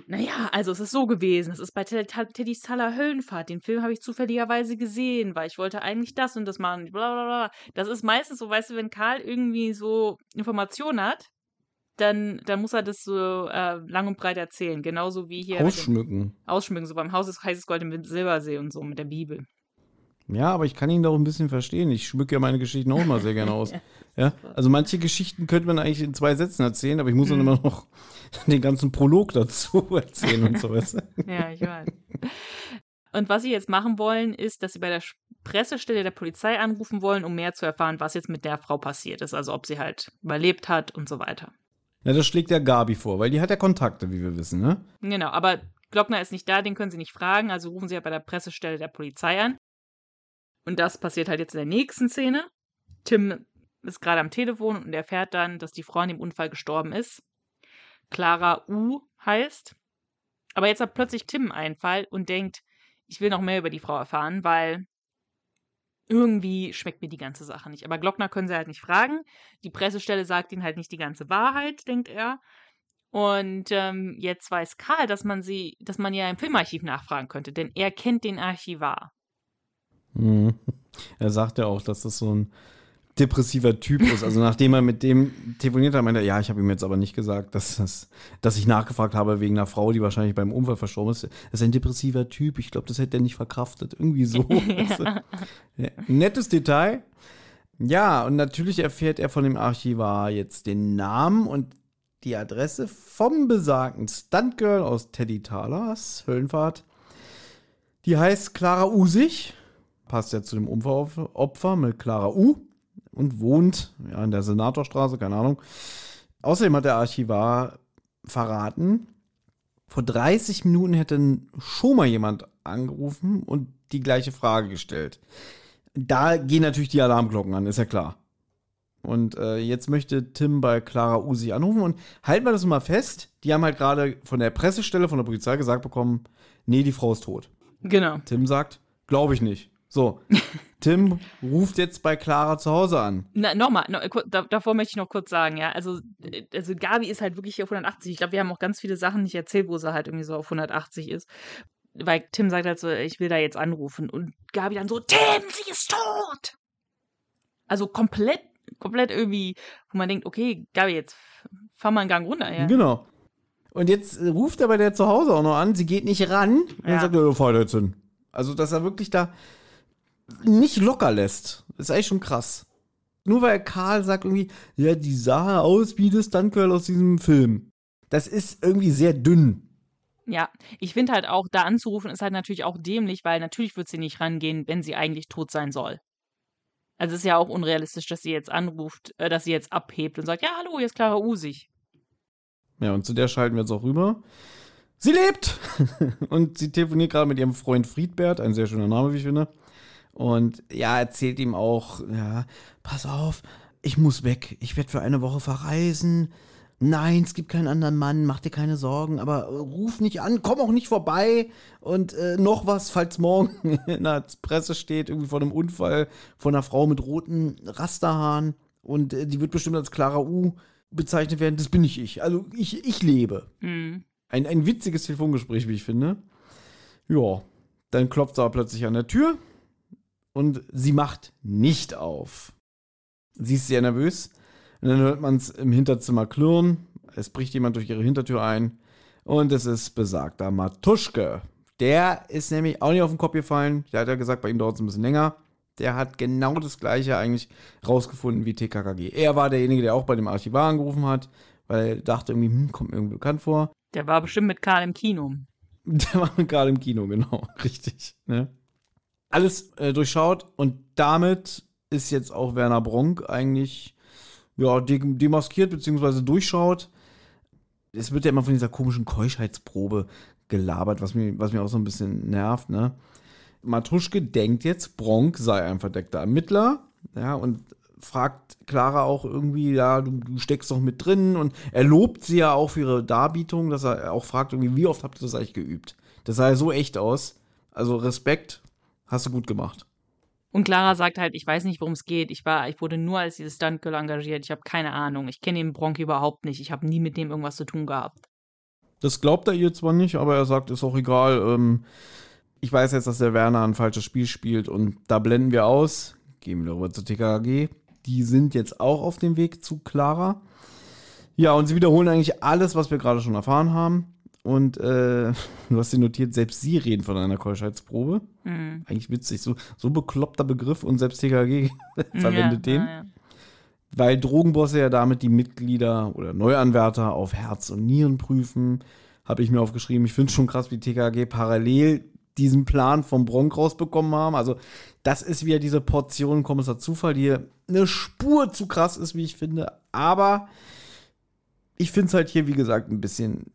naja, also es ist so gewesen, es ist bei Ted- Ted- Teddys Thaler Höllenfahrt, den Film habe ich zufälligerweise gesehen, weil ich wollte eigentlich das und das machen, bla bla bla. Das ist meistens so, weißt du, wenn Karl irgendwie so Informationen hat, dann, dann muss er das so äh, lang und breit erzählen, genauso wie hier. mit dem- Ausschmücken. Ausschmücken, so beim Haus ist heißes Gold im Silbersee und so mit der Bibel. Ja, aber ich kann ihn doch ein bisschen verstehen. Ich schmücke ja meine Geschichten auch immer sehr gerne aus. Ja, also manche Geschichten könnte man eigentlich in zwei Sätzen erzählen, aber ich muss dann Mhm. immer noch den ganzen Prolog dazu erzählen und so. Weißt du? Ja, ich weiß. Und was sie jetzt machen wollen, ist, dass sie bei der Pressestelle der Polizei anrufen wollen, um mehr zu erfahren, was jetzt mit der Frau passiert ist. Also ob sie halt überlebt hat und so weiter. Ja, das schlägt ja Gabi vor, weil die hat ja Kontakte, wie wir wissen, ne? Genau, aber Glockner ist nicht da, den können sie nicht fragen, also rufen sie halt bei der Pressestelle der Polizei an. Und das passiert halt jetzt in der nächsten Szene. Tim ist gerade am Telefon und erfährt dann, dass die Frau in dem Unfall gestorben ist. Clara U heißt. Aber jetzt hat plötzlich Tim einen Einfall und denkt, ich will noch mehr über die Frau erfahren, weil irgendwie schmeckt mir die ganze Sache nicht. Aber Glockner können sie halt nicht fragen. Die Pressestelle sagt ihnen halt nicht die ganze Wahrheit, denkt er. Und ähm, jetzt weiß Karl, dass man sie, dass man ja im Filmarchiv nachfragen könnte, denn er kennt den Archivar. Mhm. Er sagt ja auch, dass das so ein depressiver Typ ist. Also nachdem er mit dem telefoniert hat, meinte er, ja, ich habe ihm jetzt aber nicht gesagt, dass, das, dass ich nachgefragt habe wegen einer Frau, die wahrscheinlich beim Unfall verstorben ist. Das ist ein depressiver Typ. Ich glaube, das hätte er nicht verkraftet. Irgendwie so. ja. Nettes Detail. Ja, und natürlich erfährt er von dem Archivar jetzt den Namen und die Adresse vom besagten Stuntgirl aus Teddy Talers Höllenfahrt. Die heißt Clara Usig. Passt ja zu dem Unfallopfer mit Clara U. Und wohnt ja, in der Senatorstraße, keine Ahnung. Außerdem hat der Archivar verraten, vor 30 Minuten hätte schon mal jemand angerufen und die gleiche Frage gestellt. Da gehen natürlich die Alarmglocken an, ist ja klar. Und äh, jetzt möchte Tim bei Clara Usi anrufen und halten wir das mal fest. Die haben halt gerade von der Pressestelle, von der Polizei gesagt bekommen, nee, die Frau ist tot. Genau. Tim sagt, glaube ich nicht. So. Tim ruft jetzt bei Clara zu Hause an. Na, nochmal, no, kur- da, davor möchte ich noch kurz sagen, ja, also, äh, also Gabi ist halt wirklich auf 180. Ich glaube, wir haben auch ganz viele Sachen nicht erzählt, wo sie halt irgendwie so auf 180 ist. Weil Tim sagt halt so, ich will da jetzt anrufen. Und Gabi dann so, Tim, sie ist tot! Also komplett, komplett irgendwie, wo man denkt, okay, Gabi, jetzt fahr mal einen Gang runter, ja. Genau. Und jetzt ruft er bei der zu Hause auch noch an, sie geht nicht ran. Und dann Ja. sagt er, fahr jetzt hin. Also, dass er wirklich da nicht locker lässt. ist eigentlich schon krass. Nur weil Karl sagt irgendwie, ja, die sah aus wie das Stuntgirl aus diesem Film. Das ist irgendwie sehr dünn. Ja, ich finde halt auch, da anzurufen ist halt natürlich auch dämlich, weil natürlich wird sie nicht rangehen, wenn sie eigentlich tot sein soll. Also es ist ja auch unrealistisch, dass sie jetzt anruft, äh, dass sie jetzt abhebt und sagt, ja, hallo, hier ist Clara Usig. Ja, und zu der schalten wir jetzt auch rüber. Sie lebt! und sie telefoniert gerade mit ihrem Freund Friedbert, ein sehr schöner Name, wie ich finde. Und ja, erzählt ihm auch, ja, pass auf, ich muss weg. Ich werde für eine Woche verreisen. Nein, es gibt keinen anderen Mann, mach dir keine Sorgen, aber ruf nicht an, komm auch nicht vorbei. Und äh, noch was, falls morgen in der Presse steht, irgendwie von einem Unfall von einer Frau mit roten Rasterhaaren und äh, die wird bestimmt als Clara U bezeichnet werden, das bin nicht ich. Also ich, ich lebe. Mhm. Ein, ein witziges Telefongespräch, wie ich finde. Ja, dann klopft aber plötzlich an der Tür und sie macht nicht auf. Sie ist sehr nervös. Und dann hört man es im Hinterzimmer klirren. Es bricht jemand durch ihre Hintertür ein. Und es ist besagter Matuschke. Der ist nämlich auch nicht auf den Kopf gefallen. Der hat ja gesagt, bei ihm dauert es ein bisschen länger. Der hat genau das Gleiche eigentlich rausgefunden wie TKKG. Er war derjenige, der auch bei dem Archivar angerufen hat, weil er dachte irgendwie, hm, kommt mir irgendwie bekannt vor. Der war bestimmt mit Karl im Kino. Der war gerade im Kino, genau, richtig. Ne? Alles äh, durchschaut und damit ist jetzt auch Werner Bronk eigentlich ja, de- demaskiert bzw. durchschaut. Es wird ja immer von dieser komischen Keuschheitsprobe gelabert, was mir, was mir auch so ein bisschen nervt, ne? Matuschke denkt jetzt, Bronk sei ein verdeckter Ermittler, ja, und fragt Clara auch irgendwie, ja, du, du steckst doch mit drin und er lobt sie ja auch für ihre Darbietung, dass er auch fragt irgendwie, wie oft habt ihr das eigentlich geübt? Das sah ja so echt aus. Also Respekt, hast du gut gemacht. Und Clara sagt halt, ich weiß nicht, worum es geht. Ich war, ich wurde nur als dieses Stuntgirl engagiert. Ich habe keine Ahnung. Ich kenne den Bronk überhaupt nicht. Ich habe nie mit dem irgendwas zu tun gehabt. Das glaubt er ihr zwar nicht, aber er sagt, ist auch egal. Ähm, ich weiß jetzt, dass der Werner ein falsches Spiel spielt und da blenden wir aus. Gehen wir rüber zu TKG. Die sind jetzt auch auf dem Weg zu Clara. Ja, und sie wiederholen eigentlich alles, was wir gerade schon erfahren haben. Und äh, du hast sie notiert, selbst sie reden von einer Keuschheitsprobe. Mhm. Eigentlich witzig, so, so bekloppter Begriff und selbst TKG verwendet ja, den. Ja. Weil Drogenbosse ja damit die Mitglieder oder Neuanwärter auf Herz und Nieren prüfen, habe ich mir aufgeschrieben. Ich finde es schon krass, wie TKG parallel diesen Plan vom Bronk rausbekommen haben. Also, das ist wieder diese Portion Kommissar Zufall, die hier eine Spur zu krass ist, wie ich finde. Aber ich finde es halt hier, wie gesagt, ein bisschen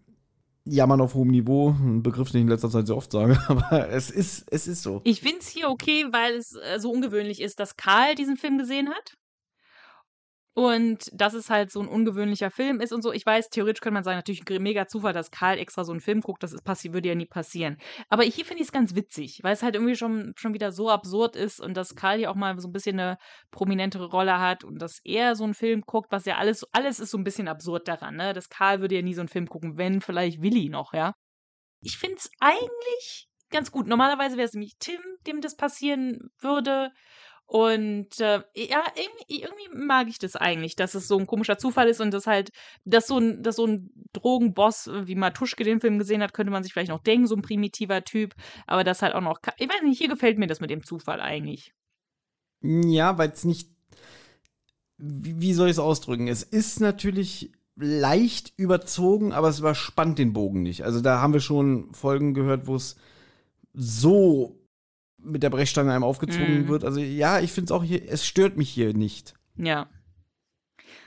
jammern auf hohem Niveau. Ein Begriff, den ich in letzter Zeit sehr oft sage. Aber es ist, es ist so. Ich finde es hier okay, weil es äh, so ungewöhnlich ist, dass Karl diesen Film gesehen hat. Und dass es halt so ein ungewöhnlicher Film ist und so. Ich weiß, theoretisch könnte man sagen, natürlich mega Zufall, dass Karl extra so einen Film guckt. Das ist würde ja nie passieren. Aber hier finde ich es ganz witzig, weil es halt irgendwie schon, schon wieder so absurd ist und dass Karl hier auch mal so ein bisschen eine prominentere Rolle hat und dass er so einen Film guckt, was ja alles, alles ist so ein bisschen absurd daran, ne? Dass Karl würde ja nie so einen Film gucken, wenn vielleicht Willi noch, ja. Ich finde es eigentlich ganz gut. Normalerweise wäre es nämlich Tim, dem das passieren würde. Und äh, ja, irgendwie, irgendwie mag ich das eigentlich, dass es so ein komischer Zufall ist und dass halt, dass so ein, dass so ein Drogenboss, äh, wie Matuschke den Film gesehen hat, könnte man sich vielleicht noch denken, so ein primitiver Typ, aber das halt auch noch, ich weiß nicht, hier gefällt mir das mit dem Zufall eigentlich. Ja, weil es nicht. Wie, wie soll ich es ausdrücken? Es ist natürlich leicht überzogen, aber es überspannt den Bogen nicht. Also da haben wir schon Folgen gehört, wo es so mit der Brechstange einem aufgezogen Mhm. wird. Also ja, ich finde es auch hier, es stört mich hier nicht. Ja.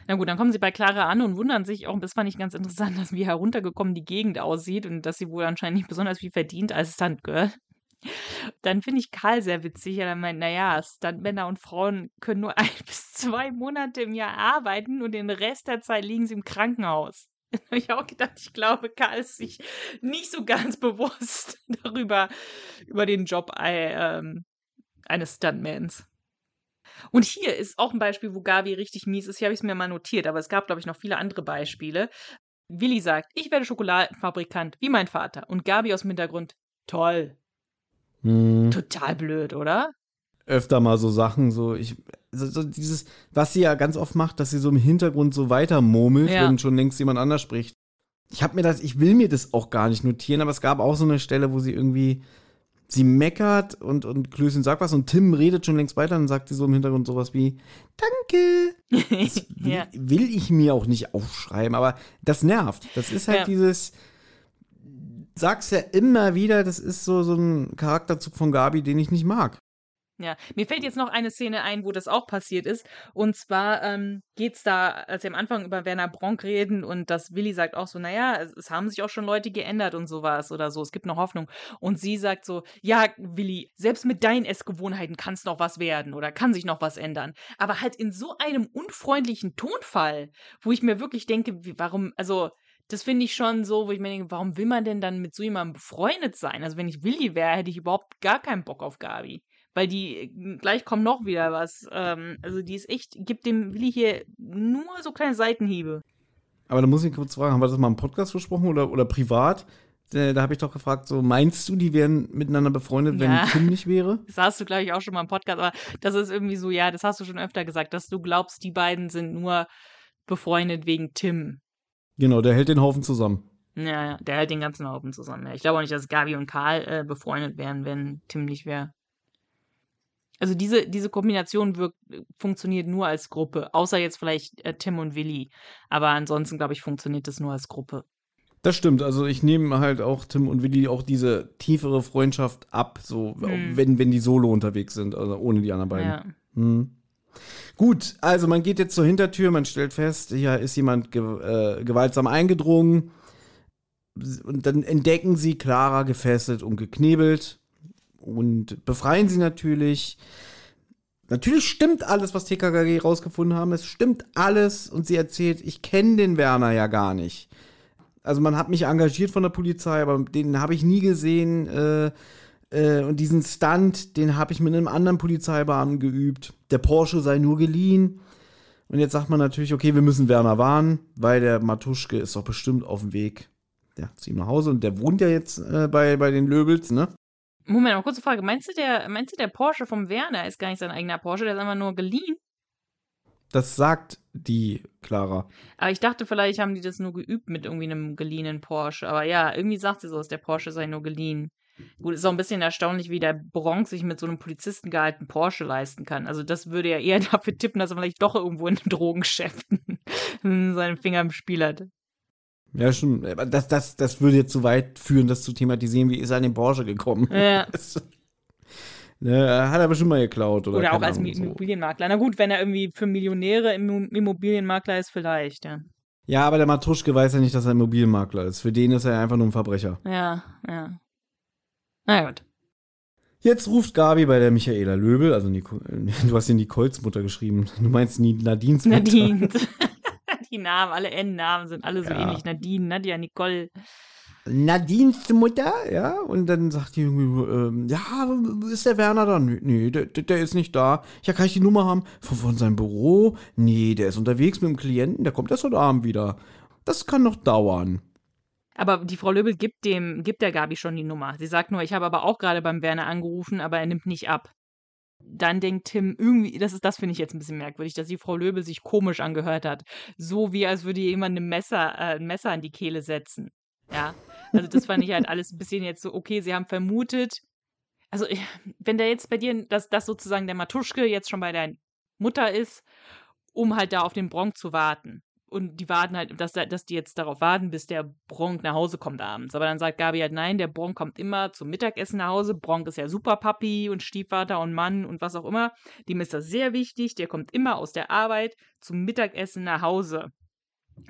Na gut, dann kommen sie bei Clara an und wundern sich auch, das fand ich ganz interessant, dass wie heruntergekommen die Gegend aussieht und dass sie wohl anscheinend nicht besonders viel verdient als Stuntgirl. Dann finde ich Karl sehr witzig. Er meint, naja, Stuntmänner und Frauen können nur ein bis zwei Monate im Jahr arbeiten und den Rest der Zeit liegen sie im Krankenhaus. Da habe ich auch gedacht, ich glaube, Karl ist sich nicht so ganz bewusst darüber, über den Job äh, ähm, eines Stuntmans. Und hier ist auch ein Beispiel, wo Gabi richtig mies ist. Hier habe ich es mir mal notiert, aber es gab, glaube ich, noch viele andere Beispiele. Willi sagt, ich werde Schokoladenfabrikant wie mein Vater. Und Gabi aus dem Hintergrund, toll. Hm. Total blöd, oder? öfter mal so Sachen, so ich, so, so dieses, was sie ja ganz oft macht, dass sie so im Hintergrund so weiter murmelt, Ja. wenn schon längst jemand anders spricht. Ich habe mir das, ich will mir das auch gar nicht notieren, aber es gab auch so eine Stelle, wo sie irgendwie, sie meckert und, und Klößchen sagt was und Tim redet schon längst weiter und sagt sie so im Hintergrund sowas wie, danke. Das will, Ja. will ich mir auch nicht aufschreiben, aber das nervt. Das ist halt Ja. dieses, sag's ja immer wieder, das ist so, so ein Charakterzug von Gabi, den ich nicht mag. Ja, mir fällt jetzt noch eine Szene ein, wo das auch passiert ist. Und zwar ähm, geht's da, als sie am Anfang über Werner Bronk reden und das Willi sagt auch so, naja, es, es haben sich auch schon Leute geändert und sowas oder so, es gibt noch Hoffnung. Und sie sagt so, ja, Willi, selbst mit deinen Essgewohnheiten kann es noch was werden oder kann sich noch was ändern. Aber halt in so einem unfreundlichen Tonfall, wo ich mir wirklich denke, wie, warum, also das finde ich schon so, wo ich mir denke, warum will man denn dann mit so jemandem befreundet sein? Also wenn ich Willi wäre, hätte ich überhaupt gar keinen Bock auf Gabi. Weil die, äh, gleich kommt noch wieder was. Ähm, also die ist echt, gibt dem Willi hier nur so kleine Seitenhiebe. Aber da muss ich kurz fragen, haben wir das mal im Podcast besprochen oder, oder privat? Da habe ich doch gefragt, so meinst du, die wären miteinander befreundet, wenn Ja. Tim nicht wäre? Das hast du, glaube ich, auch schon mal im Podcast, aber das ist irgendwie so, ja, das hast du schon öfter gesagt, dass du glaubst, die beiden sind nur befreundet wegen Tim. Genau, der hält den Haufen zusammen. Ja, ja, der hält den ganzen Haufen zusammen. Ja. Ich glaube auch nicht, dass Gabi und Karl äh, befreundet wären, wenn Tim nicht wäre. Also diese, diese Kombination wirkt, funktioniert nur als Gruppe, außer jetzt vielleicht äh, Tim und Willi. Aber ansonsten, glaube ich, funktioniert das nur als Gruppe. Das stimmt, also ich nehme halt auch Tim und Willi auch diese tiefere Freundschaft ab, so Hm. wenn, wenn die solo unterwegs sind, also ohne die anderen beiden. Ja. Hm. Gut, also man geht jetzt zur Hintertür, man stellt fest, hier ist jemand ge äh, gewaltsam eingedrungen. Und dann entdecken sie Clara gefesselt und geknebelt und befreien sie natürlich. Natürlich stimmt alles, was TKKG rausgefunden haben. Es stimmt alles und sie erzählt, ich kenne den Werner ja gar nicht. Also man hat mich engagiert von der Polizei, aber den habe ich nie gesehen. Äh, äh, und diesen Stunt, den habe ich mit einem anderen Polizeibeamten geübt. Der Porsche sei nur geliehen. Und jetzt sagt man natürlich, okay, wir müssen Werner warnen, weil der Matuschke ist doch bestimmt auf dem Weg ja, zu ihm nach Hause. Und der wohnt ja jetzt äh, bei, bei den Löbels, ne? Moment, mal kurze Frage. Meinst du, der, meinst du, der Porsche vom Werner ist gar nicht sein eigener Porsche, der ist einfach nur geliehen? Das sagt die Clara. Aber ich dachte, vielleicht haben die das nur geübt mit irgendwie einem geliehenen Porsche. Aber ja, irgendwie sagt sie so, dass der Porsche sei nur geliehen. Gut, ist auch ein bisschen erstaunlich, wie der Bronx sich mit so einem Polizisten gehalten Porsche leisten kann. Also das würde ja eher dafür tippen, dass er vielleicht doch irgendwo in einem Drogengeschäft seinen Finger im Spiel hat. Ja, schon. Aber das, das, das würde jetzt zu weit führen, das zu thematisieren, wie ist er an den Porsche gekommen. Ja. Das, ne, hat er bestimmt mal geklaut. Oder, Oder auch als Ahnung, so. Immobilienmakler. Na gut, wenn er irgendwie für Millionäre Immo- Immobilienmakler ist, vielleicht, ja. Ja, aber der Matuschke weiß ja nicht, dass er Immobilienmakler ist. Für den ist er einfach nur ein Verbrecher. Ja, ja. Na gut. Jetzt ruft Gabi bei der Michaela Löbel, also Nico, du hast ja Nicoles Mutter geschrieben. Du meinst Nadines Mutter. Nadine. Die Namen, alle N-Namen sind alle so Ja. ähnlich. Nadine, Nadja, Nicole. Nadines Mutter, ja. Und dann sagt die irgendwie, ähm, ja, ist der Werner da? Nee, nee der, der der ist nicht da. Ja, kann ich die Nummer haben? Von, von seinem Büro? Nee, der ist unterwegs mit dem Klienten, der kommt erst heute Abend wieder. Das kann noch dauern. Aber die Frau Löbel gibt dem, gibt der Gabi schon die Nummer. Sie sagt nur, ich habe aber auch gerade beim Werner angerufen, aber er nimmt nicht ab. Dann denkt Tim irgendwie, das ist, das finde ich jetzt ein bisschen merkwürdig, dass die Frau Löbel sich komisch angehört hat. So wie als würde jemand ein Messer, äh, ein Messer an die Kehle setzen. Ja. Also das fand ich halt alles ein bisschen jetzt so, okay, sie haben vermutet. Also, wenn der jetzt bei dir, dass das sozusagen der Matuschke jetzt schon bei der Mutter ist, um halt da auf den Bronk zu warten. Und die warten halt, dass, da- dass die jetzt darauf warten, bis der Bronk nach Hause kommt abends. Aber dann sagt Gabi halt, nein, der Bronk kommt immer zum Mittagessen nach Hause. Bronk ist ja super Papi und Stiefvater und Mann und was auch immer. Dem ist das sehr wichtig. Der kommt immer aus der Arbeit zum Mittagessen nach Hause.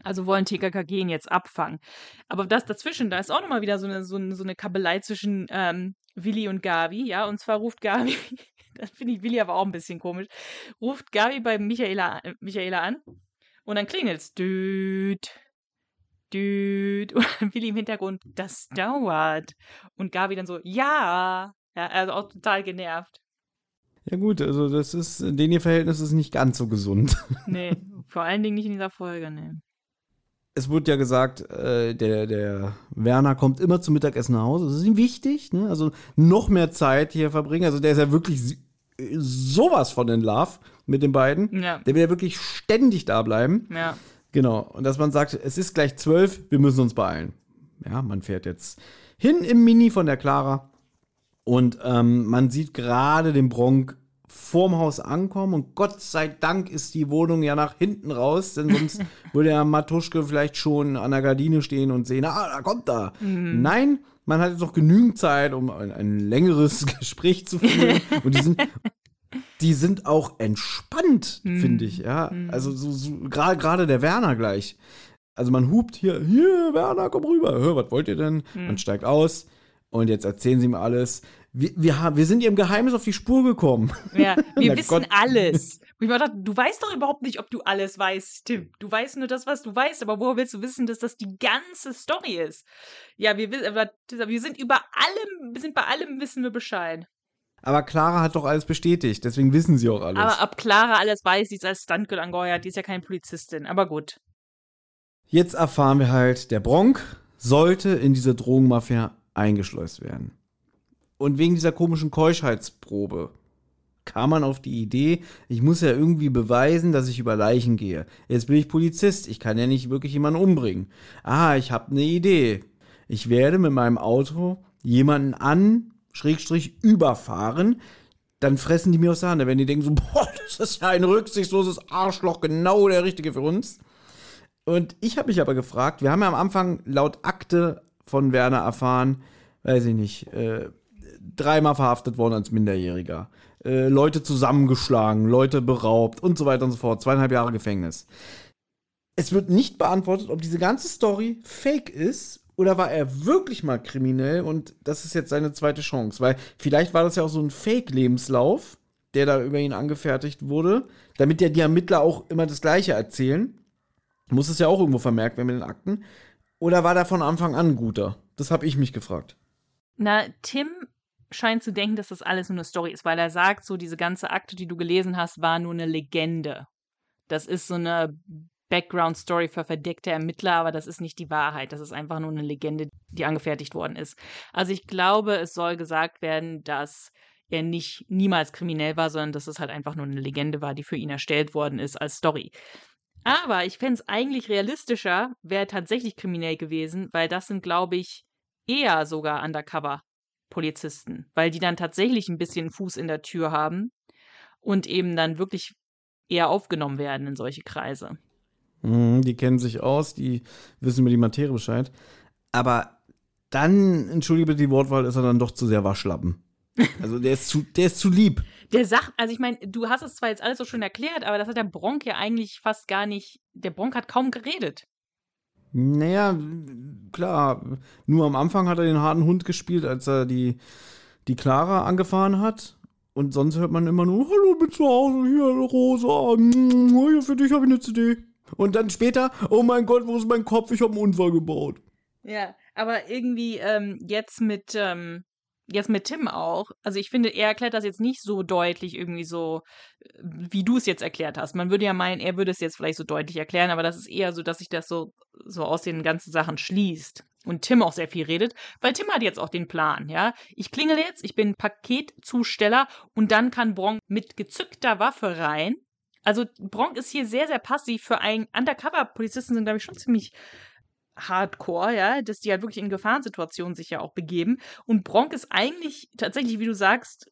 Also wollen TKKG ihn jetzt abfangen. Aber das dazwischen, da ist auch nochmal wieder so eine, so so eine Kabelei zwischen ähm, Willi und Gabi, ja. Und zwar ruft Gabi, das finde ich Willi aber auch ein bisschen komisch, ruft Gabi bei Michaela, äh, Michaela an und dann klingelt's. Düt. Düt. Und Willi im Hintergrund, das dauert. Und Gabi dann so, ja. Ja, also auch total genervt. Ja gut, also das ist, den ihr Verhältnis ist nicht ganz so gesund. Nee, vor allen Dingen nicht in dieser Folge, nee. Es wurde ja gesagt, äh, der, der Werner kommt immer zum Mittagessen nach Hause. Das ist ihm wichtig, ne? Also noch mehr Zeit hier verbringen. Also der ist ja wirklich sowas von in Love mit den beiden. Ja. Der will ja wirklich ständig da bleiben. Ja. Genau. Und dass man sagt, es ist gleich zwölf, wir müssen uns beeilen. Ja, man fährt jetzt hin im Mini von der Clara. Und ähm, man sieht gerade den Bronk vorm Haus ankommen. Und Gott sei Dank ist die Wohnung ja nach hinten raus, denn sonst würde ja Matuschke vielleicht schon an der Gardine stehen und sehen, ah, da kommt er. Mhm. Nein, man hat jetzt noch genügend Zeit, um ein, ein längeres Gespräch zu führen. und die sind, die sind auch entspannt, Mhm. finde ich. Ja, also so, so gerade der Werner gleich. Also man hupt hier, hier, Werner, komm rüber. Hör, was wollt ihr denn? Mhm. Man steigt aus und jetzt erzählen sie ihm alles. Wir, wir, haben, wir sind ihrem Geheimnis auf die Spur gekommen. Ja, wir wissen Gott. alles. Und ich mir dachte, du weißt doch überhaupt nicht, ob du alles weißt, Tim. Du weißt nur das, was du weißt, aber woher willst du wissen, dass das die ganze Story ist? Ja, wir wissen, aber wir sind über allem, wir sind bei allem wissen wir Bescheid. Aber Clara hat doch alles bestätigt, deswegen wissen sie auch alles. Aber ob Clara alles weiß, die ist als Stuntgirl angeheuert, die ist ja keine Polizistin, aber gut. Jetzt erfahren wir halt, der Bronk sollte in diese Drogenmafia eingeschleust werden. Und wegen dieser komischen Keuschheitsprobe kam man auf die Idee, ich muss ja irgendwie beweisen, dass ich über Leichen gehe. Jetzt bin ich Polizist, ich kann ja nicht wirklich jemanden umbringen. Ah, ich habe eine Idee. Ich werde mit meinem Auto jemanden an, Schrägstrich, überfahren. Dann fressen die mir aus der Hand. Werden die denken so, boah, das ist ja ein rücksichtsloses Arschloch, genau der Richtige für uns. Und ich habe mich aber gefragt, wir haben ja am Anfang laut Akte von Werner erfahren, weiß ich nicht, äh, dreimal verhaftet worden als Minderjähriger, äh, Leute zusammengeschlagen, Leute beraubt und so weiter und so fort, zweieinhalb Jahre Gefängnis. Es wird nicht beantwortet, ob diese ganze Story fake ist oder war er wirklich mal kriminell und das ist jetzt seine zweite Chance, weil vielleicht war das ja auch so ein Fake-Lebenslauf, der da über ihn angefertigt wurde, damit ja die Ermittler auch immer das Gleiche erzählen. Muss es ja auch irgendwo vermerkt werden mit den Akten. Oder war der von Anfang an guter? Das habe ich mich gefragt. Na, Tim scheint zu denken, dass das alles nur eine Story ist, weil er sagt, so diese ganze Akte, die du gelesen hast, war nur eine Legende. Das ist so eine Background-Story für verdeckte Ermittler, aber das ist nicht die Wahrheit. Das ist einfach nur eine Legende, die angefertigt worden ist. Also ich glaube, es soll gesagt werden, dass er nicht niemals kriminell war, sondern dass es halt einfach nur eine Legende war, die für ihn erstellt worden ist als Story. Aber ich fände es eigentlich realistischer, wäre tatsächlich kriminell gewesen, weil das sind, glaube ich, eher sogar Undercover-Polizisten, weil die dann tatsächlich ein bisschen Fuß in der Tür haben und eben dann wirklich eher aufgenommen werden in solche Kreise. Mhm, die kennen sich aus, die wissen über die Materie Bescheid. Aber dann, entschuldige bitte die Wortwahl, ist er dann doch zu sehr Waschlappen. Also der ist zu, der ist zu lieb. Der sagt, also ich meine, du hast es zwar jetzt alles so schön erklärt, aber das hat der Bronk ja eigentlich fast gar nicht. Der Bronk hat kaum geredet. Naja, klar. Nur am Anfang hat er den harten Hund gespielt, als er die, die Clara angefahren hat. Und sonst hört man immer nur, hallo, bin zu Hause, hier, Rosa, mm, hier, für dich habe ich eine CD. Und dann später, oh mein Gott, wo ist mein Kopf? Ich habe einen Unfall gebaut. Ja, aber irgendwie ähm, jetzt mit ähm, jetzt mit Tim auch. Also ich finde, er erklärt das jetzt nicht so deutlich irgendwie so, äh, wie du es jetzt erklärt hast. Man würde ja meinen, er würde es jetzt vielleicht so deutlich erklären, aber das ist eher so, dass sich das so so aus den ganzen Sachen schließt. Und Tim auch sehr viel redet, weil Tim hat jetzt auch den Plan, ja. Ich klingel jetzt, ich bin Paketzusteller und dann kann Bronk mit gezückter Waffe rein. Also Bronk ist hier sehr, sehr passiv für einen Undercover-Polizisten sind, glaube ich, schon ziemlich hardcore, ja, dass die halt wirklich in Gefahrensituationen sich ja auch begeben. Und Bronk ist eigentlich tatsächlich, wie du sagst,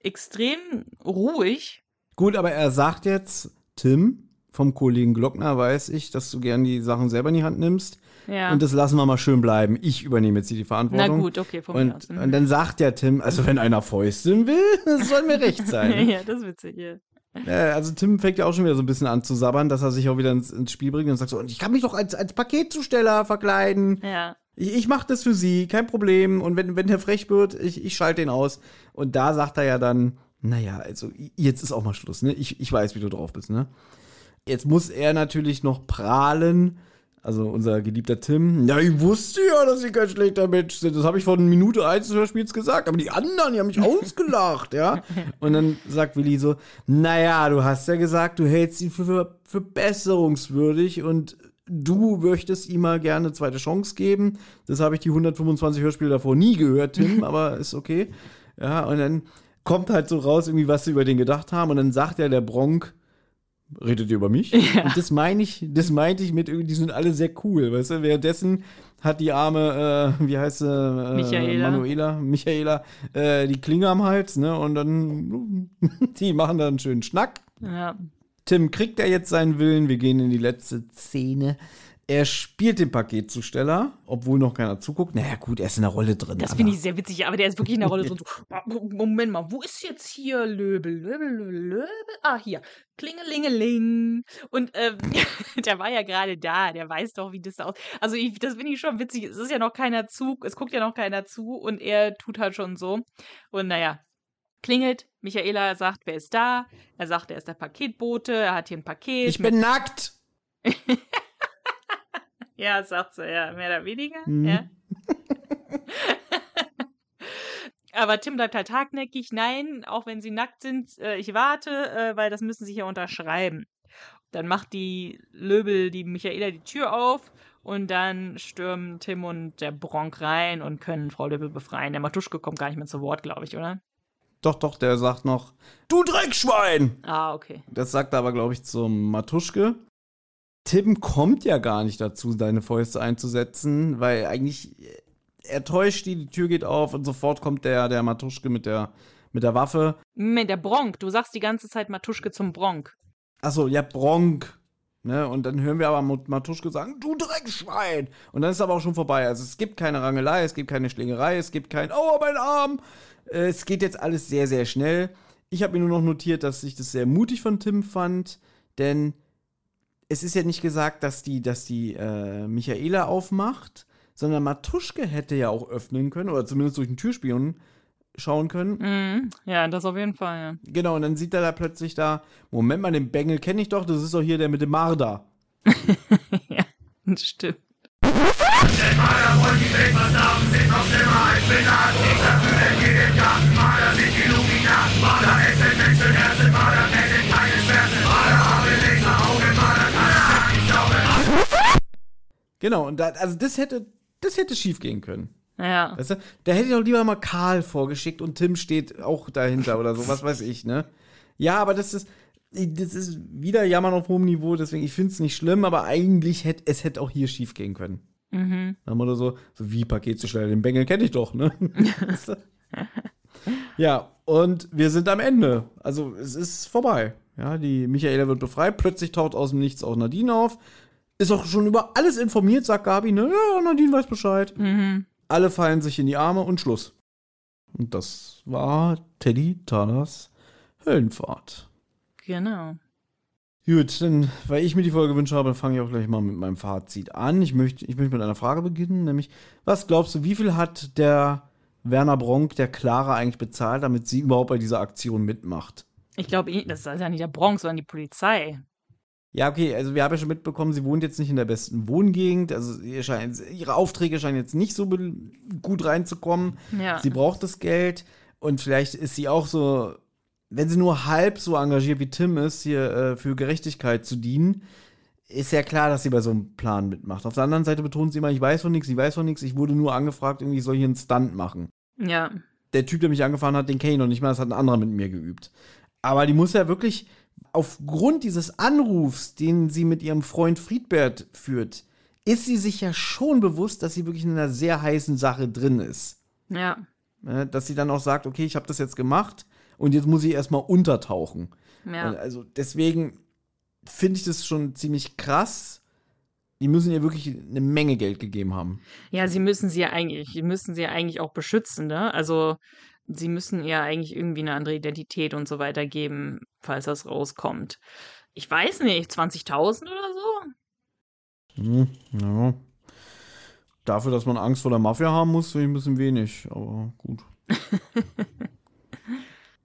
extrem ruhig. Gut, aber er sagt jetzt, Tim, vom Kollegen Glockner weiß ich, dass du gern die Sachen selber in die Hand nimmst. Ja. Und das lassen wir mal schön bleiben. Ich übernehme jetzt hier die Verantwortung. Na gut, okay, von mir und, aus. Mhm. und dann sagt der Tim, also wenn einer fäusteln will, das soll mir recht sein. ja, das ist witzig, ja. Also Tim fängt ja auch schon wieder so ein bisschen an zu sabbern, dass er sich auch wieder ins, ins Spiel bringt und sagt so, und ich kann mich doch als, als Paketzusteller verkleiden. Ja. Ich, ich mache das für sie, kein Problem. Und wenn, wenn der frech wird, ich, ich schalte den aus. Und da sagt er ja dann, naja, also jetzt ist auch mal Schluss, ne? Ich, ich weiß, wie du drauf bist, ne? Jetzt muss er natürlich noch prahlen, Also unser geliebter Tim. Ja, ich wusste ja, dass sie kein schlechter Mensch sind. Das habe ich von Minute 1 des Hörspiels gesagt. Aber die anderen, die haben mich ausgelacht, ja. Und dann sagt Willi so, naja, du hast ja gesagt, du hältst ihn für, für, für besserungswürdig und du möchtest ihm mal gerne eine zweite Chance geben. Das habe ich die 125 Hörspiele davor nie gehört, Tim, aber ist okay. Ja, und dann kommt halt so raus, irgendwie, was sie über den gedacht haben. Und dann sagt ja der Bronk, redet ihr über mich? Ja. Und das meine ich, das meinte ich mit, die sind alle sehr cool, weißt du? Währenddessen hat die arme, äh, wie heißt sie, äh, Michaela. Manuela, Michaela, äh, die Klinge am Hals, ne? Und dann, die machen dann einen schönen Schnack. Ja. Tim kriegt er jetzt seinen Willen. Wir gehen in die letzte Szene. Er spielt den Paketzusteller, obwohl noch keiner zuguckt. Naja, gut, er ist in der Rolle drin. Das finde ich sehr witzig, aber der ist wirklich in der Rolle so, so. Moment mal, wo ist jetzt hier Löbel? Löbel, Löbel, Löbel? Ah, hier. Klingelingeling. Und ähm, der war ja gerade da, der weiß doch, wie das aus. Also ich, das finde ich schon witzig. Es ist ja noch keiner zu, es guckt ja noch keiner zu und er tut halt schon so. Und naja, klingelt. Michaela sagt, wer ist da? Er sagt, er ist der Paketbote, er hat hier ein Paket. Ich bin nackt. Ja, sagt sie, ja, mehr oder weniger. Mhm. Ja. Aber Tim bleibt halt hartnäckig. Nein, auch wenn sie nackt sind, äh, ich warte, äh, weil das müssen sie ja unterschreiben. Dann macht die Löbel, die Michaela, die Tür auf und dann stürmen Tim und der Bronk rein und können Frau Löbel befreien. Der Matuschke kommt gar nicht mehr zu Wort, glaube ich, oder? Doch, doch, der sagt noch, du Dreckschwein! Ah, okay. Das sagt er aber, glaube ich, zum Matuschke. Tim kommt ja gar nicht dazu, seine Fäuste einzusetzen, weil eigentlich äh, er täuscht die, die Tür geht auf und sofort kommt der, der Matuschke mit der, mit der Waffe. Moment, der Bronk. Du sagst die ganze Zeit Matuschke zum Bronk. Achso, ja, Bronk. Ne? Und dann hören wir aber Matuschke sagen, du Dreckschwein! Und dann ist aber auch schon vorbei. Also es gibt keine Rangelei, es gibt keine Schlägerei, es gibt kein, oh, mein Arm! Äh, es geht jetzt alles sehr, sehr schnell. Ich habe mir nur noch notiert, dass ich das sehr mutig von Tim fand, denn es ist ja nicht gesagt, dass die, dass die äh, Michaela aufmacht, sondern Matuschke hätte ja auch öffnen können oder zumindest durch den Türspion schauen können. Mhm. Ja, das auf jeden Fall, ja. Genau, und dann sieht er da plötzlich da, Moment mal, den Bengel kenne ich doch, das ist doch hier der mit dem Marder. Stimmt. Genau, und da, also das hätte, das hätte schief gehen können. Ja. Weißt du? Da hätte ich doch lieber mal Karl vorgeschickt und Tim steht auch dahinter oder so, was weiß ich, ne? Ja, aber das ist, das ist wieder Jammern auf hohem Niveau, deswegen, ich finde es nicht schlimm, aber eigentlich hätte es hätte auch hier schief gehen können. Mhm. Dann oder so, so wie Paketzusteller, den Bengel kenne ich doch, ne? Ja, und wir sind am Ende. Also es ist vorbei. Ja, die Michaela wird befreit, plötzlich taucht aus dem Nichts auch Nadine auf. Ist auch schon über alles informiert, sagt Gabi, ne? Ja, Nadine weiß Bescheid. Mhm. Alle fallen sich in die Arme und Schluss. Und das war Teddy Talers Höllenfahrt. Genau. Gut, dann, weil ich mir die Folge gewünscht habe, fange ich auch gleich mal mit meinem Fazit an. Ich möchte, ich möchte mit einer Frage beginnen, nämlich, was glaubst du, wie viel hat der Werner Bronk der Clara eigentlich bezahlt, damit sie überhaupt bei dieser Aktion mitmacht? Ich glaube, das ist ja nicht der Bronx, sondern die Polizei. Ja, okay, also wir haben ja schon mitbekommen, sie wohnt jetzt nicht in der besten Wohngegend, also ihr scheint, ihre Aufträge scheinen jetzt nicht so gut reinzukommen. Ja. Sie braucht das Geld und vielleicht ist sie auch so, wenn sie nur halb so engagiert wie Tim ist, hier äh, für Gerechtigkeit zu dienen, ist ja klar, dass sie bei so einem Plan mitmacht. Auf der anderen Seite betont sie immer, ich weiß von nichts, ich weiß von nichts, ich wurde nur angefragt, irgendwie ich soll hier einen Stunt machen. Ja. Der Typ, der mich angefahren hat, den kenne ich noch nicht mal, das hat ein anderer mit mir geübt. Aber die muss ja wirklich aufgrund dieses Anrufs, den sie mit ihrem Freund Friedbert führt, ist sie sich ja schon bewusst, dass sie wirklich in einer sehr heißen Sache drin ist. Ja. Ne, Dass sie dann auch sagt, okay, ich habe das jetzt gemacht und jetzt muss ich erstmal untertauchen. Ja. Also deswegen finde ich das schon ziemlich krass. Die müssen ihr wirklich eine Menge Geld gegeben haben. Ja, sie müssen sie ja eigentlich, sie müssen sie ja eigentlich auch beschützen, ne? Also sie müssen ihr eigentlich irgendwie eine andere Identität und so weiter geben, falls das rauskommt. Ich weiß nicht, 20.000 oder so? Hm, ja. Dafür, dass man Angst vor der Mafia haben muss, finde ich ein bisschen wenig, aber gut.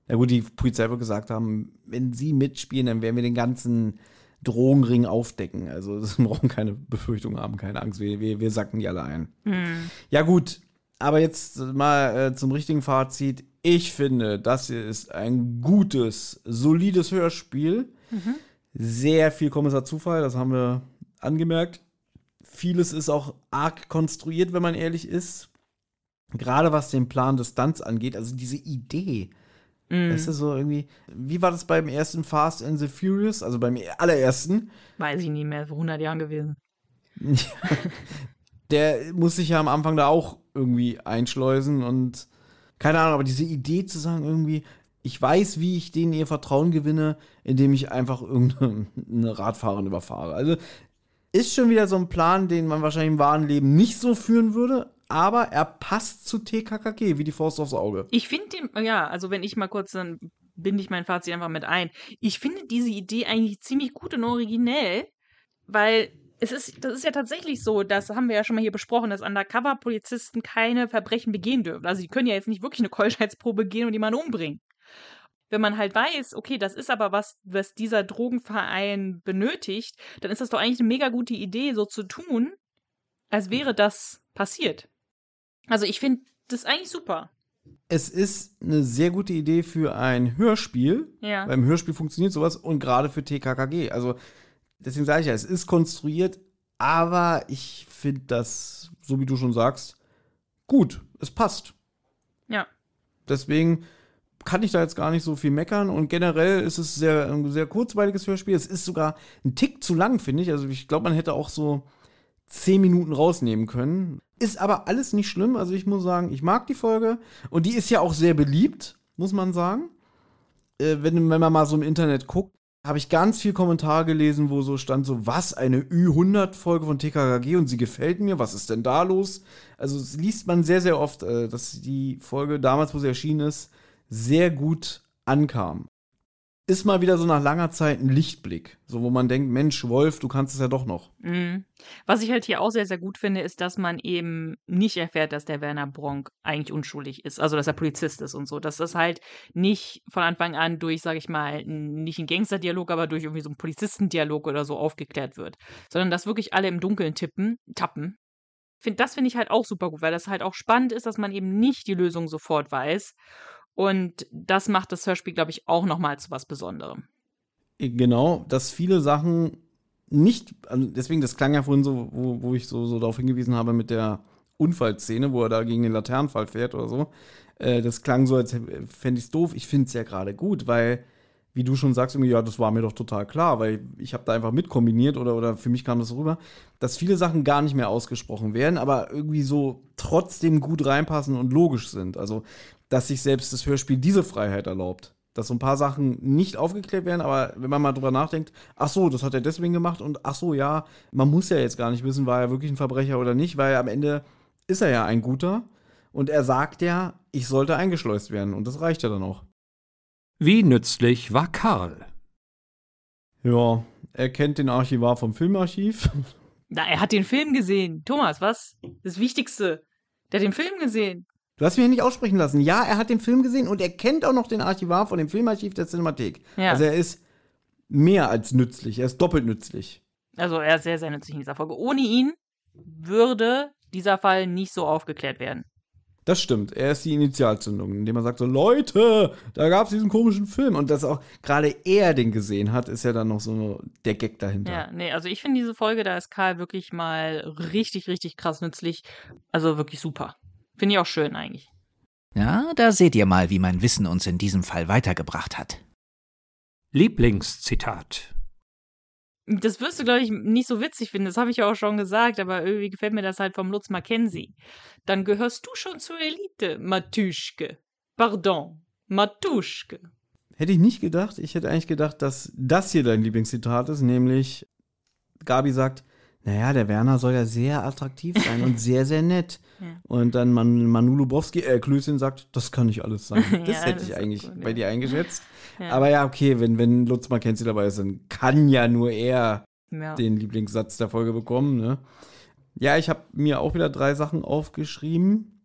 ja gut, die Polizei wird gesagt haben, wenn sie mitspielen, dann werden wir den ganzen Drogenring aufdecken. Also das brauchen keine Befürchtungen haben, keine Angst. Wir, wir, wir sacken die alle ein. Hm. Ja, gut. Aber jetzt mal äh, zum richtigen Fazit. Ich finde, das hier ist ein gutes, solides Hörspiel. Mhm. Sehr viel Kommissar Zufall, das haben wir angemerkt. Vieles ist auch arg konstruiert, wenn man ehrlich ist. Gerade was den Plan des Stunts angeht, also diese Idee. Mhm. Das ist so irgendwie, wie war das beim ersten Fast and the Furious, also beim allerersten? Weiß ich nicht mehr, vor 100 Jahren gewesen. der muss sich ja am Anfang da auch irgendwie einschleusen und keine Ahnung, aber diese Idee zu sagen, irgendwie, ich weiß, wie ich denen ihr Vertrauen gewinne, indem ich einfach irgendeine Radfahrerin überfahre. Also ist schon wieder so ein Plan, den man wahrscheinlich im wahren Leben nicht so führen würde, aber er passt zu TKKG wie die Faust aufs Auge. Ich finde den, ja, also wenn ich mal kurz, dann binde ich mein Fazit einfach mit ein. Ich finde diese Idee eigentlich ziemlich gut und originell, weil es ist, das ist ja tatsächlich so, das haben wir ja schon mal hier besprochen, dass Undercover-Polizisten keine Verbrechen begehen dürfen. Also die können ja jetzt nicht wirklich eine Keuschheitsprobe gehen und jemanden umbringen. Wenn man halt weiß, okay, das ist aber was, was dieser Drogenverein benötigt, dann ist das doch eigentlich eine mega gute Idee, so zu tun, als wäre das passiert. Also ich finde das eigentlich super. Es ist eine sehr gute Idee für ein Hörspiel. Ja. Beim Hörspiel funktioniert sowas und gerade für TKKG. Also deswegen sage ich ja, es ist konstruiert, aber ich finde das, so wie du schon sagst, gut. Es passt. Ja. Deswegen kann ich da jetzt gar nicht so viel meckern und generell ist es sehr, ein sehr kurzweiliges Hörspiel. Es ist sogar ein Tick zu lang, finde ich. Also ich glaube, man hätte auch so zehn Minuten rausnehmen können. Ist aber alles nicht schlimm. Also ich muss sagen, ich mag die Folge und die ist ja auch sehr beliebt, muss man sagen. Äh, wenn, wenn man mal so im Internet guckt, habe ich ganz viel Kommentar gelesen, wo so stand so, was, eine Ü100-Folge von TKKG und sie gefällt mir, was ist denn da los? Also das liest man sehr, sehr oft, äh, dass die Folge damals, wo sie erschienen ist, sehr gut ankam. Ist mal wieder so nach langer Zeit ein Lichtblick, so wo man denkt, Mensch, Wolf, du kannst es ja doch noch. Mhm. Was ich halt hier auch sehr, sehr gut finde, ist, dass man eben nicht erfährt, dass der Werner Bronk eigentlich unschuldig ist, also dass er Polizist ist und so. Dass das halt nicht von Anfang an durch, sag ich mal, nicht ein Gangsterdialog, aber durch irgendwie so einen Polizistendialog oder so aufgeklärt wird, sondern dass wirklich alle im Dunkeln tippen, tappen. Find, das finde ich halt auch super gut, weil das halt auch spannend ist, dass man eben nicht die Lösung sofort weiß. Und das macht das Hörspiel, glaube ich, auch nochmal zu was Besonderem. Genau, dass viele Sachen nicht, also deswegen, das klang ja vorhin so, wo, wo ich so, so darauf hingewiesen habe mit der Unfallszene, wo er da gegen den Laternenfall fährt oder so. Äh, das klang so, als fände ich es doof. Ich finde es ja gerade gut, weil, wie du schon sagst, ja, das war mir doch total klar, weil ich habe da einfach mitkombiniert oder, oder für mich kam das rüber, dass viele Sachen gar nicht mehr ausgesprochen werden, aber irgendwie so trotzdem gut reinpassen und logisch sind. Also, dass sich selbst das Hörspiel diese Freiheit erlaubt dass so ein paar Sachen nicht aufgeklärt werden, aber wenn man mal drüber nachdenkt, ach so, das hat er deswegen gemacht und ach so, ja, man muss ja jetzt gar nicht wissen, war er wirklich ein Verbrecher oder nicht, weil am Ende ist er ja ein guter und er sagt ja, ich sollte eingeschleust werden und das reicht ja dann auch. Wie nützlich war Karl? Ja, er kennt den Archivar vom Filmarchiv. Na, er hat den Film gesehen. Thomas, was? Das Wichtigste. Der hat den Film gesehen. Du hast mich nicht aussprechen lassen. Ja, er hat den Film gesehen und er kennt auch noch den Archivar von dem Filmarchiv der Cinemathek. Ja. Also er ist mehr als nützlich, er ist doppelt nützlich. Also er ist sehr, sehr nützlich in dieser Folge. Ohne ihn würde dieser Fall nicht so aufgeklärt werden. Das stimmt. Er ist die Initialzündung, indem man sagt so, Leute, da gab es diesen komischen Film. Und dass auch gerade er den gesehen hat, ist ja dann noch so der Gag dahinter. Ja, nee, also ich finde diese Folge, da ist Karl wirklich mal richtig, richtig krass nützlich. Also wirklich super. Finde ich auch schön eigentlich. Ja, da seht ihr mal, wie mein Wissen uns in diesem Fall weitergebracht hat. Lieblingszitat. Das wirst du, glaube ich, nicht so witzig finden. Das habe ich ja auch schon gesagt, aber irgendwie gefällt mir das halt vom Lutz Mackenzie. Dann gehörst du schon zur Elite, Matüschke. Pardon, Matuschke. Hätte ich nicht gedacht. Ich hätte eigentlich gedacht, dass das hier dein Lieblingszitat ist, nämlich Gabi sagt, naja, der Werner soll ja sehr attraktiv sein und sehr, sehr nett. Ja. Und dann Man Manu Lubowski, äh, Klößchen sagt, das kann nicht alles sein. Das Ja, hätte das ich eigentlich gut, bei ja. dir eingeschätzt. Aber ja, okay, wenn, wenn Lutz Mackenzie dabei ist, dann kann ja nur er den Lieblingssatz der Folge bekommen. Ne? Ja, ich habe mir auch wieder drei Sachen aufgeschrieben.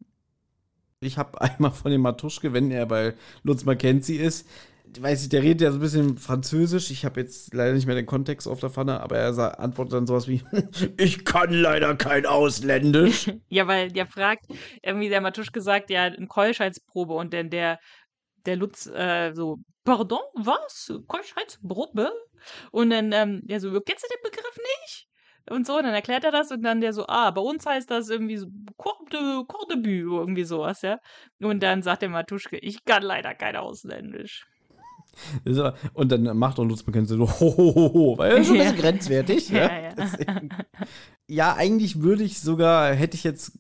Ich habe einmal von dem Matuschke, wenn er bei Lutz Mackenzie ist, weiß ich, der redet ja so ein bisschen Französisch. Ich habe jetzt leider nicht mehr den Kontext auf der Pfanne, aber er antwortet dann sowas wie: Ich kann leider kein Ausländisch. Ja, weil der fragt, irgendwie der Matuschke sagt, ja, eine Keuschheitsprobe und dann der, der Lutz äh, so, pardon, was? Keuschheitsprobe? Und dann, ähm, der so, kennst du den Begriff nicht? Und so, dann erklärt er das und dann der so, ah, bei uns heißt das irgendwie so Cour de, Cour de But, irgendwie sowas, ja. Und dann sagt der Matuschke, ich kann leider kein Ausländisch. Und dann macht doch Lutz McKenzie so: Ho, ho, ho, ho. Weil er ist schon ein bisschen Ja. grenzwertig. Ja, Ja, ja. Deswegen. ja, eigentlich würde ich sogar, hätte ich jetzt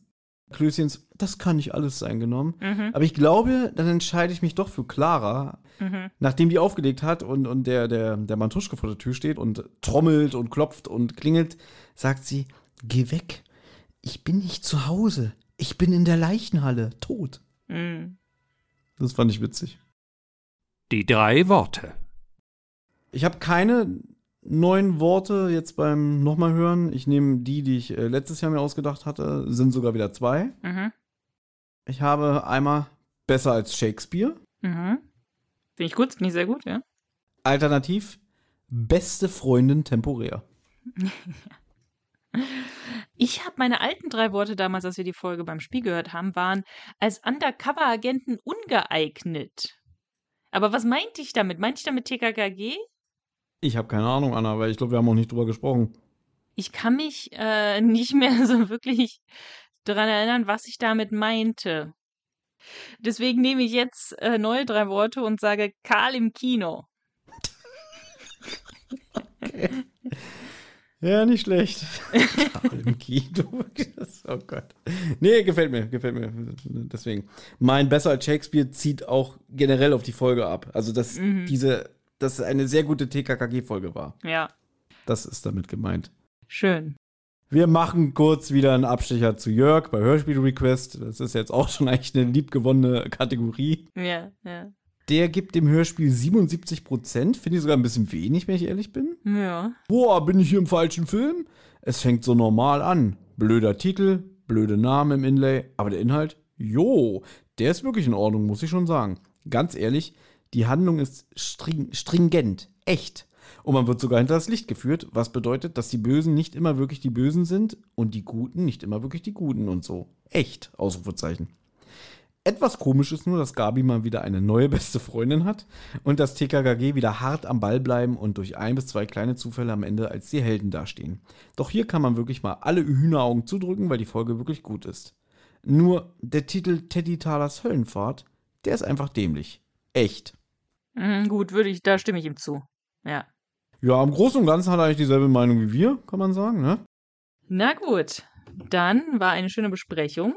Klößchens, das kann nicht alles sein genommen. Mhm. Aber ich glaube, dann entscheide ich mich doch für Clara. Mhm. Nachdem die aufgelegt hat und, und der, der, der Mantuschke vor der Tür steht und trommelt und klopft und klingelt, sagt sie, geh weg. Ich bin nicht zu Hause. Ich bin in der Leichenhalle, tot. Mhm. Das fand ich witzig. Die drei Worte. Ich habe keine neuen Worte jetzt beim nochmal hören. Ich nehme die, die ich äh, letztes Jahr mir ausgedacht hatte, sind sogar wieder zwei. Mhm. Ich habe einmal besser als Shakespeare. Mhm. Finde ich gut, finde ich sehr gut, ja. Alternativ beste Freundin temporär. Ich habe meine alten drei Worte damals, als wir die Folge beim Spiel gehört haben, waren als Undercover-Agenten ungeeignet. Aber was meinte ich damit? Meinte ich damit TKKG? Ich habe keine Ahnung, Anna, weil ich glaube, wir haben auch nicht drüber gesprochen. Ich kann mich äh, nicht mehr so wirklich daran erinnern, was ich damit meinte. Deswegen nehme ich jetzt äh, neue drei Worte und sage Karl im Kino. Ja, nicht schlecht. Karl im Kino. Oh Gott. Nee, gefällt mir, gefällt mir. Deswegen. Mein besser als Shakespeare zieht auch generell auf die Folge ab. Also, dass Mhm. diese, dass es eine sehr gute TKKG-Folge war. Ja, Das ist damit gemeint. schön. Wir machen kurz wieder einen Abstecher zu Jörg bei Hörspiel Request. Das ist jetzt auch schon eigentlich eine liebgewonnene Kategorie. Ja, ja. Der gibt dem Hörspiel 77 Prozent. Finde ich sogar ein bisschen wenig, wenn ich ehrlich bin. Ja. Boah, bin ich hier im falschen Film? Es fängt so normal an. Blöder Titel, blöde Namen im Inlay, aber der Inhalt, jo, der ist wirklich in Ordnung, muss ich schon sagen. Ganz ehrlich, die Handlung ist string stringent, echt. Und man wird sogar hinter das Licht geführt, was bedeutet, dass die Bösen nicht immer wirklich die Bösen sind und die Guten nicht immer wirklich die Guten und so. Echt, Ausrufezeichen. Etwas komisch ist nur, dass Gabi mal wieder eine neue beste Freundin hat und dass TKKG wieder hart am Ball bleiben und durch ein bis zwei kleine Zufälle am Ende als die Helden dastehen. Doch hier kann man wirklich mal alle Hühneraugen zudrücken, weil die Folge wirklich gut ist. Nur der Titel Teddy Talers Höllenfahrt, der ist einfach dämlich. Echt. Mhm, gut, würde ich, da stimme ich ihm zu. Ja. Ja, im Großen und Ganzen hat er eigentlich dieselbe Meinung wie wir, kann man sagen, ne? Na gut, dann war eine schöne Besprechung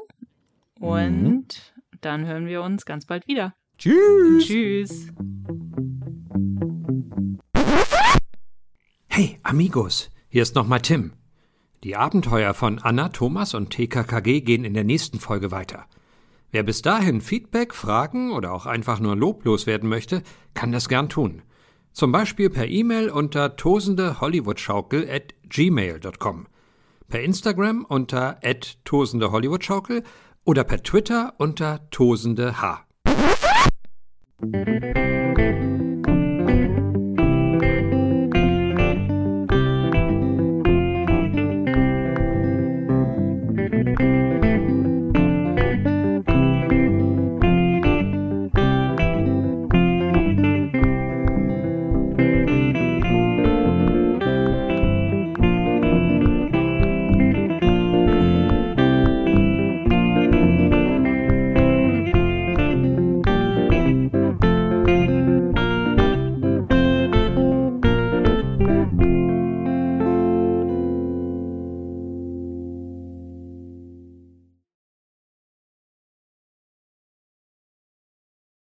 und dann hören wir uns ganz bald wieder. Tschüss. Tschüss. Hey, Amigos, hier ist nochmal Tim. Die Abenteuer von Anna, Thomas und TKKG gehen in der nächsten Folge weiter. Wer bis dahin Feedback, Fragen oder auch einfach nur loblos werden möchte, kann das gern tun. Zum Beispiel per E-Mail unter tosendehollywoodschaukel at gmail.com, per Instagram unter at tosendehollywoodschaukel oder per Twitter unter tosendeh.